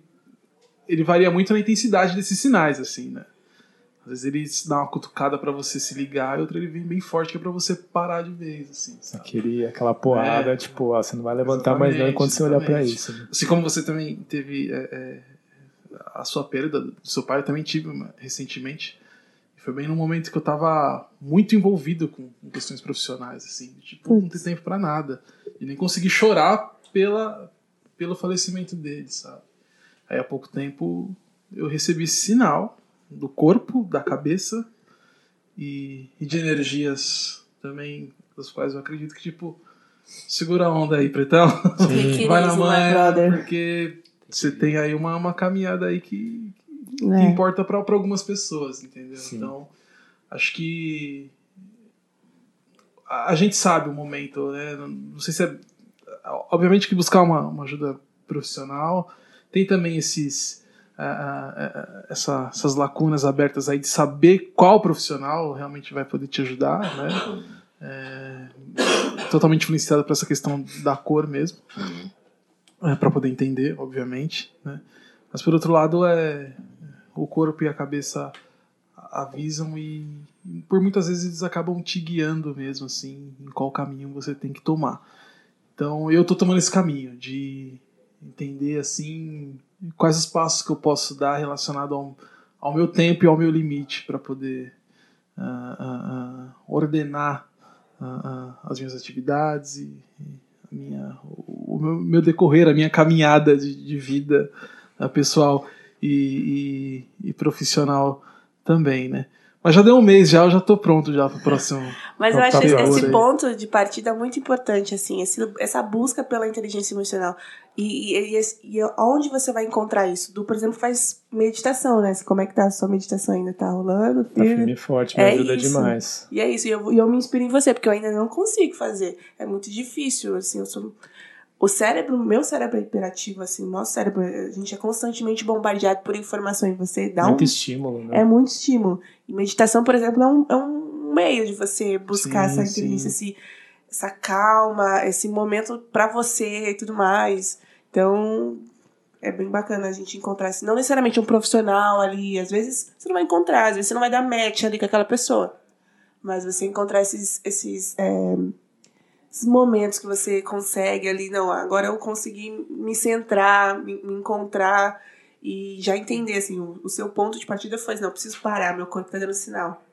ele varia muito na intensidade desses sinais, assim, né? Às vezes ele dá uma cutucada pra você se ligar e outra ele vem bem forte que é pra você parar de vez, assim, sabe? Aquele, aquela porrada, É. tipo, ó, você não vai levantar mais não enquanto você olhar exatamente. isso. né? Assim como você também teve é, é, a sua perda do seu pai, eu também tive uma, recentemente. E foi bem no momento que eu tava muito envolvido com, com questões profissionais, assim. Tipo, não ter tempo pra nada. E nem consegui chorar pela, pelo falecimento dele, sabe? Aí há pouco tempo eu recebi esse sinal do corpo, da cabeça e, e de energias também, das quais eu acredito que, tipo, segura a onda aí, pretão. Vai na manhã, brother. porque você tem aí uma, uma caminhada aí que, que É. importa pra algumas pessoas, entendeu? Sim. Então, acho que a, a gente sabe o momento, né? Não- Não sei se é. Obviamente que buscar uma, uma ajuda profissional tem também esses. ah, ah, ah, essa- essas lacunas abertas aí de saber qual profissional realmente vai poder te ajudar, né? É, totalmente influenciado por essa questão da cor mesmo Uhum. Para poder entender, obviamente, né? Mas por outro lado é o corpo e a cabeça avisam e por muitas vezes eles acabam te guiando mesmo assim em qual caminho você tem que tomar. Então eu tô tomando esse caminho de entender assim quais os passos que eu posso dar relacionado ao, ao meu tempo e ao meu limite para poder ah, ah, ah, ordenar as minhas atividades e, e minha, o meu, meu decorrer, a minha caminhada de, de vida ah, pessoal e, e- e profissional também, né? Mas já deu um mês já, eu já tô pronto já pro próximo. Mas eu Então, acho esse, aí. ponto de partida muito importante, assim, esse- essa busca pela inteligência emocional. E, e, e, e onde você vai encontrar isso? Du, por exemplo, faz meditação, né? Como é que tá a sua meditação ainda? Tá rolando? Tá Firme? e forte, me É ajuda isso. demais. E é isso, e eu, eu me inspiro em você, porque eu ainda não consigo fazer. É muito difícil, assim, eu sou... O cérebro, meu cérebro é hiperativo, assim, nosso cérebro, a gente é constantemente bombardeado por informação e você dá Muito um estímulo, né? é muito estímulo. E meditação, por exemplo, é um, é um meio de você buscar Sim, essa sim. esse, essa calma, esse momento pra você e tudo mais. Então, é bem bacana a gente encontrar, assim, não necessariamente um profissional ali, às vezes você não vai encontrar, às vezes você não vai dar match ali com aquela pessoa. Mas você encontrar esses, esses, é, esses momentos que você consegue ali, não, agora eu consegui me centrar, me, me encontrar e já entender, assim, o, o seu ponto de partida foi, não, preciso parar, meu corpo tá dando sinal.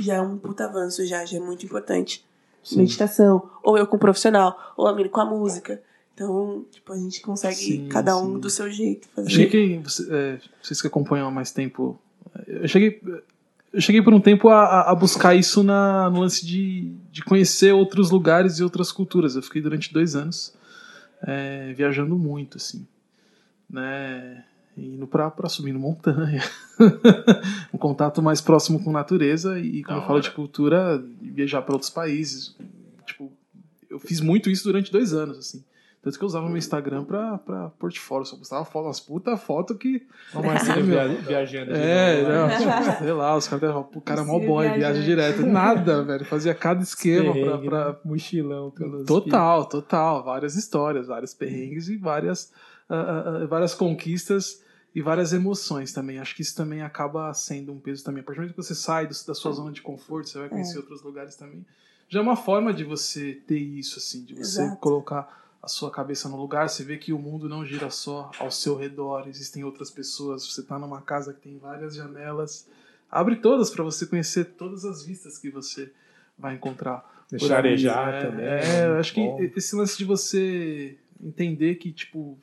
Já é um puta avanço, já, já é muito importante. Sim. Meditação, ou eu com o profissional, ou a com a música. Então, tipo, a gente consegue, Sim, cada um sim. do seu jeito, fazer. Eu cheguei, você- é, vocês que acompanham há mais tempo, eu cheguei, eu cheguei por um tempo a, a- a buscar isso na, no lance de, de conhecer outros lugares e outras culturas. Eu fiquei durante dois anos é, viajando muito, assim, né, indo pra, pra subindo montanha, um contato mais próximo com natureza e quando eu falo de cultura, viajar para outros países, tipo, eu fiz muito isso durante dois anos, assim. Tanto que eu usava meu Instagram pra, pra portfólio, só postava foto, umas puta foto que. O Marcelo meu. via- viajando. de É, novo, não, né? tipo, sei lá, os caras o cara é mó boy, viaja- viaja direto. Nada, velho. Fazia cada esquema pra. Perrengue, pra- né? Mochilão pelos. Total, total. Várias histórias, vários perrengues e várias, ah, ah, várias conquistas e várias emoções também. Acho que isso também acaba sendo um peso também. A partir do momento que você sai do- da sua zona de conforto, você vai conhecer outros lugares também. Já é uma forma de você ter isso, assim, de você Exato. colocar a sua cabeça no lugar, você vê que o mundo não gira só ao seu redor, existem outras pessoas, você está numa casa que tem várias janelas, abre todas para você conhecer todas as vistas que você vai encontrar. Deixar arejar né? também. É, eu acho bom. que esse lance de você entender que, tipo,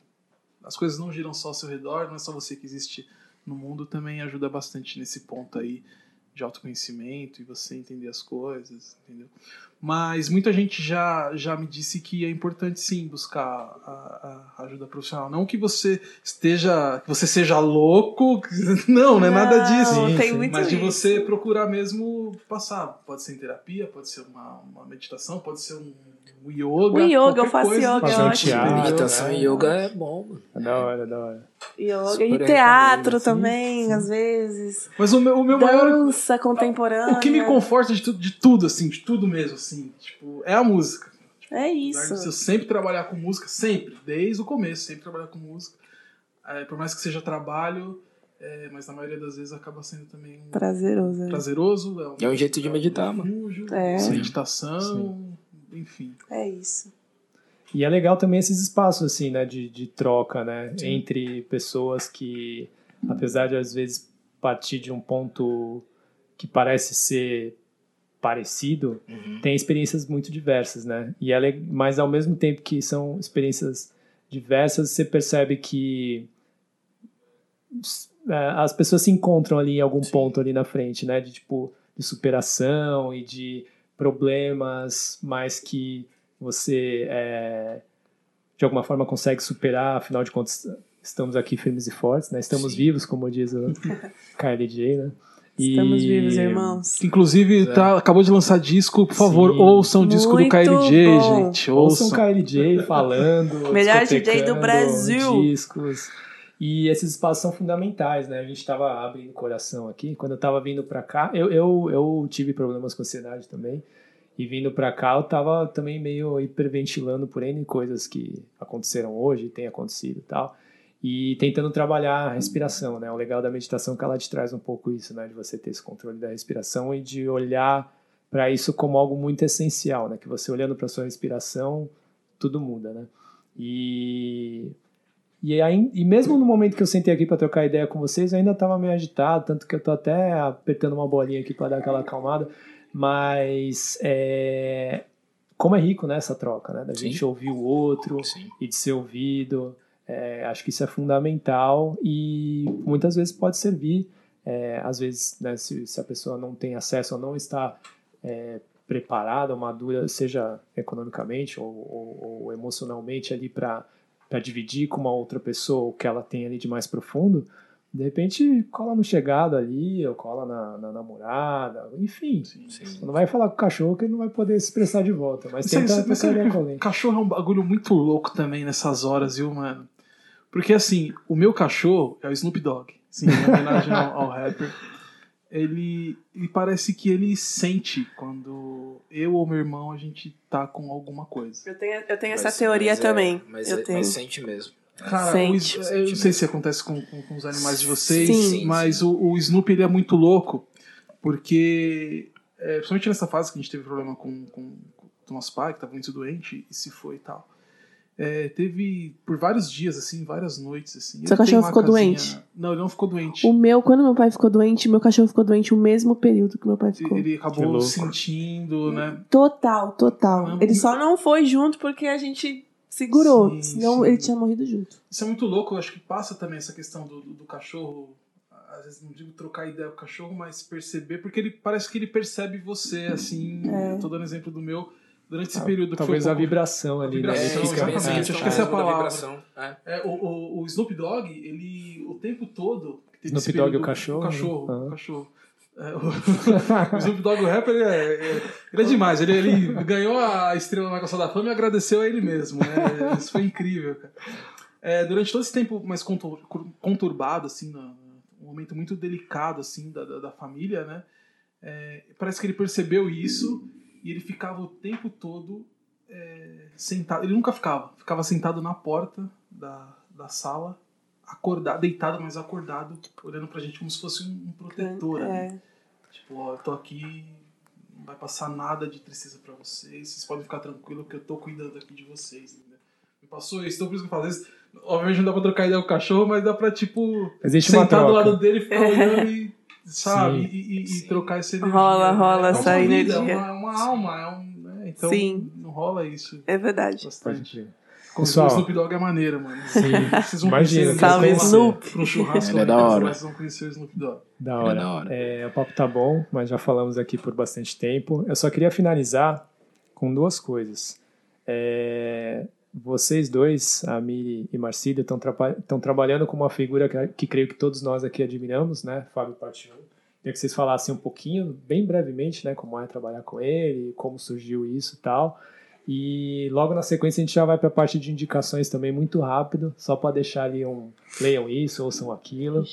as coisas não giram só ao seu redor, não é só você que existe no mundo, também ajuda bastante nesse ponto aí de autoconhecimento e você entender as coisas, entendeu? Mas muita gente já, já me disse que é importante sim buscar a, a ajuda profissional. Não que você esteja, que você seja louco, não, não é nada disso. Não, Sim, tem sim. muito Mas de isso. você procurar mesmo passar. Pode ser em terapia, pode ser uma, uma meditação, pode ser um, um yoga. O yoga, eu faço coisa. yoga, Fazer é um ótimo. teatro. Meditação né? e yoga é bom, mano. É da hora, da hora. Yoga Super e teatro também, sim. às vezes. Mas o meu, o meu maior. Dança contemporânea. O que me conforta de, tu- de tudo, assim, de tudo mesmo, assim, tipo, é a música. É Apesar de isso. eu sempre trabalhar com música, sempre, desde o começo, sempre trabalhar com música. É, por mais que seja trabalho, é, mas na maioria das vezes acaba sendo também um Prazeroso. né? prazeroso. É um, É um jeito de meditar, mano. refúgio, É. uma Sim. meditação, enfim. É isso. E é legal também esses espaços, assim, né, de, de troca, né, entre pessoas que, apesar de às vezes partir de um ponto que parece ser parecido, Uhum. tem experiências muito diversas, né, e é le- mas ao mesmo tempo que são experiências diversas, você percebe que é, as pessoas se encontram ali em algum ponto ali na frente, né, de tipo, de superação e de problemas, mas que você é, de alguma forma consegue superar, afinal de contas estamos aqui firmes e fortes, né? Estamos Sim. vivos, como diz o KLJ, né? E- Estamos vivos, irmãos. Inclusive, É. tá, acabou de lançar disco, por favor, Sim. ouçam o disco do Muito KLJ, bom. gente. Ouçam Ouçam. o KLJ falando, Melhor DJ do Brasil. discos. E esses espaços são fundamentais, né? A gente estava abrindo o coração aqui. Quando eu estava vindo para cá, eu, eu, eu tive problemas com ansiedade também. E vindo para cá, eu tava também meio hiperventilando por N coisas que aconteceram hoje, tem acontecido e tal. E tentando trabalhar a respiração, né? O legal da meditação é que ela te traz um pouco isso, né? De você ter esse controle da respiração e de olhar para isso como algo muito essencial, né? Que você olhando para sua respiração, tudo muda, né? E e, aí, e mesmo no momento que eu sentei aqui para trocar ideia com vocês, eu ainda estava meio agitado, tanto que eu tô até apertando uma bolinha aqui para dar aquela acalmada. Mas é, como é rico né, essa troca, né? Da Sim. gente ouvir o outro Sim. e de ser ouvido. É, acho que isso é fundamental e muitas vezes pode servir. é, às vezes, né, se, se a pessoa não tem acesso ou não está é, preparada, madura, seja economicamente ou, ou, ou emocionalmente ali para dividir com uma outra pessoa o que ela tem ali de mais profundo, de repente cola no chegado ali, ou cola na, na namorada, enfim. Sim, sim. Não vai falar com o cachorro que ele não vai poder se expressar de volta, mas isso, tenta com alguém. Cachorro é um bagulho muito louco também nessas horas, viu, mano? Porque assim, o meu cachorro é o Snoop Dogg, sim, em homenagem ao, ao rapper ele, ele parece que ele sente quando eu ou meu irmão a gente tá com alguma coisa. Eu tenho, eu tenho mas, essa teoria mas é, também. Mas, eu é, tenho. mas sente mesmo. Cara, sente. O, eu não sei se acontece com, com, com os animais de vocês, sim, mas sim. O, o Snoopy ele é muito louco, porque, é, principalmente nessa fase que a gente teve problema com, com, com o nosso pai, que estava muito doente, e se foi e tal. É, teve por vários dias, assim, várias noites, assim. Seu cachorro ficou casinha... doente? Não, ele não ficou doente. O meu, quando meu pai ficou doente, meu cachorro ficou doente o mesmo período que meu pai ficou. Ele acabou sentindo, né? Total, total. Ele só não foi junto porque a gente segurou, sim, senão sim. ele tinha morrido junto. Isso é muito louco, eu acho que passa também essa questão do, do, do cachorro às vezes não digo trocar ideia com o cachorro, mas perceber, porque ele parece que ele percebe você, assim. É. Eu tô dando exemplo do meu durante esse ah, período. Talvez a vibração ali, a vibração, né? Exatamente, é, acho que essa é a palavra. É. É, o, o, o, Snoop Dogg, ele o tempo todo. Snoop Dogg, o cachorro? O cachorro, né? o cachorro. É, o, o Snoop Dogg, o rapper, ele é, é, ele é demais. Ele, ele ganhou a estrela na Costa da Fama e agradeceu a ele mesmo. Né? Isso foi incrível, cara. É, durante todo esse tempo mais conturbado, assim, um momento muito delicado, assim, da, da, da família, né? É, parece que ele percebeu isso e ele ficava o tempo todo é, sentado. Ele nunca ficava, ficava sentado na porta da, da sala, acordado, deitado, mas acordado, olhando pra gente como se fosse um, um protetor. É. Tipo, ó, eu tô aqui, não vai passar nada de tristeza para vocês, vocês podem ficar tranquilos que eu tô cuidando aqui de vocês. Né? Me passou isso, então por isso que eu falo isso. Obviamente não dá pra trocar ideia com o cachorro, mas dá pra, tipo, Existe sentar do lado dele, ficar olhando e sabe? E, e, e, trocar essa energia. Rola, rola é essa vida, energia. É uma, é uma alma, é um, né? então Sim. não rola isso. É verdade. Bastante. Pessoal, o Snoop Dogg é maneiro, mano. Sim. Vocês vão Imagina, Salve Snoop. Pro churrasco, é da hora. Vocês vão conhecer o Snoop Dogg. Da hora. É da hora. É, o papo tá bom, mas já falamos aqui por bastante tempo. Eu só queria finalizar com duas coisas. É, vocês dois, a Miri e Marcílio, estão tra trabalhando com uma figura que, que, creio que todos nós aqui admiramos, né? Fábio Patinho. Queria que vocês falassem um pouquinho, bem brevemente, né? Como é trabalhar com ele, como surgiu isso e tal. E logo na sequência a gente já vai para a parte de indicações também muito rápido, só para deixar ali um leiam isso, ouçam aquilo,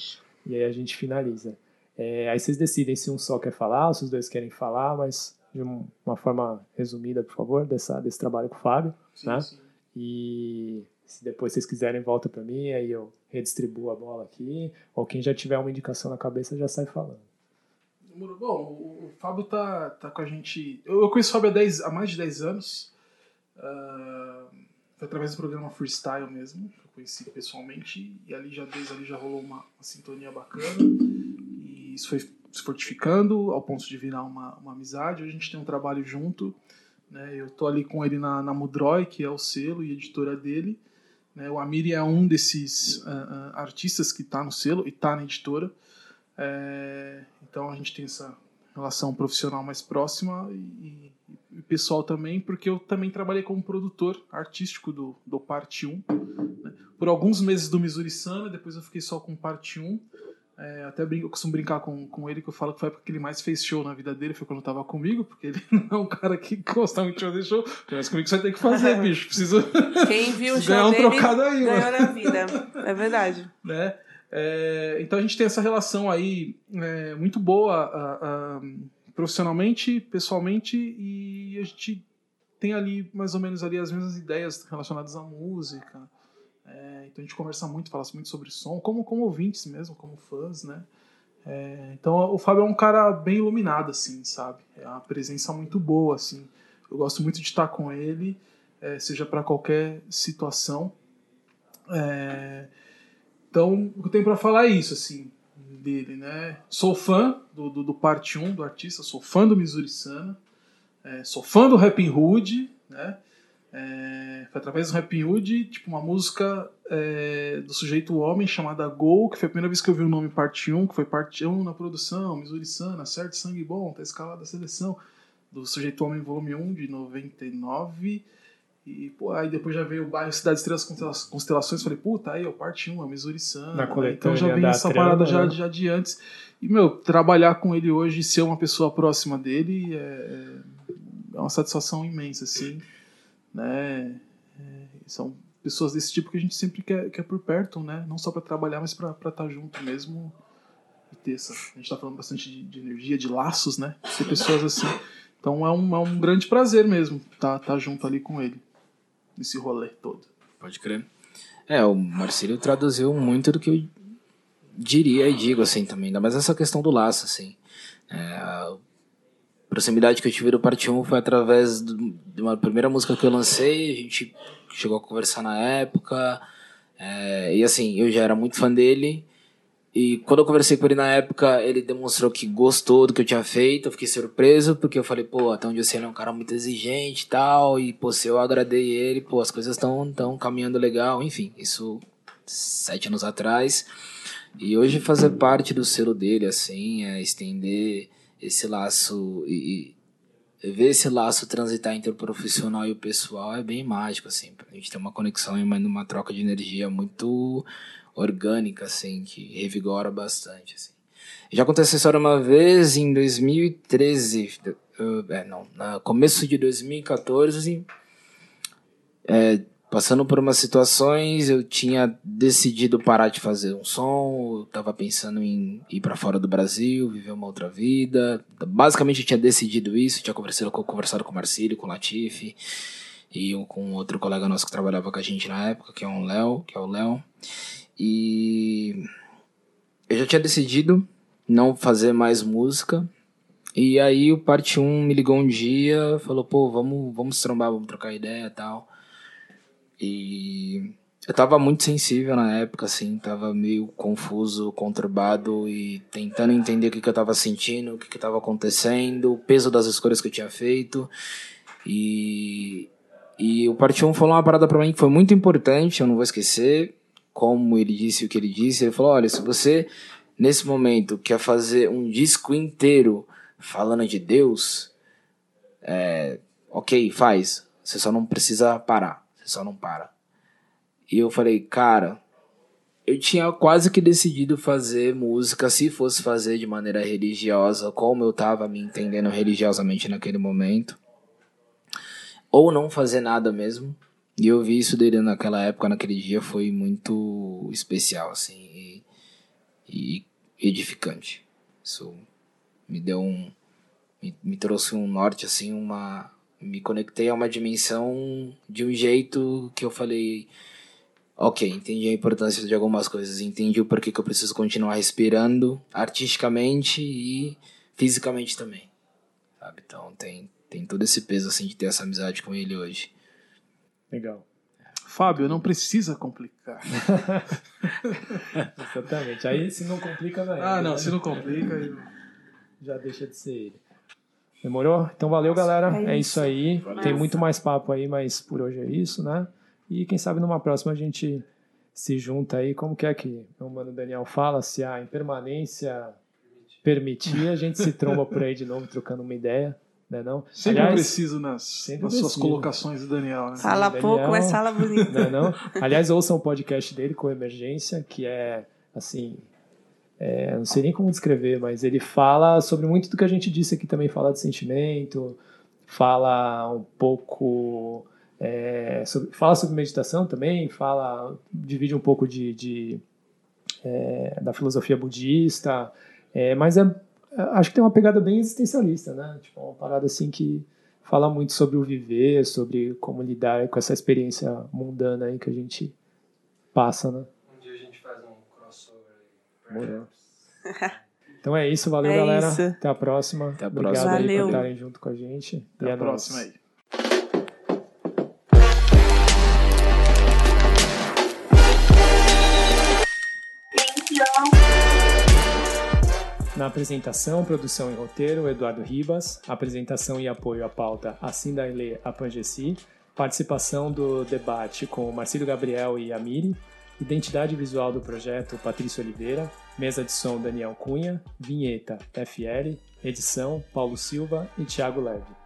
e aí a gente finaliza. É, aí vocês decidem se um só quer falar, ou se os dois querem falar, mas de uma forma resumida, por favor, dessa, desse trabalho com o Fábio. Sim, né? Sim. E se depois vocês quiserem, volta para mim, aí eu redistribuo a bola aqui. Ou quem já tiver uma indicação na cabeça já sai falando. Bom, o Fábio tá, tá com a gente. Eu conheço o Fábio há, 10, há mais de 10 anos. Uh, foi através do programa Freestyle mesmo. Eu conheci pessoalmente. E ali já, desde ali já rolou uma, uma sintonia bacana. E isso foi se fortificando ao ponto de virar uma, uma amizade. Hoje a gente tem um trabalho junto. Né? Eu tô ali com ele na, na Mudroy, que é o selo e editora dele. Né? O Amiri é um desses uh, uh, artistas que está no selo e está na editora. É, então a gente tem essa relação profissional mais próxima e, e, pessoal também, porque eu também trabalhei como produtor artístico do, do Parte 1. Né? Por alguns meses do Missouri Sana, depois eu fiquei só com Parte 1. É, até brinco, eu costumo brincar com, com ele que eu falo que foi a época que ele mais fez show na vida dele, foi quando tava comigo, porque ele não é um cara que gosta muito de fazer show. Mas comigo você vai ter que fazer, bicho. Preciso. Quem viu o show ganhar um dele trocado aí, ganhou mano. na vida. É verdade. Né? É, então a gente tem essa relação aí é, muito boa a, a, profissionalmente, pessoalmente, e a gente tem ali mais ou menos ali as mesmas ideias relacionadas à música. É, então a gente conversa muito, fala muito sobre som, como, como ouvintes mesmo, como fãs, né? É, então o Fábio é um cara bem iluminado, assim, sabe? É uma presença muito boa, assim. Eu gosto muito de estar com ele, é, seja para qualquer situação. É, então o que eu tenho para falar é isso, assim, dele, né? Sou fã do, do, do parte 1 do artista, sou fã do Missouri Sana, é, sou fã do Rapping Hood, né? É, foi através do Rap Hood, tipo, uma música é, do sujeito homem chamada Gol, que foi a primeira vez que eu vi o nome parte 1, que foi parte 1 na produção, Missouri Sana, certo, sangue bom, tá escalada a seleção. do Sujeito Homem Volume 1, de 99. E, pô, aí depois já veio o bairro Cidade Estrelas Constelações. Falei, puta, aí, ó, parte 1, a Missouri-san. Na né? Então já vem essa parada já, né? já de antes. E, meu, trabalhar com ele hoje, ser uma pessoa próxima dele, é, é uma satisfação imensa, assim. Né? É, são pessoas desse tipo que a gente sempre quer, quer por perto, né? Não só para trabalhar, mas para estar junto mesmo. E ter essa, a gente tá falando bastante de, de energia, de laços, né? Ser pessoas assim. Então é um, é um grande prazer mesmo estar tá, tá junto ali com ele. Nesse rolê todo. Pode crer. É, o Marcílio traduziu muito do que eu diria e digo, assim, também. Ainda mais essa questão do laço, assim. É, a proximidade que eu tive do Parte 1 foi através de uma primeira música que eu lancei. A gente chegou a conversar na época. é, e assim, eu já era muito fã dele. E quando eu conversei com ele na época, ele demonstrou que gostou do que eu tinha feito. Eu fiquei surpreso, porque eu falei, pô, até onde eu sei, ele é um cara muito exigente e tal. E, pô, se eu agradei ele, pô, as coisas estão tão caminhando legal. Enfim, isso sete anos atrás. E hoje fazer parte do selo dele, assim, é estender esse laço e, e ver esse laço transitar entre o profissional e o pessoal é bem mágico, assim. A gente tem uma conexão e uma, troca de energia muito orgânica, assim, que revigora bastante, assim. Já aconteceu essa história uma vez em 2013, uh, é, não, no começo de 2014, é, passando por umas situações, eu tinha decidido parar de fazer um som, eu tava pensando em ir para fora do Brasil, viver uma outra vida. Basicamente eu tinha decidido isso, tinha conversado com, conversado com o Marcílio, com o Latifi e com outro colega nosso que trabalhava com a gente na época, que é um Léo, que é o Léo. E eu já tinha decidido não fazer mais música. E aí o Parte 1 me ligou um dia, falou, pô, vamos, vamos trombar, vamos trocar ideia e tal. E eu tava muito sensível na época, assim, tava meio confuso, conturbado e tentando entender o que, que eu tava sentindo, o que, que tava acontecendo, o peso das escolhas que eu tinha feito. E, e o Parte 1 falou uma parada pra mim que foi muito importante, eu não vou esquecer, como ele disse o que ele disse. Ele falou: olha, se você nesse momento quer fazer um disco inteiro falando de Deus, é, ok, faz. Você só não precisa parar. Só não para. E eu falei, cara, eu tinha quase que decidido fazer música, se fosse fazer de maneira religiosa, como eu tava me entendendo religiosamente naquele momento, ou não fazer nada mesmo. E eu vi isso dele naquela época, naquele dia, foi muito especial, assim, e, e edificante. Isso me deu um. Me, me trouxe um norte, assim, uma. Me conectei a uma dimensão de um jeito que eu falei. Ok, entendi a importância de algumas coisas, entendi o porquê que eu preciso continuar respirando artisticamente e fisicamente também. Sabe? Então tem, tem todo esse peso, assim, de ter essa amizade com ele hoje. Legal. Fábio, não precisa complicar. Exatamente. Aí se não complica, vai. Ah, não, se não complica. eu- Já deixa de ser ele. Demorou? Então valeu, galera. É É isso aí. Massa. Tem muito mais papo aí, mas por hoje é isso, né? E quem sabe numa próxima a gente se junta aí. Como que é que o mano Daniel fala? Se a impermanência permitir, a gente se tromba por aí de novo, trocando uma ideia, né não? Sempre Aliás, preciso nas, sempre nas suas preciso. colocações do Daniel. Né? Fala Daniel. pouco, mas fala bonito. Não, é não? Aliás, ouçam o podcast dele com emergência, que é assim. É, não sei nem como descrever, mas ele fala sobre muito do que a gente disse aqui também, fala de sentimento, fala um pouco. é, sobre- fala sobre meditação também, fala. divide um pouco de, de, é, da filosofia budista, é, mas é, acho que tem uma pegada bem existencialista, né? Tipo, uma parada assim que fala muito sobre o viver, sobre como lidar com essa experiência mundana aí que a gente passa, né? Um dia a gente faz um crossover aí. Morou. Então é isso, valeu É galera. isso. Até a próxima. Até a Obrigado próxima. aí Valeu. por estarem junto com a gente. Até e a é próxima nóis. aí. Na apresentação, produção e roteiro, Eduardo Ribas. Apresentação e apoio à pauta, Assindaile Apangesi. Participação do debate com Marcílio Gabriel e Amiri. Identidade visual do projeto, Patrício Oliveira. Mesa de som, Daniel Cunha. Vinheta, FL. Edição, Paulo Silva e Thiago Leve.